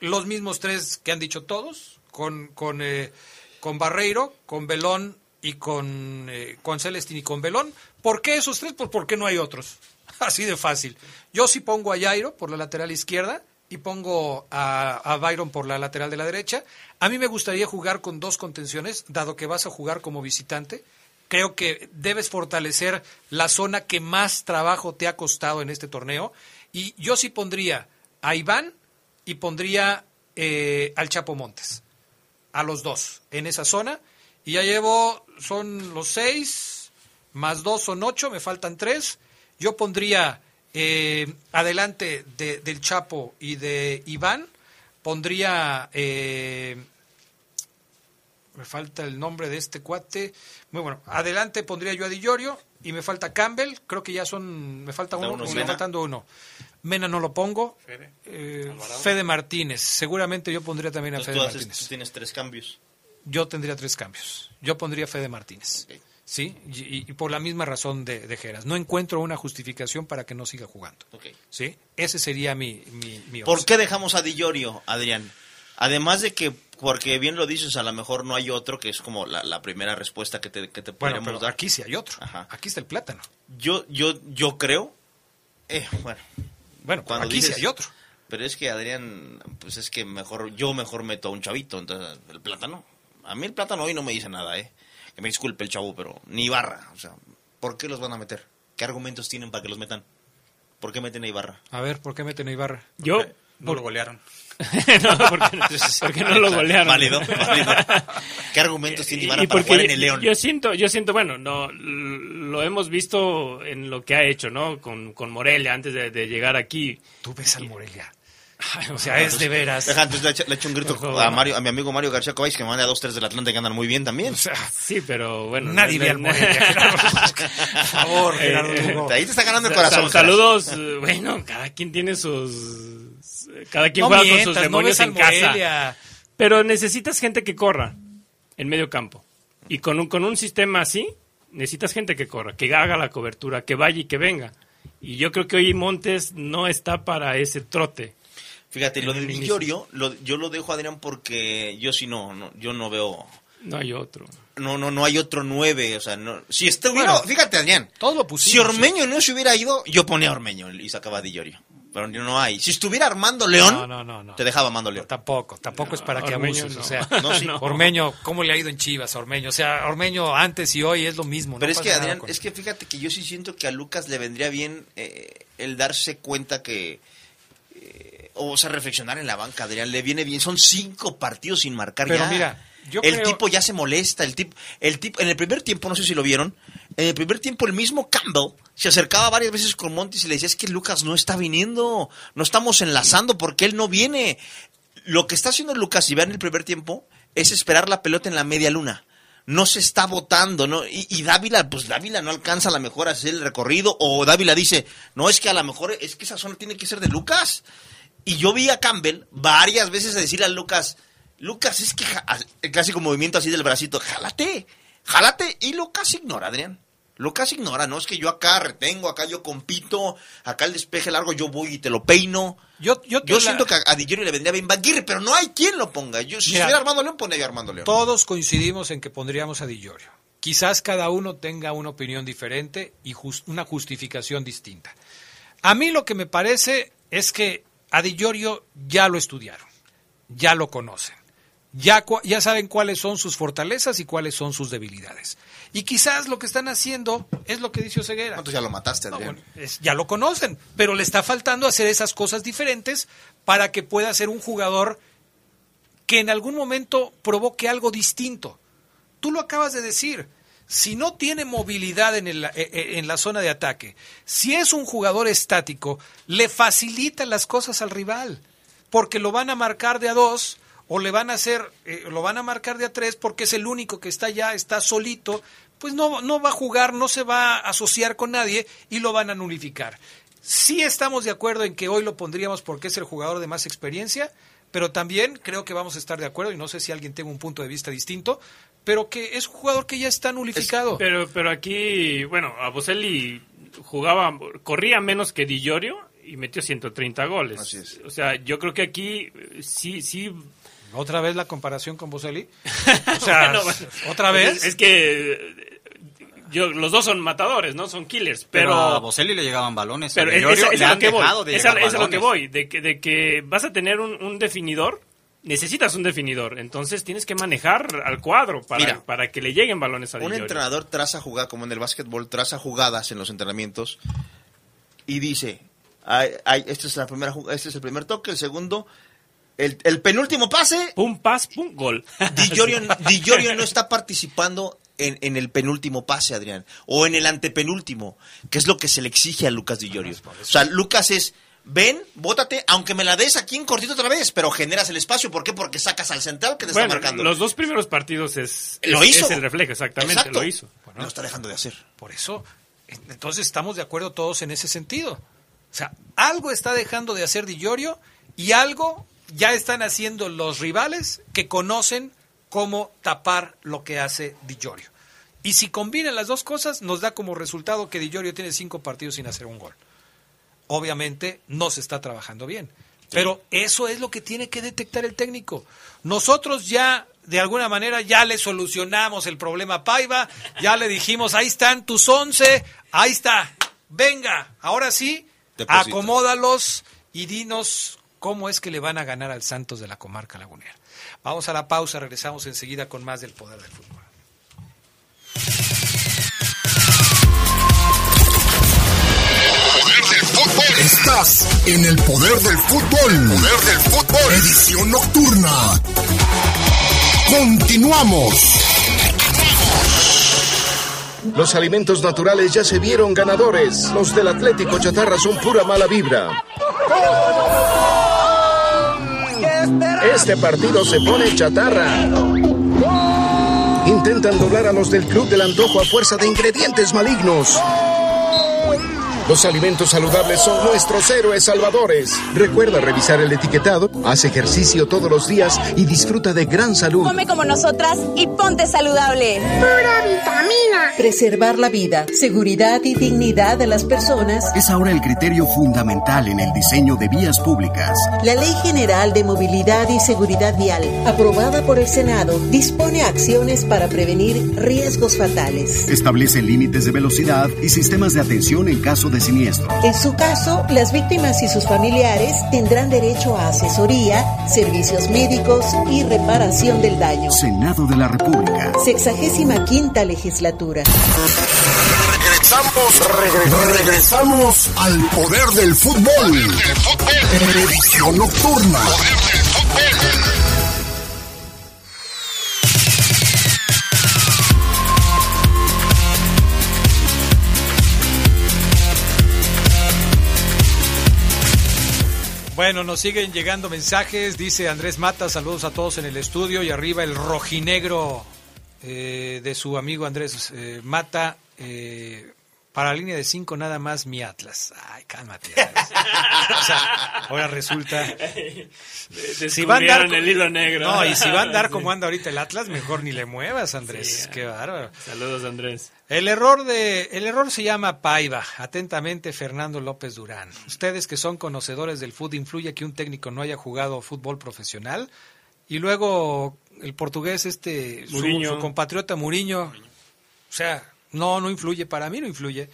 Los mismos tres que han dicho todos, con, con, eh, con Barreiro, con Belón y con, eh, con Celestín y con Belón. ¿Por qué esos tres? Pues porque no hay otros. [LAUGHS] Así de fácil. Yo sí pongo a Jairo por la lateral izquierda y pongo a, Byron por la lateral de la derecha. A mí me gustaría jugar con dos contenciones, dado que vas a jugar como visitante. Creo que debes fortalecer la zona que más trabajo te ha costado en este torneo. Y yo sí pondría a Iván y pondría eh, al Chapo Montes. A los dos en esa zona. Y ya llevo, son los seis, más dos son ocho, me faltan tres. Yo pondría eh, adelante de- del Chapo y de Iván, pondría, eh, me falta el nombre de este cuate, muy bueno, adelante pondría yo a Di Llorio y me falta Campbell, creo que ya son, me falta uno, uno, me faltando uno. Mena no lo pongo. Eh, Fede Martínez, seguramente yo pondría también a Entonces, Fede tú, haces- Martínez. tú tienes tres cambios. Yo tendría tres cambios. Yo pondría Fede Martínez. ¿Sí? Y, y por la misma razón de, de Geras. No encuentro una justificación para que no siga jugando. ¿Sí? Ese sería mi, mi, mi ¿Por qué dejamos a Di Llorio, Adrián? Además de que, porque bien lo dices, a lo mejor no hay otro, que es como la, la primera respuesta que te, que te Bueno, pero dar. aquí sí hay otro. Aquí está el plátano. Yo, yo, yo creo. eh, bueno. Bueno, cuando aquí sí hay otro. Pero es que Adrián, pues es que mejor, yo mejor meto a un chavito, entonces el plátano. A mí el plátano hoy no me dice nada, eh. Que me disculpe el chavo, pero ni Ibarra. O sea, ¿por qué los van a meter? ¿Qué argumentos tienen para que los metan? ¿Por qué meten a Ibarra? A ver, ¿por qué meten a Ibarra? Yo. No lo golearon. [LAUGHS] no, porque, porque no lo golearon. Válido, válido. [LAUGHS] ¿Qué argumentos tiene Y para jugar en el León? Yo siento, yo siento, bueno, no lo hemos visto en lo que ha hecho, ¿no? Con, con Morelia antes de, de llegar aquí. Tú ves al Morelia. o sea, es de veras. Deja, entonces le le echo un grito a Mario, a mi amigo Mario García Cobays que manda a dos tres del Atlante que andan muy bien también. Sí, pero bueno. Nadie ve al Morelia. [LAUGHS] Por favor, Gerardo Eh. Ahí te está ganando el corazón. sa- Saludos, eh, bueno, cada quien tiene sus. Cada quien No juega mientas, con sus demonios en casa. Pero necesitas gente que corra en medio campo. Y con un, con un sistema así, necesitas gente que corra, que haga la cobertura, que vaya y que venga. Y yo creo que hoy Montes no está para ese trote. Fíjate, lo de. Villorio, lo, yo lo dejo Adrián porque yo sí no, no yo no veo No hay otro. no no no hay otro nueve, o sea, no si estuviera, Bueno, fíjate Adrián, Todo lo si pusimos. Ormeño no se hubiera ido, yo ponía a Ormeño y sacaba a Di Llorio. Pero no hay. Si estuviera Armando León, No, no, no, no. te dejaba Armando León. Tampoco, tampoco es para que Ormeño abuses. no. O sea, No, sí. [LAUGHS] Ormeño, ¿cómo le ha ido en Chivas a Ormeño? O sea, Ormeño antes y hoy es lo mismo. Pero no es que Adrián, con- es que fíjate que yo sí siento que a Lucas le vendría bien eh, el darse cuenta que eh, o sea, reflexionar en la banca, Adrián, le viene bien. Son cinco partidos sin marcar Pero ya. mira, yo el creo- tipo ya se molesta, el tipo, el tipo, en el primer tiempo, no sé si lo vieron, en el primer tiempo el mismo Campbell se acercaba varias veces con Montes y le decía, es que Lucas no está viniendo, no estamos enlazando porque él no viene. Lo que está haciendo Lucas, si vean el primer tiempo, es esperar la pelota en la media luna. No se está votando, ¿no? Y, y Dávila, pues Dávila no alcanza a lo mejor a hacer el recorrido, o Dávila dice, no, es que a lo mejor es que esa zona tiene que ser de Lucas. Y yo vi a Campbell varias veces a decirle a Lucas, Lucas, es que el clásico movimiento así del bracito, jálate, jálate. Y Lucas ignora, Adrián. Lucas ignora, no es que yo acá retengo, acá yo compito, acá el despeje largo yo voy y te lo peino. Yo, yo, Yo la- siento que a, a Di Llorio le vendría bien Baguirre, pero no hay quien lo ponga. Yo, si Mira, estuviera Armando León, pondría Armando León. Todos coincidimos en que pondríamos a Di Llorio. Quizás cada uno tenga una opinión diferente y una justificación distinta. A mí lo que me parece es que a Di Llorio ya lo estudiaron, ya lo conocen, ya, ya saben cuáles son sus fortalezas y cuáles son sus debilidades. Y quizás lo que están haciendo es lo que dice Oseguera. ¿Cuántos ya lo mataste, Adrián? Es- ya lo conocen, pero le está faltando hacer esas cosas diferentes para que pueda ser un jugador que en algún momento provoque algo distinto. Tú lo acabas de decir. Si no tiene movilidad en, el- eh, eh, en la zona de ataque, si es un jugador estático, le facilita las cosas al rival, porque lo van a marcar de a dos o le van a hacer, eh, lo van a marcar de a tres porque es el único que está ya, está solito, pues no, no va a jugar, no se va a asociar con nadie y lo van a nulificar. Sí estamos de acuerdo en que hoy lo pondríamos porque es el jugador de más experiencia, pero también creo que vamos a estar de acuerdo, y no sé si alguien tenga un punto de vista distinto, pero que es un jugador que ya está nulificado. Pero, pero aquí, bueno, a Boselli jugaba, corría menos que Di Llorio y metió 130 goles. O sea, yo creo que aquí eh, sí, sí. ¿Otra vez la comparación con Boselli? [LAUGHS] O sea, Bueno. ¿otra vez? Es, es que yo, los dos son matadores, ¿no? Son killers, Pero, pero... a Boselli le llegaban balones. Pero es, es- es le a lo que voy. Es a, a lo que voy. De que, de que vas a tener un, un definidor necesitas un definidor. Entonces tienes que manejar al cuadro para, Mira, para que le lleguen balones a Un entrenador traza jugadas, como en el básquetbol, traza jugadas en los entrenamientos y dice, "Ay, ay, este, es la primera, este es el primer toque, el segundo, el, el penúltimo pase. Pum, pas, pum, gol. [LAUGHS] Di no está participando en, en el penúltimo pase, Adrián, o en el antepenúltimo, que es lo que se le exige a Lucas Di Giorgio. O sea, Lucas es, ven, bótate, aunque me la des aquí en cortito otra vez, pero generas el espacio. ¿Por qué? Porque sacas al central que te Bueno, está marcando. los dos primeros partidos es, Lo es- hizo. es el reflejo, exactamente, Exacto. lo hizo. Lo está dejando de hacer. Por eso, entonces estamos de acuerdo todos en ese sentido. O sea, algo está dejando de hacer Di Giorgio y algo ya están haciendo los rivales que conocen cómo tapar lo que hace Di Giorgio. Y si combinan las dos cosas, nos da como resultado que Di Giorgio tiene cinco partidos sin hacer un gol. Obviamente no se está trabajando bien. Pero eso es lo que tiene que detectar el técnico. Nosotros ya, de alguna manera, ya le solucionamos el problema a Paiva, ya le dijimos, ahí están tus once, ahí está, venga, ahora sí, acomódalos y dinos cómo es que le van a ganar al Santos de la comarca lagunera. Vamos a la pausa, regresamos enseguida con más del poder del fútbol. Estás en el poder del fútbol. Poder del fútbol. Edición nocturna. Continuamos. Los alimentos naturales ya se vieron ganadores. Los del Atlético Chatarra son pura mala vibra. Este partido se pone chatarra. Intentan doblar a los del Club del Antojo a fuerza de ingredientes malignos. Los alimentos saludables son nuestros héroes salvadores. Recuerda revisar el etiquetado, haz ejercicio todos los días y disfruta de gran salud. Come como nosotras y ponte saludable. Pura vitamina. Preservar la vida, seguridad y dignidad de las personas. Es ahora el criterio fundamental en el diseño de vías públicas. La Ley General de Movilidad y Seguridad Vial, aprobada por el Senado, dispone acciones para prevenir riesgos fatales. Establece límites de velocidad y sistemas de atención en caso de siniestro. En su caso, las víctimas y sus familiares tendrán derecho a asesoría, servicios médicos y reparación del daño. Senado de la República. Sexagésima quinta legislatura. Regresamos, regre- regresamos al poder del fútbol. Edición nocturna. Bueno, nos siguen llegando mensajes. Dice Andrés Mata, saludos a todos en el estudio. Y arriba el rojinegro eh, de su amigo Andrés eh, Mata. eh, para la línea de cinco nada más mi Atlas. Ay, cálmate. O sea, ahora resulta... Si va a andar el hilo negro. No, y si va a andar Sí. como anda ahorita el Atlas, mejor ni le muevas, Andrés. Sí, Qué bárbaro. Saludos, Andrés. El error de el error se llama Paiva. Atentamente Fernando López Durán. Ustedes que son conocedores del fútbol, influye que un técnico no haya jugado fútbol profesional y luego el portugués este su, su compatriota Muriño, o sea, no no influye para mí no influye.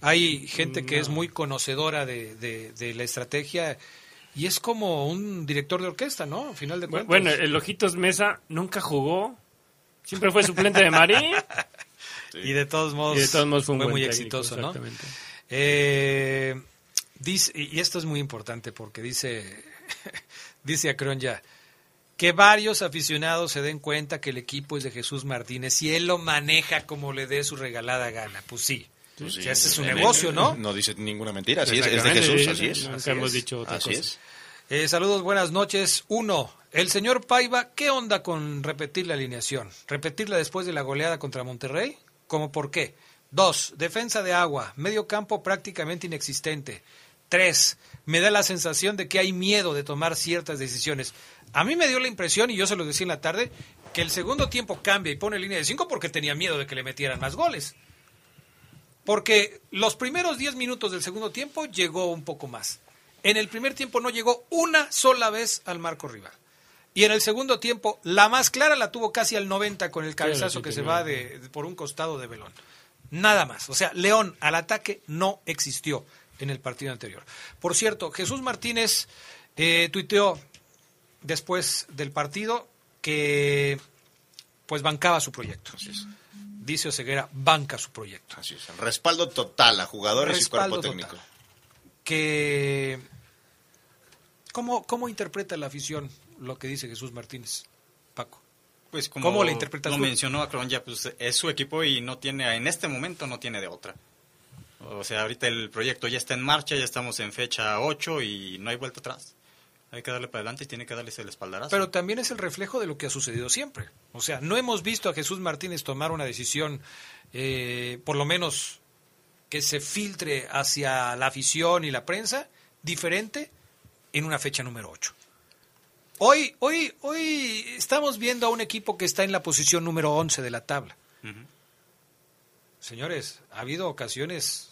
Hay gente que es muy conocedora de, de- de la estrategia y es como un director de orquesta, ¿no? Al final de cuentas. Bueno, el Ojitos Mesa nunca jugó. Siempre fue suplente de Marín. [LAUGHS] Y de todos modos, de todos modos fue muy técnico, exitoso, ¿no? Eh, dice, y esto es muy importante porque dice, [LAUGHS] dice Acron ya, que varios aficionados se den cuenta que el equipo es de Jesús Martínez y él lo maneja como le dé su regalada gana. Pues sí, Pues sí, O sea, ese es su negocio, ¿no? No dice ninguna mentira, así es, es de Jesús, sí, así es. así hemos es, dicho otra así cosa. es. Eh, saludos, buenas noches. Uno, el señor Paiva, ¿qué onda con repetir la alineación? ¿Repetirla después de la goleada contra Monterrey? ¿Cómo por qué? Dos, defensa de agua, medio campo prácticamente inexistente. Tres, me da la sensación de que hay miedo de tomar ciertas decisiones. A mí me dio la impresión, y yo se lo decía en la tarde, que el segundo tiempo cambia y pone línea de cinco porque tenía miedo de que le metieran más goles. Porque los primeros 10 minutos del segundo tiempo llegó un poco más. En el primer tiempo no llegó una sola vez al marco rival. Y en el segundo tiempo, la más clara la tuvo casi al 90 con el cabezazo que se va de, de- por un costado de Belón. Nada más. O sea, León al ataque no existió en el partido anterior. Por cierto, Jesús Martínez eh, tuiteó, después del partido que pues bancaba su proyecto. Dice Oseguera, banca su proyecto. Así es. Respaldo total a jugadores Respaldo y cuerpo técnico. total. Que ¿cómo, ¿Cómo interpreta la afición lo que dice Jesús Martínez? Paco. Pues como ¿Cómo le interpretas lo mencionó Acron ya, pues es su equipo y no tiene, en este momento no tiene de otra. O sea, ahorita el proyecto ya está en marcha, ya estamos en fecha 8 y no hay vuelta atrás. Hay que darle para adelante y tiene que darles el espaldarazo. Pero también es el reflejo de lo que ha sucedido siempre. O sea, no hemos visto a Jesús Martínez tomar una decisión, eh, por lo menos que se filtre hacia la afición y la prensa, diferente en una fecha número 8. Hoy, hoy, hoy estamos viendo a un equipo que está en la posición número 11 de la tabla. Señores, ha habido ocasiones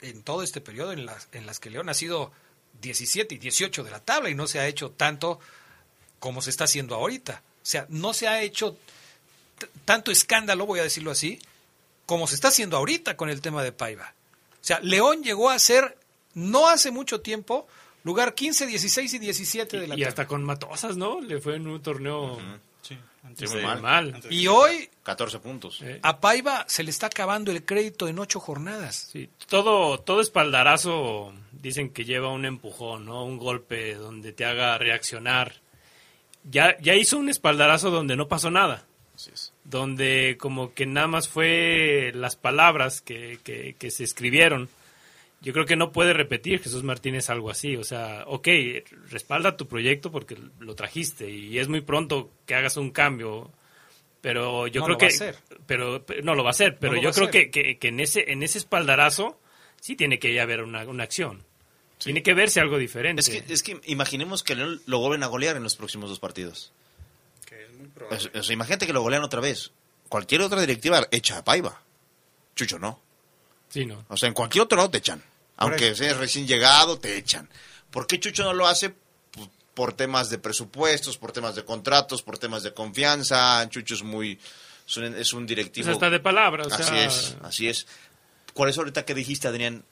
en todo este periodo en las, en las que León ha sido 17 y 18 de la tabla y no se ha hecho tanto como se está haciendo ahorita. O sea, no se ha hecho tanto escándalo, voy a decirlo así, como se está haciendo ahorita con el tema de Paiva. O sea, León llegó a ser, no hace mucho tiempo, lugar 15, 16 y 17 de la Y tabla. hasta con Matosas, ¿no? Le fue en un torneo Sí, mal. mal. Y hoy 14 puntos. Eh, a Paiva se le está acabando el crédito en ocho jornadas. Sí, todo, todo espaldarazo dicen que lleva un empujón, ¿no? Un golpe donde te haga reaccionar. Ya, ya hizo un espaldarazo donde no pasó nada. Así es. Donde como que nada más fue las palabras que, que, que se escribieron. Yo creo que no puede repetir Jesús Martínez algo así. O sea, ok, respalda tu proyecto porque lo trajiste y es muy pronto que hagas un cambio. Pero yo No creo lo que va a hacer. pero, pero- no lo va a hacer, pero yo creo que, que, que en ese en ese espaldarazo sí tiene que ya haber una, una acción. Tiene que verse algo diferente. Es que, es que imaginemos que León lo vuelven a golear en los próximos dos partidos. Es- o sea, imagínate que lo golean otra vez. Cualquier otra directiva echa a Paiva. Chucho no. Sí, no. O sea, en cualquier otro lado te echan. Aunque seas recién llegado, te echan. ¿Por qué Chucho no lo hace? Pues, Por temas de presupuestos, por temas de contratos, por temas de confianza. Chucho es muy... Es un, es un directivo... Pues hasta de palabra, o así sea- es, así es. ¿Cuál es ahorita que dijiste, Adrián,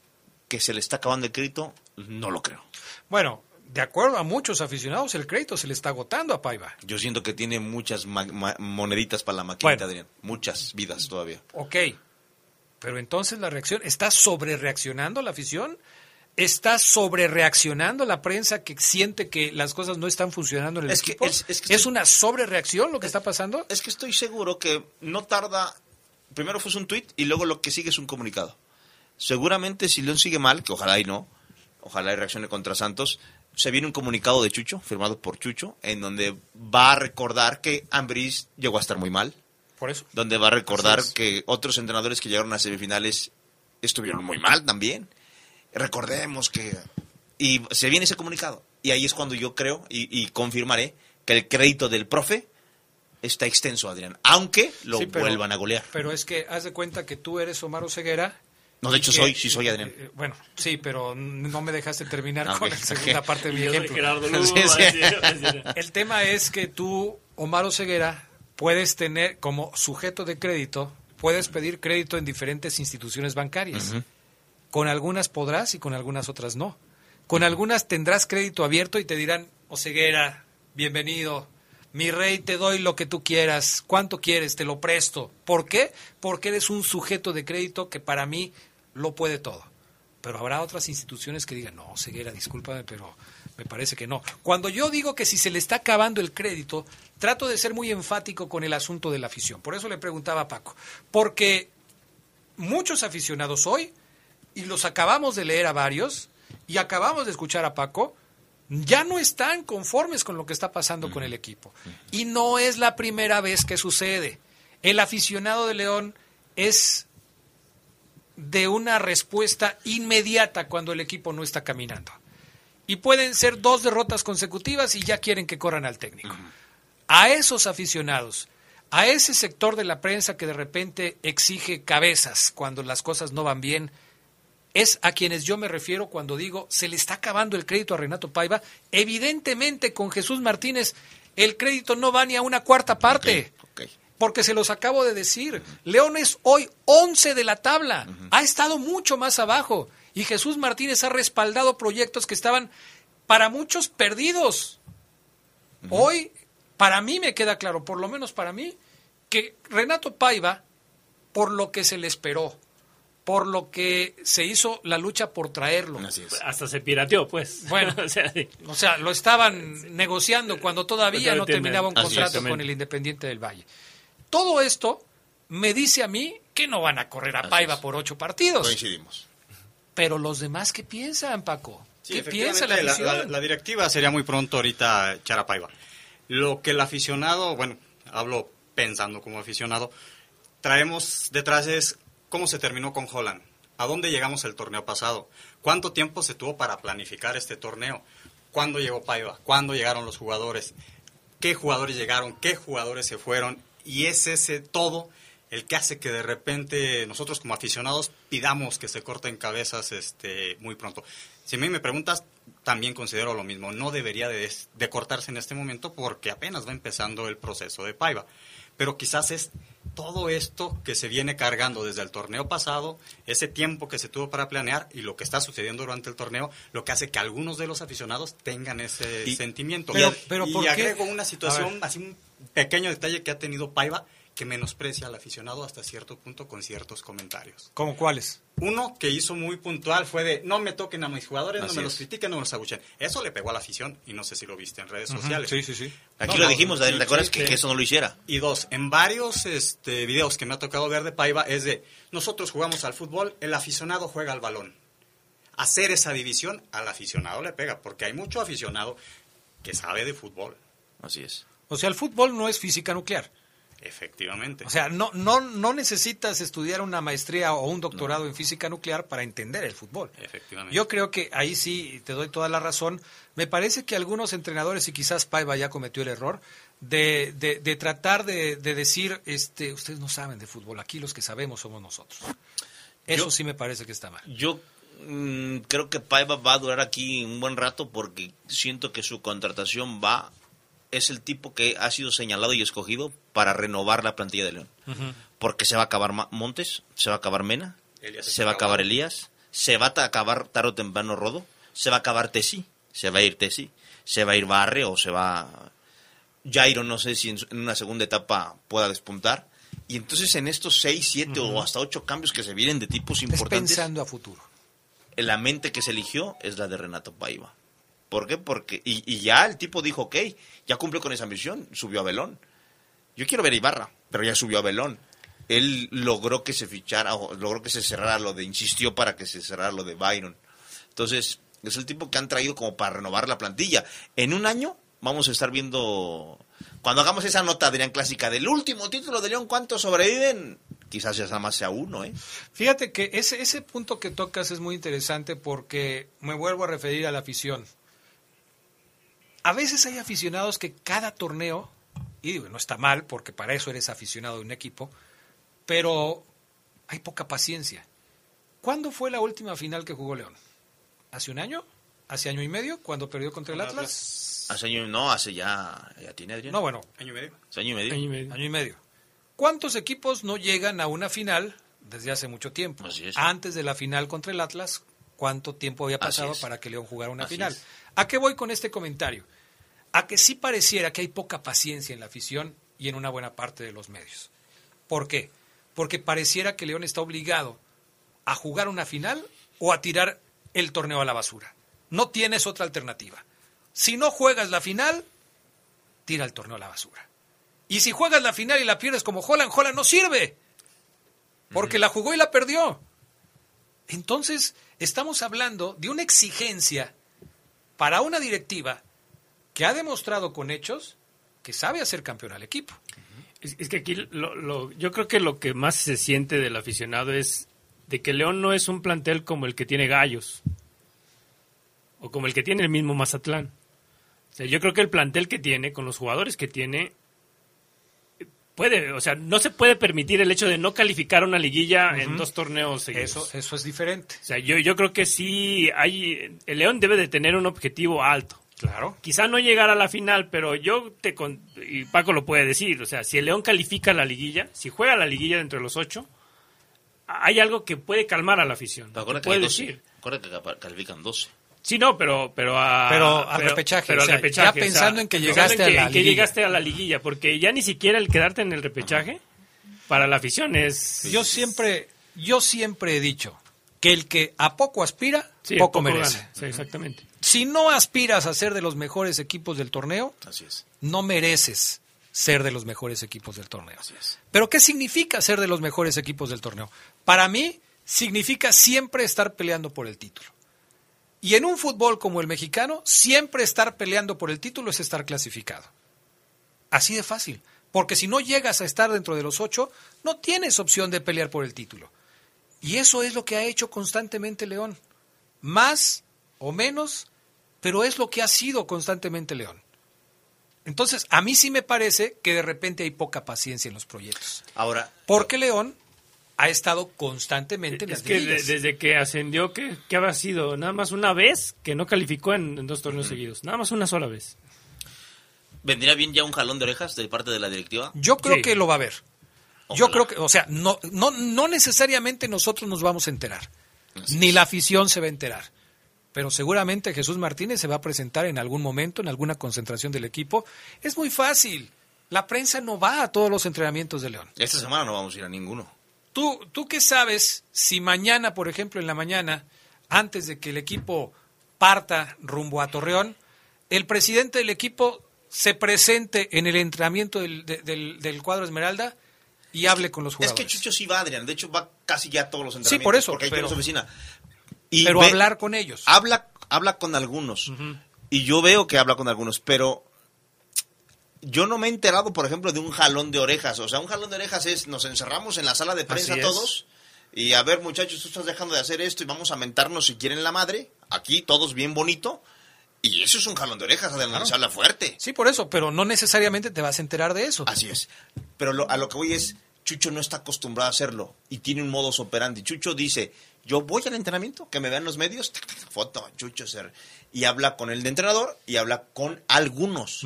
que se le está acabando el crédito? No lo creo. Bueno, de acuerdo a muchos aficionados, el crédito se le está agotando a Paiva. Yo siento que tiene muchas moneditas para la maquinita, Bueno. Adrián. Muchas vidas todavía. Ok, pero entonces la reacción, ¿está sobre reaccionando la afición? ¿Está sobre reaccionando la prensa que siente que las cosas no están funcionando en el Es que- equipo? es- es que estoy- una sobre reacción lo que está pasando? Es que estoy seguro que no tarda. Primero fue un tuit y luego lo que sigue es un comunicado. Seguramente si León sigue mal, que ojalá y no, ojalá y reaccione contra Santos, se viene un comunicado de Chucho, firmado por Chucho, en donde va a recordar que Ambris llegó a estar muy mal. Por eso. Donde va a recordar es. que otros entrenadores que llegaron a semifinales estuvieron muy mal también. Recordemos que... Y se viene ese comunicado. Y ahí es cuando yo creo y, y confirmaré que el crédito del profe está extenso, Adrián. Aunque lo Sí, pero- vuelvan a golear. Pero es que haz de cuenta que tú eres Omar Ceguera. No, de hecho soy, sí soy, Adrián. bueno, sí, pero no me dejaste terminar Ah, con la segunda parte de mi ejemplo. Gerardo [LAUGHS] Lugo, Sí, sí. El tema es que tú, Omar Ceguera, puedes tener como sujeto de crédito, puedes pedir crédito en diferentes instituciones bancarias. Con algunas podrás y con algunas otras no. Con algunas tendrás crédito abierto y te dirán, Oseguera, bienvenido, mi rey, te doy lo que tú quieras, cuánto quieres, te lo presto. ¿Por qué? Porque eres un sujeto de crédito que para mí lo puede todo. Pero habrá otras instituciones que digan, no, Ceguera, discúlpame, pero me parece que no. Cuando yo digo que si se le está acabando el crédito, trato de ser muy enfático con el asunto de la afición. Por eso le preguntaba a Paco. Porque muchos aficionados hoy, y los acabamos de leer a varios, y acabamos de escuchar a Paco, ya no están conformes con lo que está pasando con el equipo. Y no es la primera vez que sucede. El aficionado de León es de una respuesta inmediata cuando el equipo no está caminando. Y pueden ser dos derrotas consecutivas y ya quieren que corran al técnico. A esos aficionados, a ese sector de la prensa que de repente exige cabezas cuando las cosas no van bien, es a quienes yo me refiero cuando digo se le está acabando el crédito a Renato Paiva. Evidentemente con Jesús Martínez el crédito no va ni a una cuarta parte. Porque se los acabo de decir. León es hoy 11 de la tabla. Ha estado mucho más abajo. Y Jesús Martínez ha respaldado proyectos que estaban para muchos perdidos. Hoy, para mí me queda claro, por lo menos para mí, que Renato Paiva, por lo que se le esperó, por lo que se hizo la lucha por traerlo. Hasta se pirateó, pues. Bueno, [LAUGHS] o sea, sí. O sea, lo estaban negociando cuando todavía no terminaba un contrato con el Independiente del Valle. Todo esto me dice a mí que no van a correr a Paiva por ocho partidos. Coincidimos. Pero los demás, ¿qué piensan, Paco? Sí, ¿Qué piensa la- la directiva sería muy pronto ahorita echar a Paiva. Lo que el aficionado, bueno, hablo pensando como aficionado, traemos detrás es cómo se terminó con Holland. ¿A dónde llegamos el torneo pasado? ¿Cuánto tiempo se tuvo para planificar este torneo? ¿Cuándo llegó Paiva? ¿Cuándo llegaron los jugadores? ¿Qué jugadores llegaron? ¿Qué jugadores se fueron? Y es ese todo el que hace que de repente nosotros como aficionados pidamos que se corten cabezas este, muy pronto. Si a mí me preguntas, también considero lo mismo. No debería de, de cortarse en este momento porque apenas va empezando el proceso de Paiva. Pero quizás es todo esto que se viene cargando desde el torneo pasado, ese tiempo que se tuvo para planear y lo que está sucediendo durante el torneo, lo que hace que algunos de los aficionados tengan ese Y- sentimiento. pero- y pero y ¿por qué? agrego una situación, así un pequeño detalle que ha tenido Paiva que menosprecia al aficionado hasta cierto punto con ciertos comentarios. ¿Cómo cuáles? Uno que hizo muy puntual fue de no me toquen a mis jugadores, no me los critiquen, no me los abuchen. Eso le pegó a la afición y no sé si lo viste en redes sociales. sí, sí, sí. Aquí No, lo no, dijimos, ¿te acuerdas sí, que, sí. que eso no lo hiciera? Y dos, en varios este, videos que me ha tocado ver de Paiva es de nosotros jugamos al fútbol, el aficionado juega al balón. Hacer esa división al aficionado le pega, porque hay mucho aficionado que sabe de fútbol. Así es. O sea, el fútbol no es física nuclear. Efectivamente. O sea, no, no, no necesitas estudiar una maestría o un doctorado en física nuclear para entender el fútbol. Efectivamente. Yo creo que ahí sí te doy toda la razón. Me parece que algunos entrenadores, y quizás Paiva ya cometió el error, de, de, de tratar de, de decir, este, ustedes no saben de fútbol, aquí los que sabemos somos nosotros. Eso Yo- sí me parece que está mal. Yo mm, creo que Paiva va a durar aquí un buen rato porque siento que su contratación va es el tipo que ha sido señalado y escogido para renovar la plantilla de León. Porque se va a acabar Montes, se va a acabar Mena, Elías se va a acabar. Elías, se va a acabar tarde o temprano Rodo, se va a acabar Tessi, se va a ir Tessi, se va a ir Barre o se va... Jairo no sé si en, una segunda etapa pueda despuntar. Y entonces en estos seis, siete o hasta ocho cambios que se vienen de tipos Es importantes pensando a futuro. la mente que se eligió es la de Renato Paiva. ¿Por qué? Porque, y, y ya el tipo dijo, ok, ya cumplió con esa misión, subió a Belón. Yo quiero ver a Ibarra, pero ya subió a Belón. Él logró que se fichara, logró que se cerrara lo de, insistió para que se cerrara lo de Byron. Entonces, es el tipo que han traído como para renovar la plantilla. En un año vamos a estar viendo, cuando hagamos esa nota, Adrián Clásica, del último título de León, ¿cuántos sobreviven? Quizás ya más sea uno, ¿eh? Fíjate que ese, ese punto que tocas es muy interesante porque me vuelvo a referir a la afición. A veces hay aficionados que cada torneo, y digo, no está mal porque para eso eres aficionado de un equipo, pero hay poca paciencia. ¿Cuándo fue la última final que jugó León? ¿Hace un año? ¿Hace año y medio? ¿Cuando perdió contra el Atlas? Hace año, no, hace ya, ya tiene Adrián. No, bueno, Año y medio. Hace año y medio. Año y medio. año y medio. ¿Cuántos equipos no llegan a una final desde hace mucho tiempo? Así es. Antes de la final contra el Atlas, ¿cuánto tiempo había pasado para que León jugara una Así final? es. ¿A qué voy con este comentario? A que sí pareciera que hay poca paciencia en la afición y en una buena parte de los medios. ¿Por qué? Porque pareciera que León está obligado a jugar una final o a tirar el torneo a la basura. No tienes otra alternativa. Si no juegas la final, tira el torneo a la basura. Y si juegas la final y la pierdes como Holland, Holland no sirve. Porque la jugó y la perdió. Entonces, estamos hablando de una exigencia para una directiva que ha demostrado con hechos que sabe hacer campeón al equipo. Es, que aquí lo- yo creo que lo que más se siente del aficionado es de que León no es un plantel como el que tiene Gallos o como el que tiene el mismo Mazatlán. O sea, yo creo que el plantel que tiene, con los jugadores que tiene, puede, o sea, no se puede permitir el hecho de no calificar una liguilla en dos torneos seguidos. Eso, eso es diferente. O sea, yo, yo creo que sí hay. El León debe de tener un objetivo alto. Claro. Quizá no llegar a la final, pero yo te. con- y Paco lo puede decir. O sea, si el León califica la liguilla, si juega la liguilla dentro de los ocho, hay algo que puede calmar a la afición. Pero acuérdate Puede que, hay 12. decir. Acuérdate que califican 12. Sí, no, pero pero a, Pero al repechaje, pero o al sea, repechaje, ya o sea, pensando en que llegaste en que- a la en que liguilla. llegaste a la liguilla, porque ya ni siquiera el quedarte en el repechaje para la afición es Yo siempre, yo siempre he dicho que el que a poco aspira, Sí, poco, poco merece. Sí, exactamente. Si no aspiras a ser de los mejores equipos del torneo, Así es. no mereces ser de los mejores equipos del torneo. Pero ¿qué significa ser de los mejores equipos del torneo? Para mí significa siempre estar peleando por el título. Y en un fútbol como el mexicano, siempre estar peleando por el título es estar clasificado. Así de fácil. Porque si no llegas a estar dentro de los ocho, no tienes opción de pelear por el título. Y eso es lo que ha hecho constantemente León. Más o menos, pero es lo que ha sido constantemente León. Entonces, a mí sí me parece que de repente hay poca paciencia en los proyectos. Ahora, Porque León ha estado constantemente en Es las que de- desde que ascendió, ¿qué, qué había sido? Nada más una vez que no calificó en, en dos torneos seguidos. Nada más una sola vez. ¿vendría bien ya un jalón de orejas de parte de la directiva? Yo creo Sí. que lo va a ver. Yo creo que, o sea, no, no, no necesariamente nosotros nos vamos a enterar, ni la afición se va a enterar, pero seguramente Jesús Martínez se va a presentar en algún momento, en alguna concentración del equipo. Es muy fácil. La prensa no va a todos los entrenamientos de León. Esta semana no vamos a ir a ninguno. ¿Tú, ¿Tú qué sabes si mañana, por ejemplo, en la mañana, antes de que el equipo parta rumbo a Torreón, el presidente del equipo se presente en el entrenamiento del, de- del- del cuadro Esmeralda y hable con los Es jugadores? que Chucho sí va, Adrián. De hecho, va casi ya a todos los Sí, entrenamientos. por eso, Porque ahí pero- tiene su oficina. pero ve- hablar con ellos. Habla, habla con algunos. Y yo veo que habla con algunos, pero yo no me he enterado, por ejemplo, de un jalón de orejas. O sea, un jalón de orejas es, nos encerramos en la sala de prensa todos y a ver, muchachos, tú estás dejando de hacer esto y vamos a mentarnos si quieren la madre. Aquí todos bien bonito. Y eso es un jalón de orejas, Adrián, Claro. se habla fuerte. Sí, por eso, pero no necesariamente te vas a enterar de eso. Así es. Pero lo- a lo que voy es, Chucho no está acostumbrado a hacerlo y tiene un modus operandi. Chucho dice, yo voy al entrenamiento, que me vean los medios, tac, tac, foto, Chucho, ser, y habla con el de entrenador y habla con algunos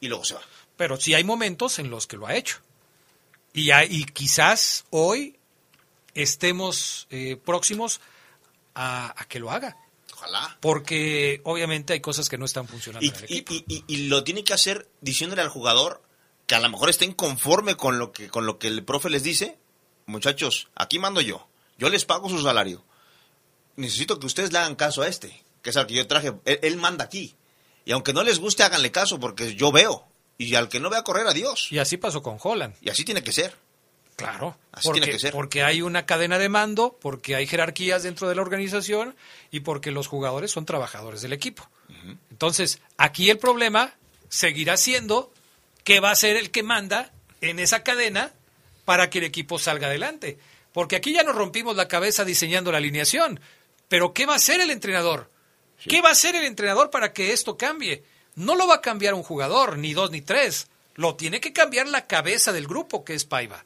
y luego se va. Pero sí hay momentos en los que lo ha hecho. Y, hay- y quizás hoy estemos eh, próximos a, a que lo haga. Ojalá. Porque obviamente hay cosas que no están funcionando Y, en el equipo. y- lo tiene que hacer diciéndole al jugador que a lo mejor esté inconforme con lo que, con lo que el profe les dice. Muchachos, aquí mando yo. Yo les pago su salario. Necesito que ustedes le hagan caso a este, que es al que yo traje. Él, él manda aquí. Y aunque no les guste, háganle caso, porque yo veo. Y al que no vea correr, adiós. Y así pasó con Holland. Y así tiene que ser. Claro. Así porque, tiene que ser. porque hay una cadena de mando, porque hay jerarquías dentro de la organización y porque los jugadores son trabajadores del equipo. Entonces, aquí el problema seguirá siendo que va a ser el que manda en esa cadena para que el equipo salga adelante. Porque aquí ya nos rompimos la cabeza diseñando la alineación. Pero ¿qué va a hacer el entrenador? ¿Qué va a hacer el entrenador para que esto cambie? No lo va a cambiar un jugador, ni dos ni tres. Lo tiene que cambiar la cabeza del grupo, que es Paiva.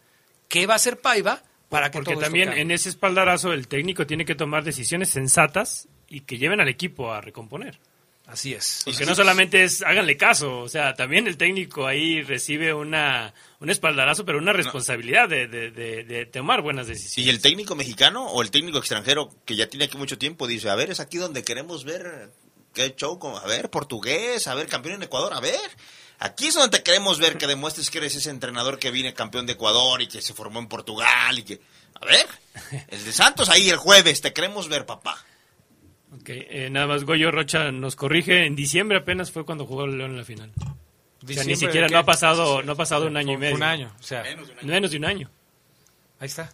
¿Qué va a hacer Paiva para que Porque todo también cambie? en ese espaldarazo el técnico tiene que tomar decisiones sensatas y que lleven al equipo a recomponer. Así es. Porque no solamente es háganle caso, o sea, también el técnico ahí recibe una un espaldarazo, pero una responsabilidad de, de- de- de tomar buenas decisiones. Y el técnico mexicano o el técnico extranjero que ya tiene aquí mucho tiempo dice, a ver, es aquí donde queremos ver qué show, a ver, portugués, a ver, campeón en Ecuador, a ver. Aquí es donde te queremos ver que demuestres que eres ese entrenador que viene campeón de Ecuador y que se formó en Portugal y que... A ver, [LAUGHS] el de Santos ahí el jueves, te queremos ver, papá. Ok, eh, nada más Goyo Rocha nos corrige, en diciembre apenas fue cuando jugó el León en la final. O sea, ni ¿Diciembre siquiera de no ha pasado, no ha pasado un año y medio. Un año, o sea. Menos de un año. Ahí está.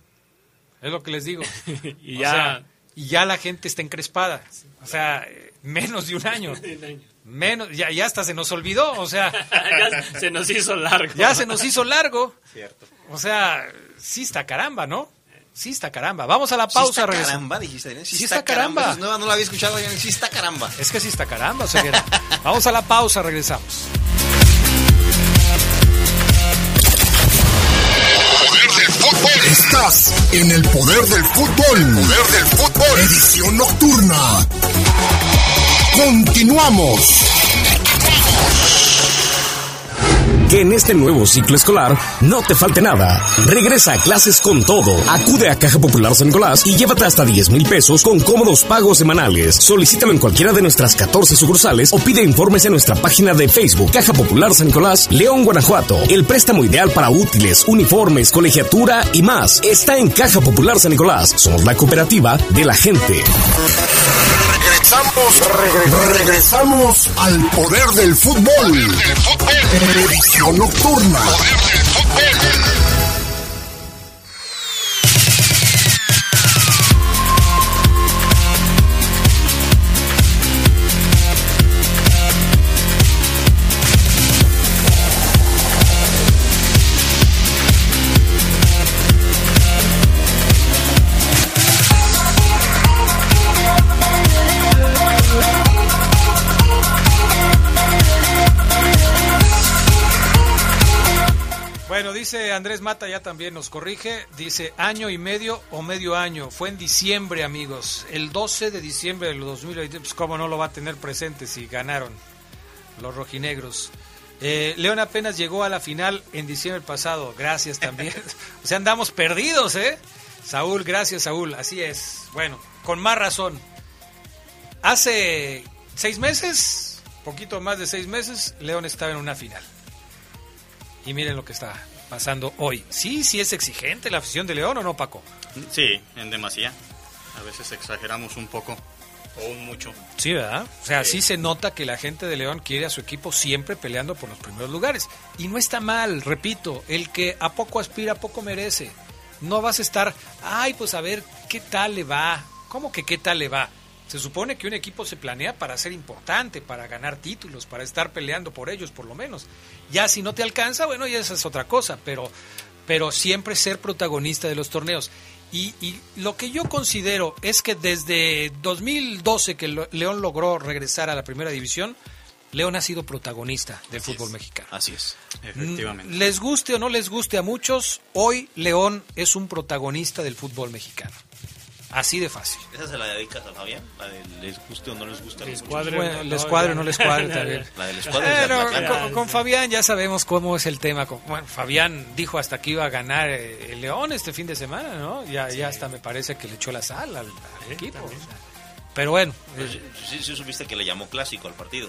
Es lo que les digo. [LAUGHS] Y O ya- sea, y ya la gente está encrespada. O sea, eh, menos [LAUGHS] de un año. Menos, ya, ya hasta se nos olvidó, o sea. [LAUGHS] Ya se nos hizo largo. Ya se nos hizo largo. Cierto. O sea, sí está caramba, ¿no? Sí está caramba. Vamos a la Sí pausa, está regresa- caramba, dijiste, Adrián. Sí está caramba. Nueva, no la había escuchado. Sí está caramba. Es que sí está caramba, Ceguera. Vamos a la pausa, regresamos. Estás en el poder del fútbol. Poder del fútbol. Edición nocturna. Continuamos. Que en este nuevo ciclo escolar no te falte nada. Regresa a clases con todo. Acude a Caja Popular San Nicolás y llévate hasta 10 mil pesos con cómodos pagos semanales. Solicítalo en cualquiera de nuestras 14 sucursales o pide informes en nuestra página de Facebook Caja Popular San Nicolás, León, Guanajuato. El préstamo ideal para útiles, uniformes, colegiatura y más está en Caja Popular San Nicolás. Somos la cooperativa de la gente. Regresamos, regresamos al poder del fútbol. Edición nocturna. Dice Andrés Mata, ya también nos corrige, dice año y medio o medio año, fue en diciembre amigos, el 12 de diciembre del 2020, pues cómo no lo va a tener presente si ganaron los rojinegros. Eh, León apenas llegó a la final en diciembre pasado, gracias también. [LAUGHS] o sea, andamos perdidos, ¿eh? Saúl, gracias Saúl, así es. Bueno, con más razón. Hace seis meses, poquito más de seis meses, León estaba en una final. Y miren lo que está pasando hoy. Sí, sí es exigente la afición de León o no, Paco. Sí, en demasía. A veces exageramos un poco o un mucho. Sí, ¿verdad? O sea, sí. se nota que la gente de León quiere a su equipo siempre peleando por los primeros lugares. Y no está mal, repito, el que a poco aspira, a poco merece. No vas a estar, ay, pues a ver, ¿qué tal le va? ¿Cómo que qué tal le va? Se supone que un equipo se planea para ser importante, para ganar títulos, para estar peleando por ellos, por lo menos. Ya si no te alcanza, bueno, ya esa es otra cosa, pero, pero siempre ser protagonista de los torneos. Y, y lo que yo considero es que desde 2012 que León logró regresar a la primera división, León ha sido protagonista del fútbol mexicano. Así es. Efectivamente. Les guste o no les guste a muchos, hoy León es un protagonista del fútbol mexicano. Así de fácil. ¿Esa se la dedicas a Fabián? ¿La de les guste o no les guste? Les cuadre, Bueno, les [LAUGHS] cuadre o no les cuadre también. La de les cuadre es de Pero Atlanta. con, con Fabián ya sabemos cómo es el tema. Bueno, Fabián dijo hasta que iba a ganar eh, el León este fin de semana, ¿no? Ya, ya hasta me parece que le echó la sal al, al equipo. Pero bueno, Pues, sí, sí supiste que le llamó clásico al partido.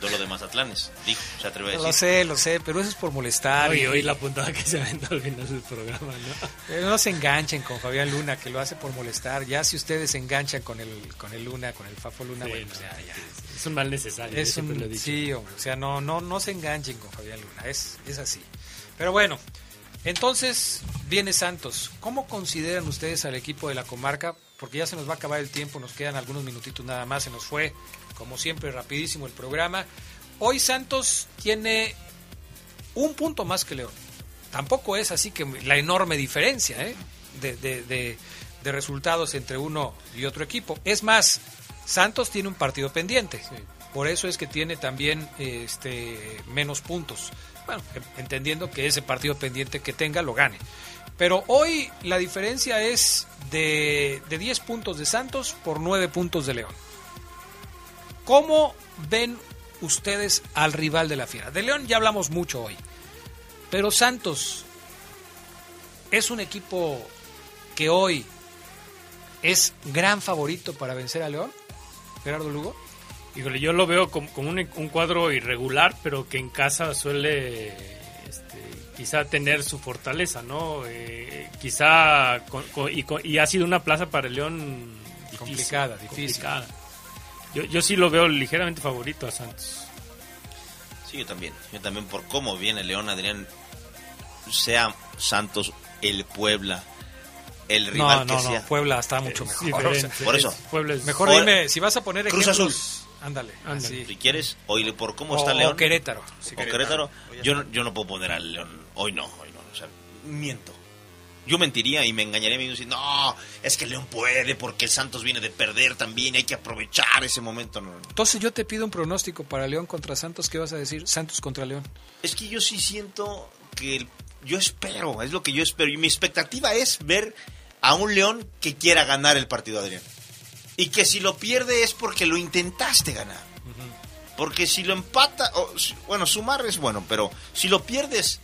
Duelo de Mazatlanes, dijo, se atreve a decir. lo sé, lo sé, pero eso es por molestar. Oye, y- oye, la puntada que se aventó al final del programa, ¿no? Eh, No se enganchen con Fabián Luna, que lo hace por molestar. Ya si ustedes se enganchan con el, con el Luna, con el Fafo Luna, Sí, bueno, pues ya, ya. Es un mal necesario. Es un, lo he dicho. sí, hombre, o sea, no, no, no se enganchen con Fabián Luna, es, es así. Pero bueno, entonces viene Santos. ¿Cómo consideran ustedes al equipo de la comarca? Porque ya se nos va a acabar el tiempo, nos quedan algunos minutitos nada más, se nos fue, como siempre, rapidísimo el programa. Hoy Santos tiene un punto más que León. Tampoco es así que la enorme diferencia ¿eh? de, de- de- de resultados entre uno y otro equipo. Es más, Santos tiene un partido pendiente. Por eso es que tiene también este, menos puntos. Bueno, en- entendiendo que ese partido pendiente que tenga lo gane. Pero hoy la diferencia es de, de 10 puntos de Santos por 9 puntos de León. ¿Cómo ven ustedes al rival de la fiera? De León ya hablamos mucho hoy. Pero Santos es un equipo que hoy es gran favorito para vencer a León. Gerardo Lugo. Híjole, yo lo veo como, como un, un cuadro irregular, pero que en casa suele este, quizá tener su fortaleza, ¿no? Eh, quizá, con- con- y, con- y ha sido una plaza para el León difícil, Complicada, difícil. complicada. Yo, yo sí lo veo ligeramente favorito a Santos. Sí, yo también. Yo también por cómo viene León, Adrián. Sea Santos, el Puebla, el rival no, no, que sea. no, Puebla está mucho Es mejor. o sea, por eso. es- Puebla es- mejor dime, si vas a poner Cruz ejemplos, Azul. ándale. Si quieres, oíle por cómo O- está o León. Querétaro. O Sí, Querétaro. Querétaro. Yo, no- yo no puedo poner al León. Hoy no, hoy no. O sea, miento. Yo mentiría y me engañaría a mí diciendo, no, es que León puede porque el Santos viene de perder también, hay que aprovechar ese momento. No. Entonces yo te pido un pronóstico para León contra Santos. ¿Qué vas a decir? Santos contra León. Es que yo sí siento que el- yo espero, es lo que yo espero. Y mi expectativa es ver a un León que quiera ganar el partido, Adrián. Y que si lo pierde es porque lo intentaste ganar. Porque si lo empata, o, bueno, sumar es bueno, pero si lo pierdes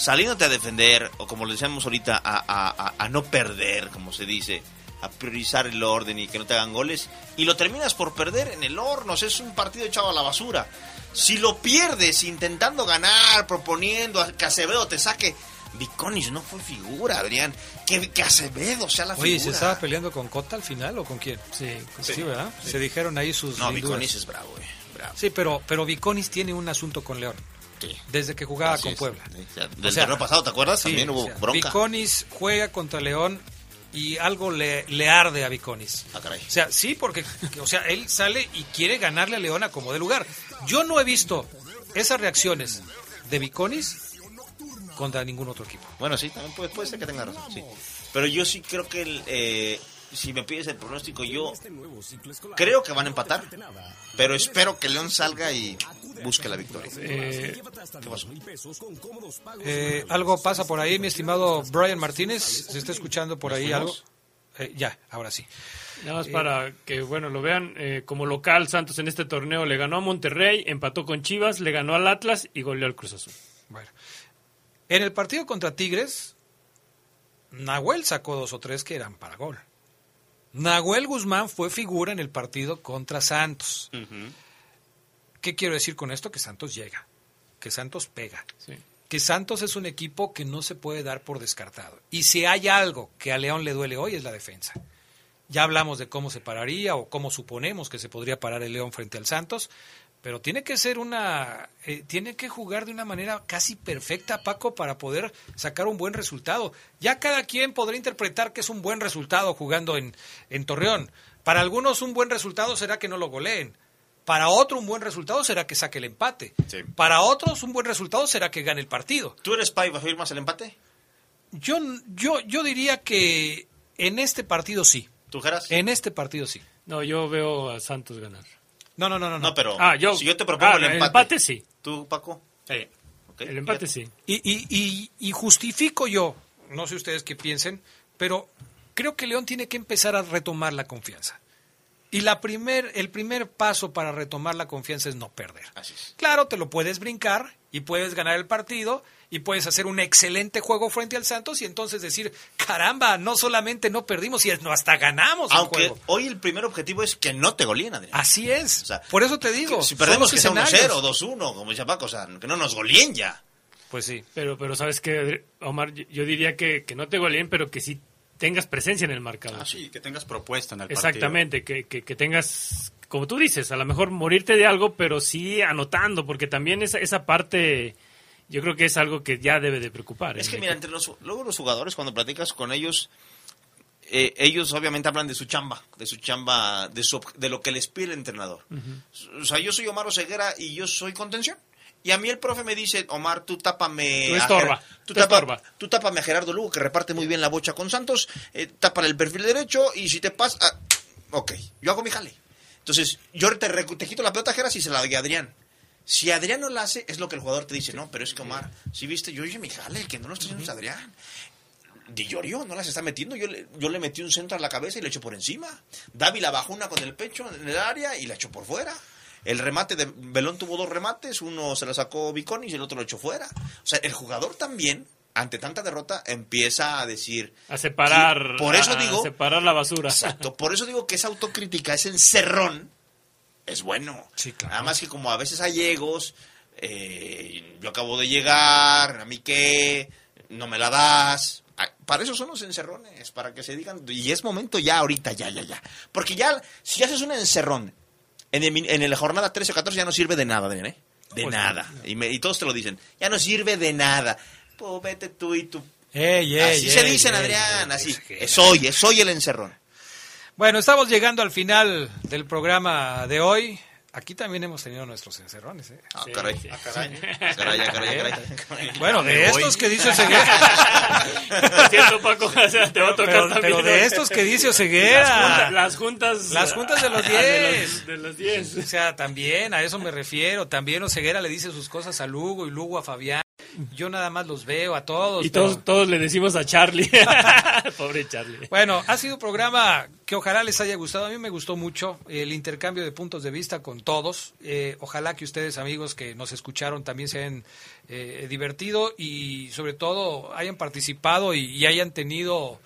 saliéndote a defender, o como le decíamos ahorita, a, a- a- a no perder, como se dice, a priorizar el orden y que no te hagan goles, y lo terminas por perder en el horno, o sea, es un partido echado a la basura. Si lo pierdes intentando ganar, proponiendo a que Acevedo te saque, Viconis no fue figura, Adrián. Que, que Acevedo sea la Oye, ¿se figura. estaba peleando con Cota al final o con quién? Sí, sí, ¿verdad? Se dijeron ahí sus No. Viconis es bravo, eh. bravo. Sí, pero, pero Viconis tiene un asunto con León. Desde que jugaba Así con es. Puebla. Sí, o sea, del torneo pasado, ¿te acuerdas? También hubo bronca. Viconis juega contra León y algo le, le arde a Viconis. Ah, caray. O sea, sí, porque o sea, él sale y quiere ganarle a León a como de lugar. Yo no he visto esas reacciones de Viconis contra ningún otro equipo. Bueno, sí, también puede, puede ser que tenga razón, sí. Pero yo sí creo que el, eh, si me pides el pronóstico, yo creo que van a empatar, pero espero que León salga y busque la victoria. Eh, ¿Qué pasó? Eh, algo pasa por ahí, mi estimado Brian Martínez. ¿Se está escuchando por ahí algo? Eh, ya, ahora sí. Nada más Eh, para que, bueno, lo vean, eh, como local, Santos en este torneo le ganó a Monterrey, empató con Chivas, le ganó al Atlas y goleó al Cruz Azul. Bueno. En el partido contra Tigres, Nahuel sacó dos o tres que eran para gol. Nahuel Guzmán fue figura en el partido contra Santos. ¿Qué quiero decir con esto? Que Santos llega, que Santos pega, que Santos es un equipo que no se puede dar por descartado. Y si hay algo que a León le duele hoy es la defensa. Ya hablamos de cómo se pararía o cómo suponemos que se podría parar el León frente al Santos, pero tiene que ser una, eh, tiene que jugar de una manera casi perfecta, Paco, para poder sacar un buen resultado. Ya cada quien podrá interpretar que es un buen resultado jugando en, en Torreón. Para algunos un buen resultado será que no lo goleen. Para otro un buen resultado será que saque el empate. Para otros un buen resultado será que gane el partido. ¿Tú eres Paiva, firmas el empate? Yo, yo, yo diría que en este partido sí. ¿Tú, Geras? En este partido sí. No, yo veo a Santos ganar. No, no, no, no. No, pero Ah, yo- si yo te propongo ah, el el empate. empate sí. ¿Tú, Paco? El empate sí. Y, y, y, y justifico yo, no sé ustedes qué piensen, pero creo que León tiene que empezar a retomar la confianza. Y la primer, el primer paso para retomar la confianza es no perder. Así es. Claro, te lo puedes brincar y puedes ganar el partido y puedes hacer un excelente juego frente al Santos y entonces decir, caramba, no solamente no perdimos, sino hasta ganamos el Aunque juego. hoy el primer objetivo es que no te goleen, Adrián. Así es. O sea, Por eso te digo. Si perdemos que sea los 1-0 escenarios. o 2-1, como dice Paco, o sea, que no nos goleen ya. Pues sí. Pero, pero sabes que, Omar, yo- diría que, que no te goleen, pero que sí tengas presencia en el marcador. Ah, sí, que tengas propuesta en el Exactamente, que, que, que tengas, como tú dices, a lo mejor morirte de algo, pero sí anotando, porque también esa, esa parte yo creo que es algo que ya debe de preocupar. Es en que mira, entre los, luego los jugadores, cuando platicas con ellos, eh, ellos obviamente hablan de su chamba, de su chamba, de, su, de lo que les pide el entrenador. O sea, yo soy Omar Oseguera y yo soy contención. Y a mí el profe me dice, Omar, tú tápame... Tú a estorba, Ger- tú, tú tapa- tú tápame a Gerardo Lugo, que reparte muy bien la bocha con Santos, eh, tápale el perfil derecho y si te pasa... ah, ok, yo hago mi jale. Entonces, yo te, te quito la pelota, Geras, y se la doy a Adrián. Si Adrián no la hace, es lo que el jugador te dice, no, pero es que Omar, si viste, yo hice mi jale, el que no lo está haciendo es Adrián. Di Llorio no las está metiendo. Yo le, yo le metí un centro a la cabeza y le echo por encima. Dávila bajó una con el pecho en el área y la echó por fuera. El remate de Belón tuvo dos remates, uno se la sacó Viconis y el otro lo echó fuera. O sea, el jugador también, ante tanta derrota, empieza a decir. A separar, Por eso a digo. separar la basura. Exacto, por eso digo que esa autocrítica, ese encerrón, es bueno. Sí, claro. Además que como a veces hay egos, eh, yo acabo de llegar, a mí qué, no me la das. Ah, Para eso son los encerrones, para que se digan, y es momento ya ahorita, ya, ya, ya. Porque ya, si haces un encerrón en, el, en la jornada 13 o 14 ya no sirve de nada, ¿eh? De Pues nada. Y, me- y todos te lo dicen, ya no sirve de nada. Pues vete tú y tú. Ey, ey, así se dicen, Adrián, así. es hoy, es hoy el encerrón. Bueno, estamos llegando al final del programa de hoy. Aquí también hemos tenido nuestros encerrones. ¿eh? Ah, caray. Ah, caray. Ah, caray, ah, caray, ah, caray. Bueno, de estos que dice Oseguera. [LAUGHS] Lo siento, Paco, o sea, te va a tocar Pero, también. pero de estos que dice Oseguera. Las juntas, Las juntas de los ah, 10. De los 10. O sea, también a eso me refiero. También Oseguera le dice sus cosas a Lugo y Lugo a Fabián. Yo nada más los veo a todos. Y pero- todos, todos le decimos a Charlie. [LAUGHS] Pobre Charlie. Bueno, ha sido un programa que ojalá les haya gustado. A mí me gustó mucho el intercambio de puntos de vista con todos. Eh, ojalá que ustedes, amigos que nos escucharon, también se hayan eh, divertido y sobre todo hayan participado y, y hayan tenido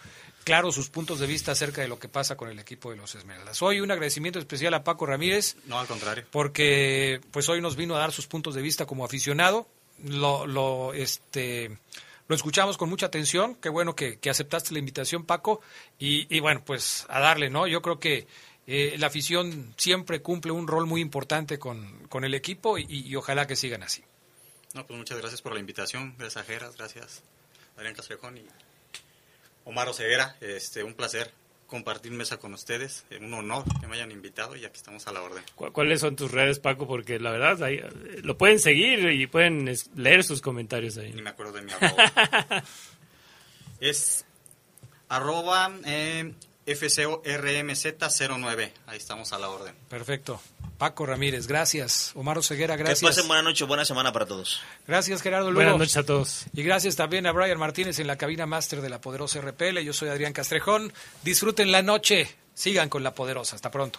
claros sus puntos de vista acerca de lo que pasa con el equipo de los Esmeraldas. Hoy un agradecimiento especial a Paco Ramírez No, al contrario. porque pues hoy nos vino a dar sus puntos de vista como aficionado. Lo, lo, este, lo escuchamos con mucha atención. Qué bueno que, que aceptaste la invitación, Paco. Y, y bueno, pues a darle, ¿no? Yo creo que eh, la afición siempre cumple un rol muy importante con, con el equipo y, ojalá que sigan así. No, pues muchas gracias por la invitación. Gracias a Geras, gracias Adrián Castrejón y Omar Oseguera. Este, un placer compartir mesa con ustedes. Eh, Un honor que me hayan invitado y aquí estamos a la orden. ¿Cu- ¿Cuáles son tus redes, Paco? Porque la verdad, ahí, eh, lo pueden seguir y pueden es- leer sus comentarios ahí. Ni me acuerdo de mi arroba. [LAUGHS] es arroba eh, FCORMZ09. Ahí estamos a la orden. Perfecto. Paco Ramírez, gracias. Omar Oseguera, Que gracias. pasen buena noche, buena semana para todos. Gracias, Gerardo Lugo. Buenas noches a todos. Y gracias también a Brian Martínez en la cabina máster de la poderosa RPL. Yo soy Adrián Castrejón. Disfruten la noche. Sigan con la poderosa. Hasta pronto.